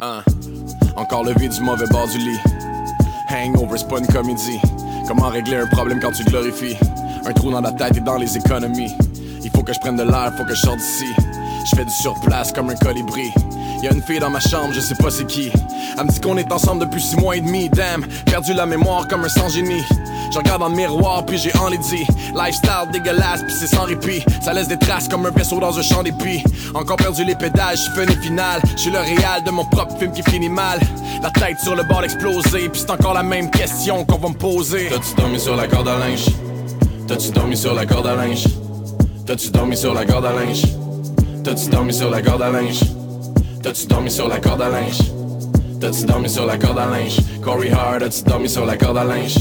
Hein? Encore levé du mauvais bord du lit. Hangover, c'est pas une comédie. Comment régler un problème quand tu glorifies? Un trou dans la tête et dans les économies. Il faut que je prenne de l'air, faut que je sorte d'ici. Je fais du surplace comme un colibri. Y a une fille dans ma chambre, je sais pas c'est qui. Elle me dit qu'on est ensemble depuis six mois et demi. Damn, perdu la mémoire comme un sans génie. Je regarde dans le miroir puis j'ai enlaidi Lifestyle dégueulasse puis c'est sans répit Ça laisse des traces comme un vaisseau dans un champ d'épis Encore perdu les pédales, je fais une finale Je suis le réal de mon propre film qui finit mal La tête sur le bord d'exploser Puis c'est encore la même question qu'on va me poser T'as-tu dormi sur la corde à linge? T'as-tu dormi sur la corde à linge? T'as-tu dormi sur la corde à linge? T'as-tu dormi sur la corde à linge? T'as-tu dormi sur la corde à linge? T'as-tu dormi sur la corde à linge? Corey Hart, as-tu dormi sur la corde à linge?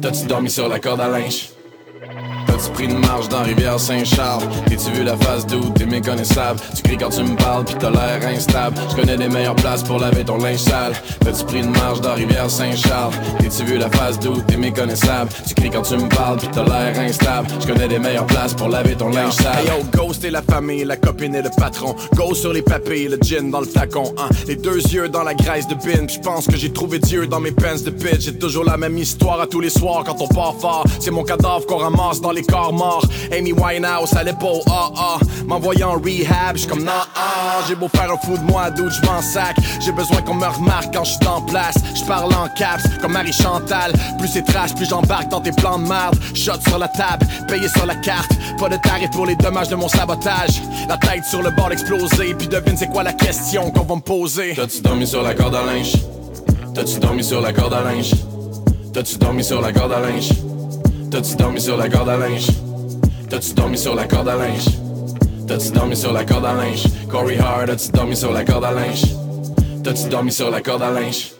T'as-tu dormi sur la corde à linge? T'as-tu pris une marche dans Rivière-Saint-Charles? T'es-tu vu la face d'où t'es méconnaissable? Tu cries quand tu me parles pis t'as l'air instable. Je connais des meilleures places pour laver ton linge sale. T'as-tu pris une marche dans Rivière-Saint-Charles? T'es-tu vu la face d'où t'es méconnaissable? Tu cries quand tu me parles pis t'as l'air instable. Je connais des meilleures places pour laver ton linge sale. Hey yo, Ghost et la famille, la copine et le patron. Go sur les papilles, le gin dans le flacon. Hein. Les deux yeux dans la graisse de bin. Je pense que j'ai trouvé Dieu dans mes pants de pitch. J'ai toujours la même histoire à tous les soirs quand on part fort. C'est mon cadavre qu'on ramasse dans les corps morts. Amy Winehouse à l'épaule, ah ah. M'envoyant en rehab, j'suis comme non, ah. J'ai beau faire un fou de moi, d'où je m'en sac. J'ai besoin qu'on me remarque quand j'suis en place. J'parle en caps, comme Marie Chantal. Plus c'est trash, plus j'embarque dans tes plans de merde. Shot sur la table, payé sur la carte. Pas de tarif pour les dommages de mon sabotage. La tête sur le bord d'exploser. Puis devine c'est quoi la question qu'on va me poser. T'as-tu dormi sur la corde à linge? T'as-tu dormi sur la corde à linge? T'as-tu dormi sur la corde à linge? T'as-tu dormi sur la corde à linge? T'as-tu dormi sur la corde à linge? T'as-tu dormi sur la corde à linge? Corey Hard, as-tu dormi sur la corde à linge? T'as-tu dormi sur la corde à linge?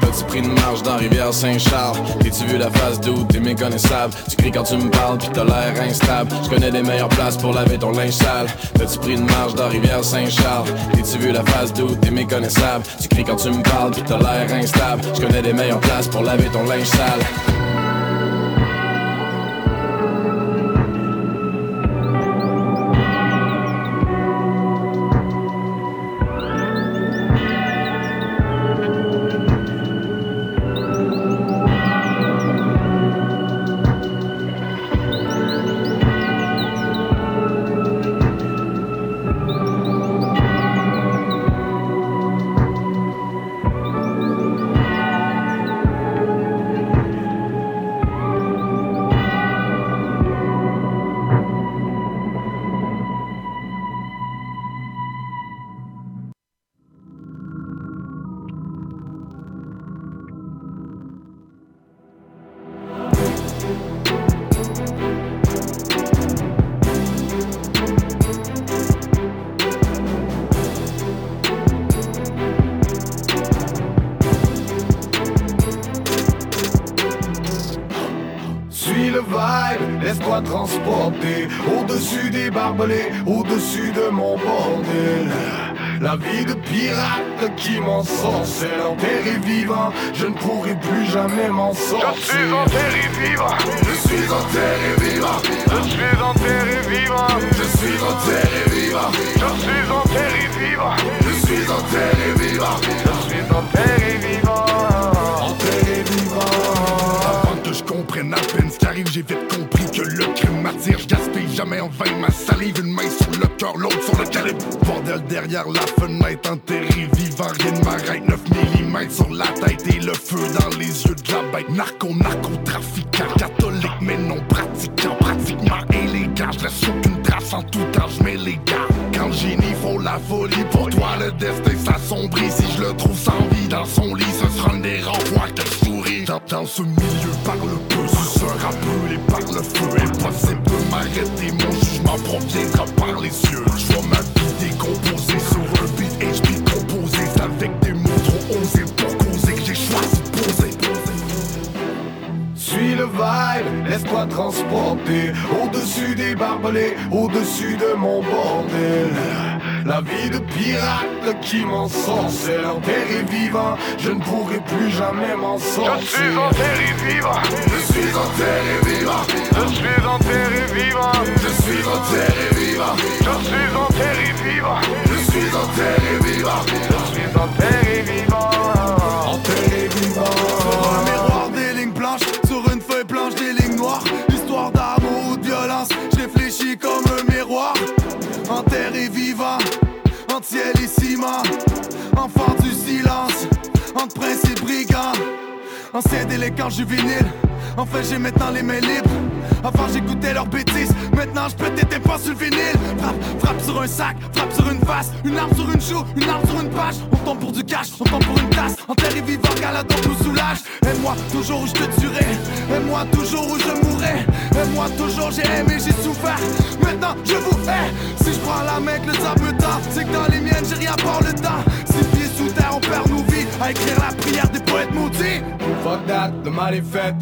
T'as-tu pris une marche dans Rivière-Saint-Charles? T'es-tu vu la face d'où t'es méconnaissable? Tu cries quand tu me parles pis t'as l'air instable. Je connais des meilleures places pour laver ton linge sale. T'as-tu pris une marche dans Rivière-Saint-Charles? T'es-tu vu la face d'où t'es méconnaissable? Tu cries quand tu me parles pis t'as l'air instable. Je connais des meilleures places pour laver ton linge sale. Transporter Au-dessus des barbelés, au-dessus de mon bordel. La vie de pirate qui m'ensorcelle Enterré vivant, je ne pourrai plus jamais m'en sortir. Je suis enterré vivant. Je suis enterré vivant. Je suis enterré vivant. Je suis enterré vivant. Je suis enterré vivant. Je suis enterré vivant. Je suis enterré vivant. Enterré vivant Avant que je comprenne à peine ce qui arrive, j'ai vite compris que le crime m'attire. Je gaspille jamais en vain ma salive, une main sur le cœur, l'autre sur le calibre. Bordel derrière la fenêtre, enterré vivant, rien ne m'arrête. 9 mm sur la tête et le feu dans les yeux de la bête. Narco, narcotrafiquant, catholique mais non pratiquant, pratiquement élégant. Je laisse aucune trace en tout temps, je mets les gars. Quand génie faut la folie, pour toi le destin s'assombrit. Si je le trouve sans vie dans son lit, ce sera une des renvois que. Dans, ce milieu, parle peu, sous un rappelé par le feu. Impossible de m'arrêter, mon jugement proviendra par les cieux. Je vois ma vie décomposée sur un beat HP composé. Avec des mots trop osés pour Suis le vibe, laisse-toi transporter. Au-dessus des barbelés, au-dessus de mon bordel. La vie de pirate qui m'ensorcelle Enterré vivant, je ne pourrai plus jamais m'en sortir. Je suis enterré vivant. Je suis enterré vivant. Je suis enterré vivant. Je suis enterré vivant. Je suis enterré vivant. Je suis enterré vivant. Je suis enterré vivant Blanche des lignes noires. Histoire d'amour ou de violence Je réfléchis comme un miroir. Enterré vivant Entre ciel et ciment. Enfant du silence Ancien délinquant juvénile En fait j'ai maintenant les mains libres. Avant j'écoutais leurs bêtises. Maintenant je pète tes pas sur le vinyle. Frappe, frappe sur un sac, frappe sur une face. Une arme sur une joue, une arme sur une page. On tombe pour du cash, on tombe pour une tasse. Enterré vivant, galadon nous soulage. Aime-moi toujours où je te tuerai. Aime-moi toujours où je mourrai. Aime-moi toujours, j'ai aimé, j'ai souffert. Maintenant je vous hais. Si je prends la main que le sable me C'est que dans les miennes j'ai rien part le temps terre on perd nos vies À écrire la prière des poètes maudits Fuck that, le mal est fait.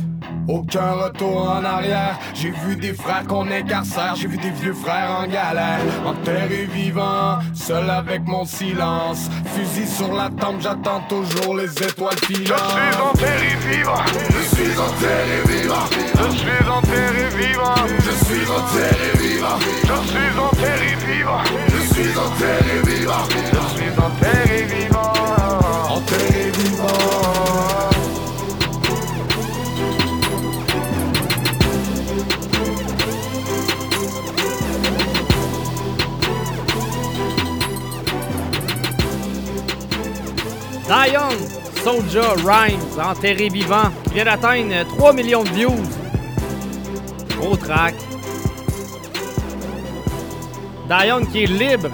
aucun retour en arrière. J'ai vu des frères qu'on incarcère, j'ai vu des vieux frères en galère. Enterré vivant, seul avec mon silence. Fusil sur la tempe, j'attends toujours les étoiles filantes. Je suis enterré vivant, je suis enterré vivant, je suis enterré vivant, je suis enterré vivant, je suis enterré vivant, je suis enterré vivant, je suis enterré vivant, Dion, Soldier, Rhymes, enterré vivant, qui vient d'atteindre 3 millions de views. Gros track. Dion qui est libre,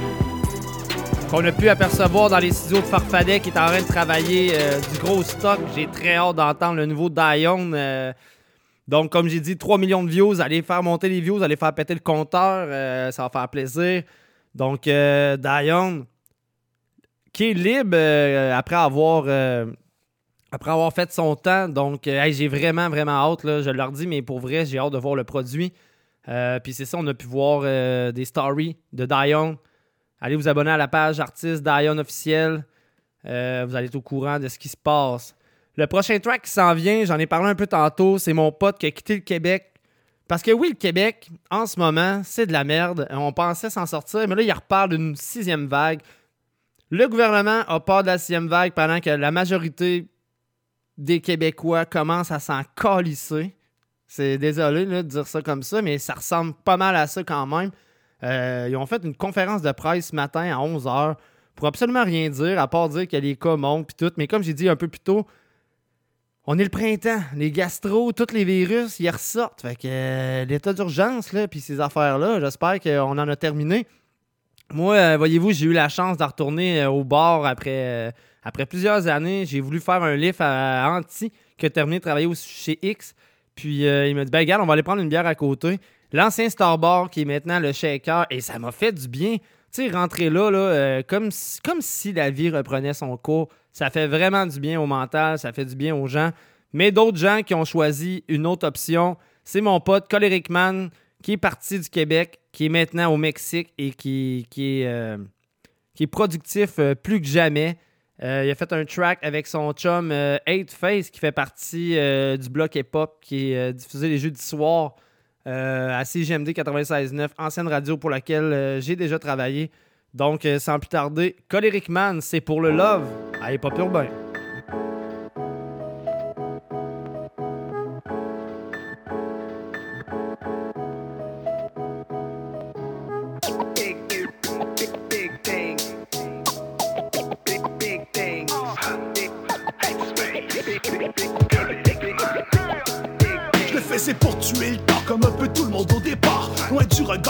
qu'on a pu apercevoir dans les studios de Farfadet, qui est en train de travailler euh, du gros stock. J'ai très hâte d'entendre le nouveau Dion. euh. donc, comme j'ai dit, 3 millions de views. Allez faire monter les views, allez faire péter le compteur. euh, ça va faire plaisir. Donc, Dion, qui est libre euh, après avoir euh, après avoir fait son temps. Donc, euh, j'ai vraiment, vraiment hâte. Là, je leur dis, mais pour vrai, j'ai hâte de voir le produit. Puis c'est ça, on a pu voir des stories de Dion. Allez vous abonner à la page artiste Dion officiel. Vous allez être au courant de ce qui se passe. Le prochain track qui s'en vient, j'en ai parlé un peu tantôt, c'est mon pote qui a quitté le Québec. Parce que oui, le Québec, en ce moment, c'est de la merde. On pensait s'en sortir, mais là, il reparle d'une sixième vague. Le gouvernement a peur de la sixième vague pendant que la majorité des Québécois commencent à s'en calisser. C'est désolé de dire ça comme ça, mais ça ressemble pas mal à ça quand même. Euh, ils ont fait une conférence de presse ce matin à 11h pour absolument rien dire, à part dire que les cas montent puis tout. Mais comme j'ai dit un peu plus tôt, on est le printemps. Les gastro, tous les virus, ils ressortent. Fait que euh, l'état d'urgence, là, puis ces affaires-là, j'espère qu'on en a terminé. Moi, euh, voyez-vous, j'ai eu la chance de retourner euh, au bar après, euh, après plusieurs années. J'ai voulu faire un lift à, Anti, qui a terminé de travailler chez X. Puis il m'a dit, ben regarde, on va aller prendre une bière à côté. L'ancien Star Bar, qui est maintenant le Shaker, et ça m'a fait du bien. Tu sais, rentrer là, comme, si, comme si la vie reprenait son cours. Ça fait vraiment du bien au mental, ça fait du bien aux gens. Mais d'autres gens qui ont choisi une autre option, c'est mon pote Coleric Man, qui est parti du Québec, qui est maintenant au Mexique et qui, est, euh, qui est productif euh, plus que jamais. Euh, il a fait un track avec son chum Eight Face, qui fait partie du bloc hip-hop, qui est diffusé les jeudis soirs à CGMD 96.9, ancienne radio pour laquelle j'ai déjà travaillé. Donc, sans plus tarder, Coleric Man, c'est pour le love à hip-hop urbain. Loin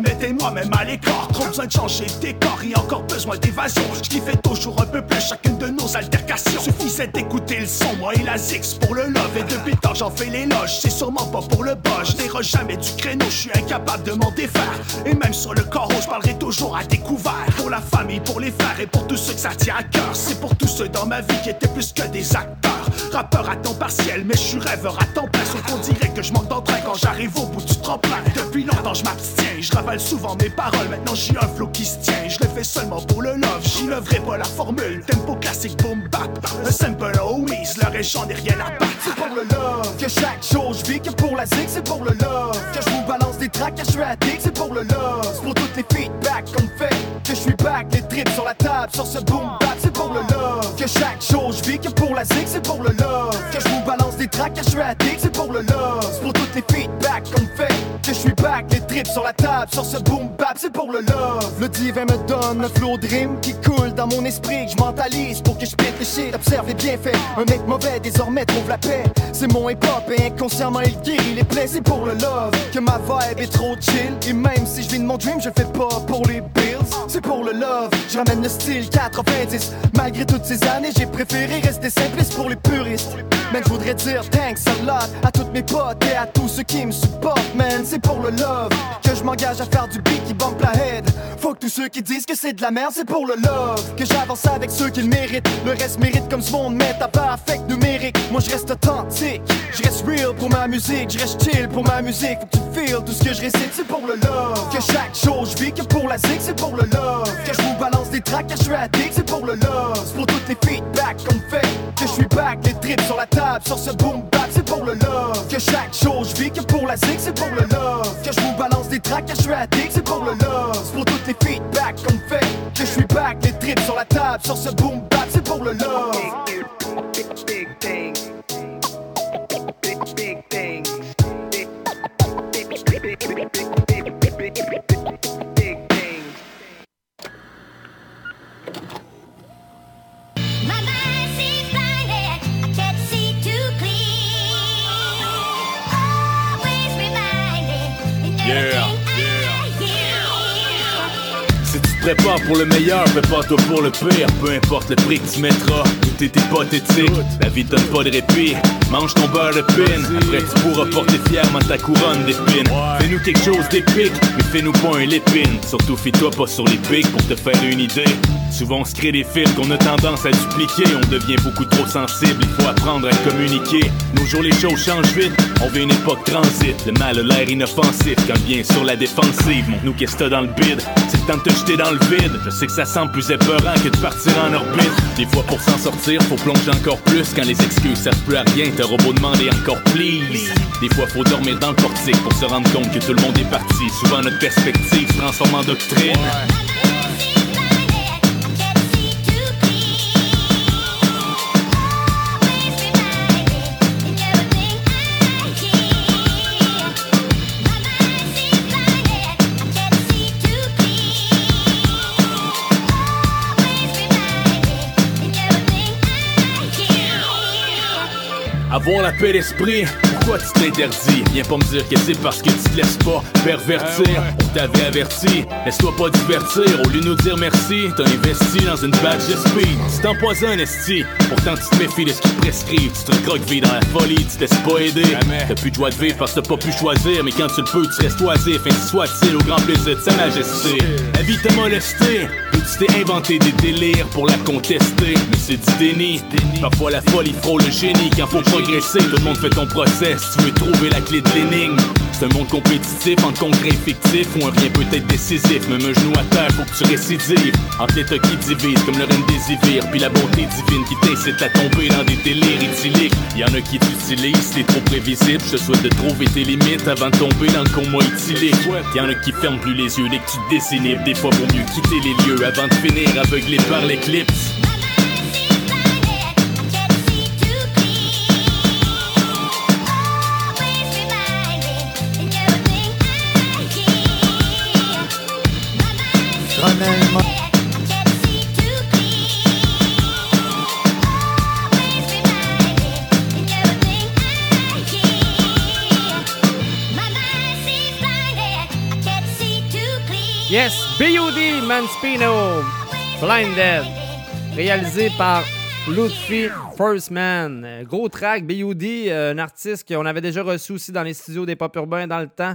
du regard des autres, je me mettais moi-même à l'écart. Trop besoin de changer de décor et encore besoin d'évasion. Je kiffais toujours un peu plus chacune de nos altercations. Suffisait d'écouter le son, moi et la Zix pour le love. Et depuis temps j'en fais l'éloge, c'est sûrement pas pour le bas Je déroge jamais du créneau, je suis incapable de m'en défaire. Et même sur le corps, je parlerai toujours à découvert. Pour la famille, pour les frères et pour tous ceux que ça tient à cœur. C'est pour tous ceux dans ma vie qui étaient plus que des acteurs. Rappeur à temps partiel, mais je suis rêveur à temps plein. Sauf qu'on dirait que je manque d'entrain quand j'arrive au bout du tremplin. Depuis longtemps je m'abstiens, je ravale souvent mes paroles. Maintenant j'ai un flow qui se tient, je le fais seulement pour le love. J'innoverai pas la formule, tempo classique boom bap. Un simple homies, leur et j'en ai rien à battre. C'est pour le love que chaque jour je vis que pour la zig c'est pour le love que je vous balance des tracks. Que je suis addict c'est pour le love. C'est pour toutes les feedbacks qu'on fait. Que je suis back les trips sur la table sur ce boom bap. C'est pour le love que chaque jour je vis que pour la zig c'est pour le love que je vous balance des tracks. Que je suis addict c'est pour le love. C'est pour toutes les feedbacks qu'on fait. Que je suis back les trips sur la table sur ce boom bap c'est pour le love le divin me donne un flow de rime qui coule dans mon esprit je mentalise pour que je pète les shit observe les bienfaits un mec mauvais désormais trouve la paix c'est mon hip hop et inconsciemment il guérit les plaies c'est pour le love que ma vibe est trop chill et même si je vis de mon dream je fais pas pour les bills c'est pour le love. Je ramène le style 90. Malgré toutes ces années, j'ai préféré rester simpliste pour les puristes. Mais je voudrais dire thanks a lot à toutes mes potes et à tous ceux qui me supportent, man. C'est pour le love que je m'engage à faire du beat qui bump la head. Faut que tous ceux qui disent que c'est de la merde, c'est pour le love que j'avance avec ceux qui le méritent. Le reste mérite comme ce monde met à part affect numérique. Moi je reste authentique, je reste real pour ma musique, je reste chill pour ma musique. Faut que tu feel tout ce que je récite, c'est pour le love. Que chaque jour je vis que pour la zig, c'est pour le love. Que je vous balance des tracks, que je suis addict, c'est pour le love. C'est pour toutes les feedbacks qu'on fait. Que je suis back, les trips sur la table, sur ce boom bap, c'est pour le love. Que chaque jour je vis que pour la zig, c'est pour le love. Que je vous balance des tracks, suis addict, c'est pour le love. Pour toutes les feedbacks qu'on fait. Que je suis back, les trips sur la table, sur ce boom bap, c'est pour le love. Big, big things. Big, big things. Big, big, big, big, big, big, big, big, big, big things. My mind seems blinded, I can't see too clear. Always reminded Yeah, Prépares pour le meilleur, prépare-toi pour le pire. Peu importe le prix que tu mettras, tout est hypothétique. La vie donne pas de répit. Mange ton beurre de pin. Après, tu pourras porter fièrement ta couronne d'épines. Fais-nous quelque chose d'épique, mais fais-nous pas un lépine. Surtout, fie-toi pas sur les pics pour te faire une idée. Souvent, on se crée des fils qu'on a tendance à dupliquer. On devient beaucoup trop sensible, il faut apprendre à communiquer. Nos jours, les choses changent vite. On vit une époque transit. Le mal a l'air inoffensif quand bien sur la défensive. Montre-nous qu'est-ce que t'as dans le bide. C'est le temps de te jeter dans le vide. Je sais que ça semble plus épeurant que de partir en orbite. Des fois, pour s'en sortir, faut plonger encore plus. Quand les excuses servent plus à rien, t'auras beau demander encore please. Des fois, faut dormir dans le portique pour se rendre compte que tout le monde est parti. Souvent, notre perspective se transforme en doctrine. Avoir la paix d'esprit, pourquoi tu t'interdis? Viens pas me dire que c'est parce que tu te laisses pas pervertir. On t'avait averti, laisse-toi pas divertir. Au lieu de nous dire merci, t'as investi dans une badge de speed. Tu t'empoisonnes, esti. Pourtant, tu te méfies de ce qu'ils prescrivent. Tu te recroquevilles dans la folie, tu te laisses pas aider. T'as plus de joie de vivre parce que t'as pas pu choisir. Mais quand tu le peux, tu restes oisif. Ainsi soit-il au grand plaisir de sa majesté. La vie t'a molesté. Tu t'es inventé des délires pour la contester, mais c'est du déni. Parfois la folie frôle le génie. Quand faut progresser, tout le monde fait ton process. Tu veux trouver la clé de l'énigme. C'est un monde compétitif, concret et fictif, ou un bien peut-être décisif. Même un genou à terre, faut que tu récidives. Entre l'état qui divise, comme le reine des ivires, puis la bonté divine qui t'incite à tomber dans des délires idylliques. Y en a qui t'utilisent, c'est trop prévisible. Je te souhaite de trouver tes limites avant de tomber dans le coma éthylique. Y en a qui ferment plus les yeux dès que tu désinhibes. Des fois, vaut mieux quitter les lieux avant de finir aveuglé par l'éclipse. Yes, B.U.D. Manspino, Blinded, réalisé par Lutfi First Man. Gros track, B.U.D., euh, un artiste qu'on avait déjà reçu aussi dans les studios des pop urbains dans le temps.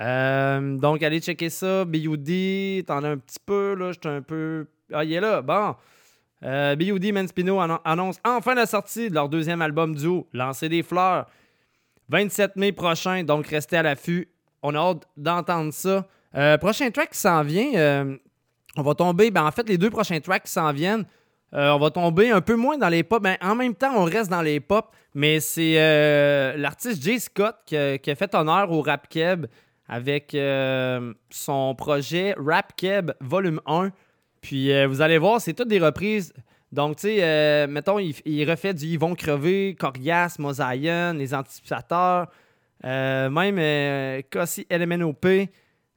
Euh, donc, allez checker ça. B.U.D., t'en as un petit peu, là, j'étais un peu... Ah, il est là, bon. Euh, B.U.D. Manspino annon- annonce enfin la sortie de leur deuxième album duo, Lancer des fleurs. 27 mai prochain, donc restez à l'affût. On a hâte d'entendre ça. Euh, prochain track qui s'en vient, euh, on va tomber, ben en fait, les deux prochains tracks qui s'en viennent, euh, on va tomber un peu moins dans les pop. Ben, en même temps, on reste dans les pop, mais c'est l'artiste Jay Scott qui a, fait honneur au Rap Keb avec son projet Rap Keb Volume 1. Puis vous allez voir, c'est toutes des reprises. Donc, tu sais, mettons, il, refait du Ils vont crever, Corias, Mosaïen, Les Anticipateurs, même Cossi LMNOP,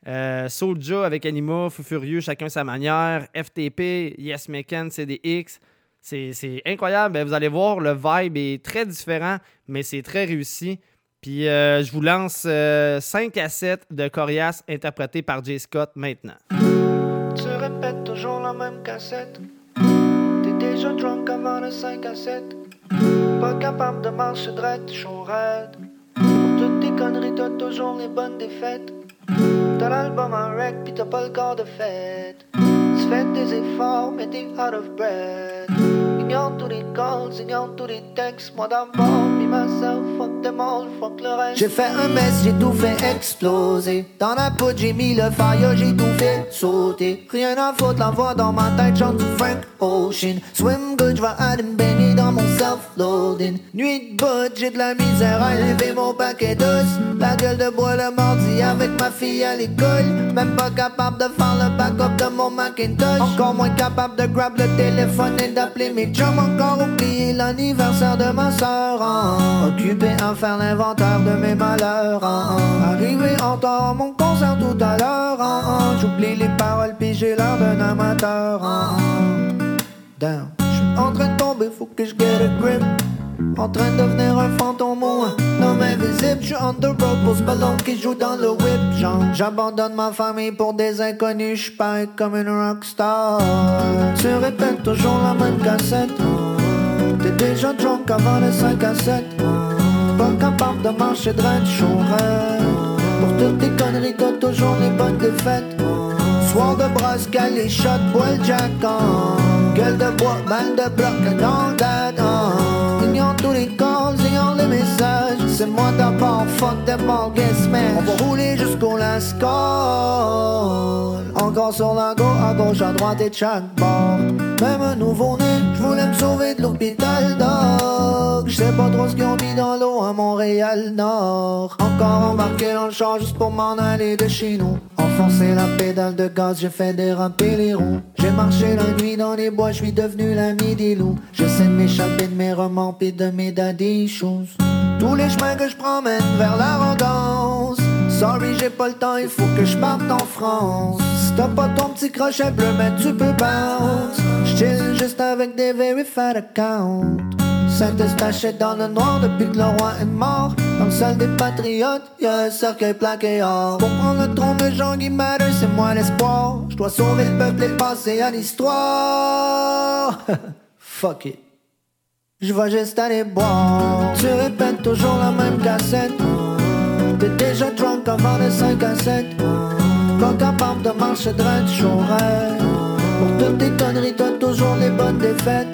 euh, Soulja avec Anima, Fou Furieux, chacun sa manière, FTP, Yes Mekan, CDX. C'est incroyable. Ben, vous allez voir, le vibe est très différent, mais c'est très réussi. Puis euh, je vous lance 5 à 7 de Corias interprété par Jay Scott maintenant. Tu répètes toujours la même cassette. T'es déjà drunk avant le 5 à 7. Pas capable de marcher droit, chaud raide. Pour toutes tes conneries, t'as toujours les bonnes défaites. J'ai fait un mess, j'ai tout fait exploser. Dans la poudre, j'ai mis le fire, j'ai tout fait sauter. Rien à foutre, la voix dans ma tête chante du Frank Ocean. Swim good, j'vais aller me mon self-loading. Nuit de bout, j'ai de la misère à élever mon paquet douce. La gueule de bois le mardi avec ma fille à l'école. Même pas capable de faire le backup de mon Macintosh. Encore moins capable de grab le téléphone et d'appeler mes chums. Encore oublié l'anniversaire de ma soeur. Occupé à faire l'inventaire de mes malheurs. hein, hein. Arrivé en temps mon concert tout à l'heure. hein, hein. J'oublie les paroles puis j'ai l'air d'un amateur. hein, hein. J'suis en train de tomber, faut que je get a grip. En train de devenir un fantôme ou un homme invisible. J'suis on the road pour ce ballon qui joue dans le whip. J'abandonne ma famille pour des inconnus. J'suis pareil comme une rockstar. Tu répètes toujours la même cassette. T'es déjà drunk avant les 5 à 7. Pas capable de marcher chaud raide. Pour toutes tes conneries, t'as toujours les bonnes défaites. Soir de brosse, les shots, bois le jack. Gueule de bois, balle de bloc, dans le C'est moi d'abord, fuck them all, guess man. On va rouler jusqu'au last call. Encore sur la go, à gauche, à droite et de chaque bord. Même un nouveau-né, je voulais me sauver de l'hôpital dog. Je sais pas trop ce qu'ils ont mis dans l'eau à Montréal Nord. Encore embarqué dans le char juste pour m'en aller de chez nous. Enfoncer la pédale de gaz, j'ai fait déraper les roues. J'ai marché la nuit dans les bois, je suis devenu l'ami des loups. J'essaie de m'échapper de mes remords pis de mes daddy shoes. Tous les chemins que je promène vers l'arrogance. Sorry, j'ai pas le temps, il faut que je parte en France. Si t'as pas ton petit crochet bleu, mais tu peux bounce. J'chill juste avec des verified accounts. Saint-Eustache dans le noir depuis que le roi est mort. Le sol des patriotes, y'a un cercueil plaqué or. Pour prendre le trône de Jean-Guy Matter, c'est moi l'espoir. Je dois sauver le peuple et passer à l'histoire. Fuck it. Je vais juste aller boire. Tu répètes toujours la même cassette. T'es déjà drunk avant les 5 à 7. Pas capable de marcher chaud raide. Pour toutes tes conneries, t'as toujours les bonnes défaites.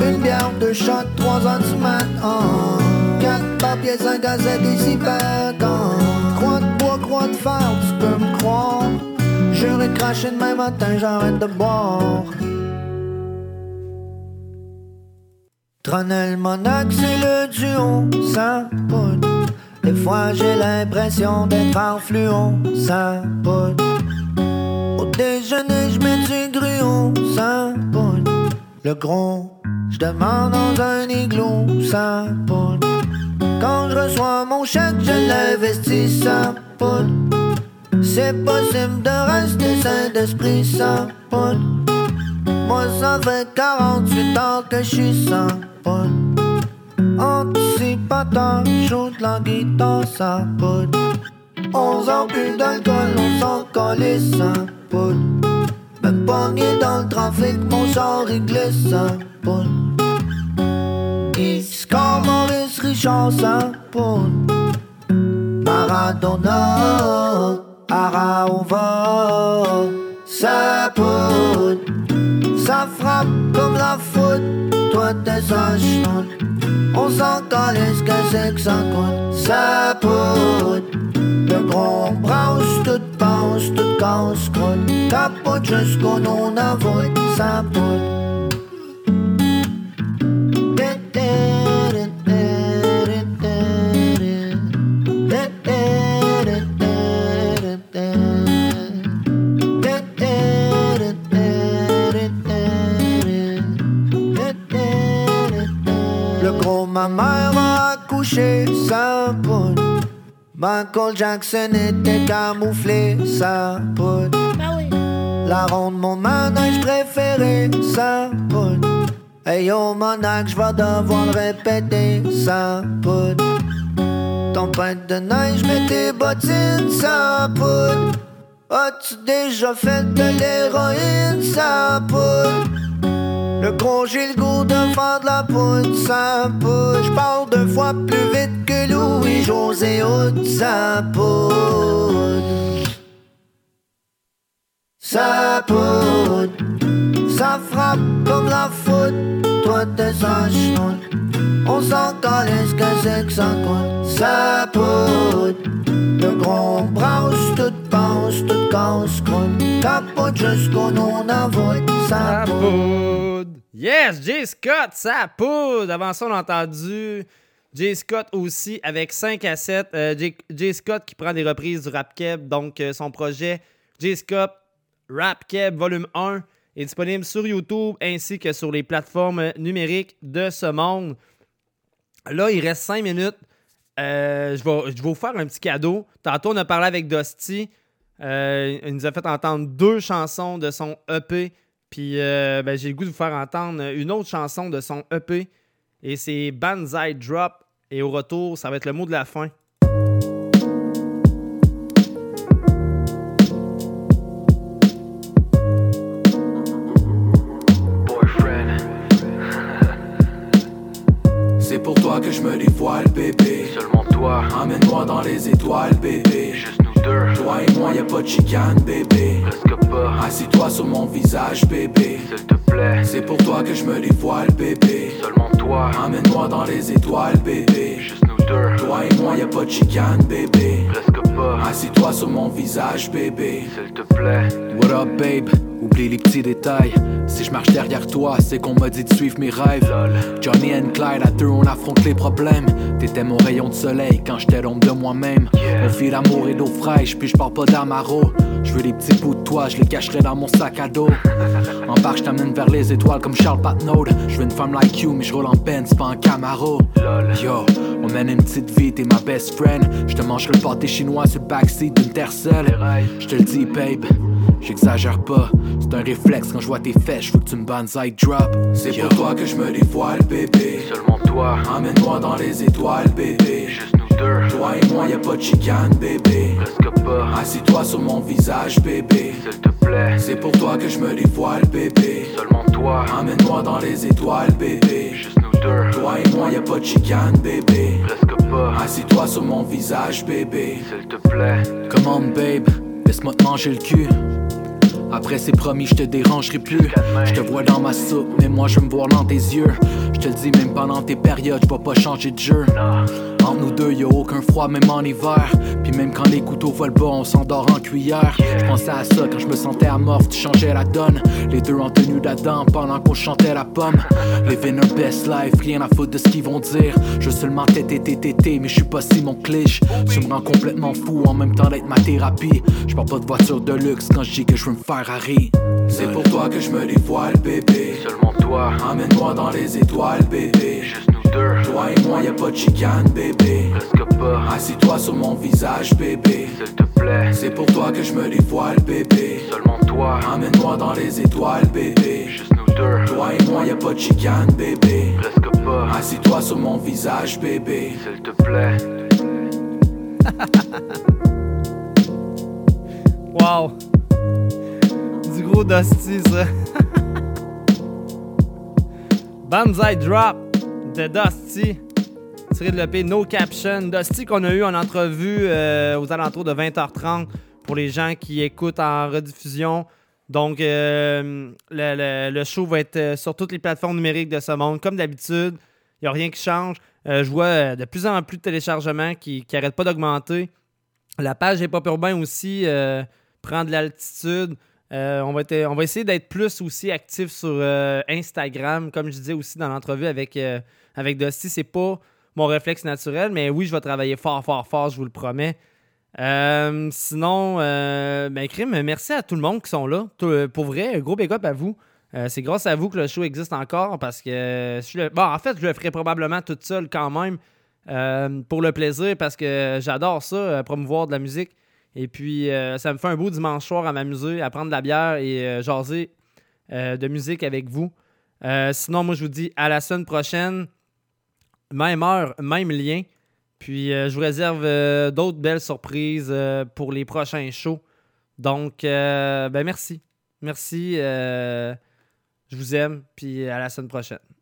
Une bière, deux shots, trois ans mat. Oh. Quatre papiers, cinq gazettes, ici. Oh. Croix de bois, croix de fer, tu peux me croire. J'aurais craché demain matin, j'arrête de boire. Tronel Monac, c'est le duo, ça poudre. Des fois j'ai l'impression d'être en fluon, poudre. Au déjeuner, je mets du gruau, ça poudre. Le gros, je demande dans un igloo, ça poudre. Quand je reçois mon chèque, je l'investis, ça poudre. C'est possible de rester sain d'esprit, ça poudre. Moi, ça fait 48 ans que je suis sans poudre. Anticipateur, joue de la guitare, ça poudre. 11 ans plus d'alcool, on s'en colle, ça poudre. Même pogné dans le trafic, mon genre il glisse, ça poudre. Il score Maurice Richard, ça poudre. Maradona, Araova, ça poudre. Ça frappe comme la faute, toi t'es un chenoute. On s'en calisse que c'est que ça coûte, ça poudre. Le gros branche, tout pense, tout casse croûte. Capote jusqu'au non avoue, ça poudre. Ma mère a accouché, ça poudre. Michael Jackson était camouflé, ça poudre. La ronde, mon manège préféré, ça poudre. Hey yo, Monac, j'vais devoir le répéter, ça poudre. Tempête de neige, mets tes bottines, ça poudre. As-tu déjà fait de l'héroïne, ça poule? Le gros, j'ai le goût de faire de la poudre, ça poule. J'parle deux fois plus vite que Louis-José Hood, ça poule. Ça poudre, ça frappe comme la faute. Toi t'es un chenoute, on s'en calisse que c'est que ça coûte. Ça poudre, le gros brasse, tout passe, tout casse croûte. Capote jusqu'au non avoue, ça poudre. Yes, Jay Scott, ça poudre. Avant ça, on a entendu Jay Scott aussi avec 5 à 7. Euh, Jay, Jay Scott qui prend des reprises du rap keb. Donc, euh, son projet Jay Scott Rap Keb Volume 1 est disponible sur YouTube ainsi que sur les plateformes numériques de ce monde. Là, il reste 5 minutes. Euh, je, vais, vous faire un petit cadeau. Tantôt, on a parlé avec Dusty. Euh, il nous a fait entendre deux chansons de son EP. Puis euh, ben, j'ai le goût de vous faire entendre une autre chanson de son EP. Et c'est Banzai Drop. Et au retour, ça va être le mot de la fin. Pour toi que je me dévoile, bébé. Seulement toi. Emmène-moi dans les étoiles, bébé. Juste nous deux. Toi et moi, y a pas de chicane, bébé. Presque pas. Assis-toi sur mon visage, bébé. S'il te plaît. C'est pour toi que je me dévoile, bébé. Seulement toi. Emmène-moi dans les étoiles, bébé. Juste nous deux. Toi et moi, y a pas de chicane, bébé. Presque pas. Assis-toi sur mon visage, bébé. S'il te plaît. What up, babe? Oublie les petits détails. Si je marche derrière toi, c'est qu'on m'a dit de suivre mes rêves. Johnny and Clyde, à deux, on affronte les problèmes. T'étais mon rayon de soleil quand j'étais l'ombre de moi-même. On fit l'amour et d'eau fraîche, puis je pars pas d'Amaro. Je veux les petits bouts de toi, je les cacherai dans mon sac à dos. En barque, je t'amène vers les étoiles comme Charles Patnaud. Je veux une femme like you, mais je roule en Benz, pas en Camaro. Yo, on mène une petite vie, t'es ma best friend. Je te mangerai le pâté chinois sur le backseat d'une tercelle. Je te le dis, babe, j'exagère pas. C'est un réflexe quand je vois tes fesses, je veux que tu me banzai drop. C'est pour toi que je me dévoile, bébé. Seulement toi. Emmène-moi dans les étoiles, bébé. Juste nous deux. Toi et moi, y a pas de chicane, bébé. Presque pas. Assis-toi sur mon visage, bébé. S'il te plaît. C'est pour toi que je me dévoile, bébé. Seulement toi. Emmène-moi dans les étoiles, bébé. Juste nous deux. Toi et moi, y a pas de chicane, bébé. Presque pas. Assis-toi sur mon visage, bébé. S'il te plaît. Come on, babe, laisse-moi te manger le cul. Après c'est promis, je te dérangerai plus. Je te vois dans ma soupe, mais moi je me vois dans tes yeux. Je te le dis même pendant tes périodes, je vais pas changer de jeu. Entre nous deux, y'a aucun froid, même en hiver. Puis même quand les couteaux volent bas, on s'endort en cuillère. Je pensais à ça quand je me sentais amorphe, tu changeais la donne. Les deux en tenue d'Adam pendant qu'on chantait la pomme. Living our best life, rien à foutre de ce qu'ils vont dire. Je veux seulement tété tété, mais je suis pas si mon cliché. Tu me rends complètement fou en même temps d'être ma thérapie. Je parle pas de voiture de luxe quand je dis que je veux me faire Harry. C'est pour toi que je me dévoile, bébé. Seulement toi. Emmène-moi dans les étoiles, bébé. Juste nous deux. Toi et moi, y a pas de chicane, bébé. Presque pas. Assis-toi sur mon visage, bébé. S'il te plaît. C'est pour toi que je me dévoile, bébé. Seulement toi. Emmène-moi dans les étoiles, bébé. Juste nous deux. Toi et moi, y a pas de chicane, bébé. Presque pas. Assis-toi sur mon visage, bébé. S'il te plaît. Wow! Du gros Dusty, ça. Banzai Drop de Dusty. Tiré de l'EP No Caption. Dusty qu'on a eu en entrevue euh, aux alentours de 20h30 pour les gens qui écoutent en rediffusion. Donc, euh, le, le- le show va être euh, sur toutes les plateformes numériques de ce monde, comme d'habitude. Il n'y a rien qui change. Je vois de plus en plus de téléchargements qui n'arrêtent pas d'augmenter. La page Hip Hop Urbain aussi prend de l'altitude. On, va on va essayer d'être plus aussi actif sur Instagram, comme je disais aussi dans l'entrevue avec, avec Dusty. C'est pas mon réflexe naturel, mais oui, je vais travailler fort, fort, fort, je vous le promets. Euh, sinon, euh, ben, Crime, merci à tout le monde qui sont là. Euh, pour vrai, gros big up à vous. C'est grâce à vous que le show existe encore parce que je le- en fait, je le ferai probablement toute seule quand même pour le plaisir parce que j'adore ça, promouvoir de la musique. Et puis, ça me fait un beau dimanche soir à m'amuser, à prendre de la bière et jaser de musique avec vous. Sinon, moi, je vous dis à la semaine prochaine. Même heure, même lien. Puis, euh, je vous réserve euh, d'autres belles surprises euh, pour les prochains shows. Donc, ben merci. Merci. je vous aime. Puis à la semaine prochaine.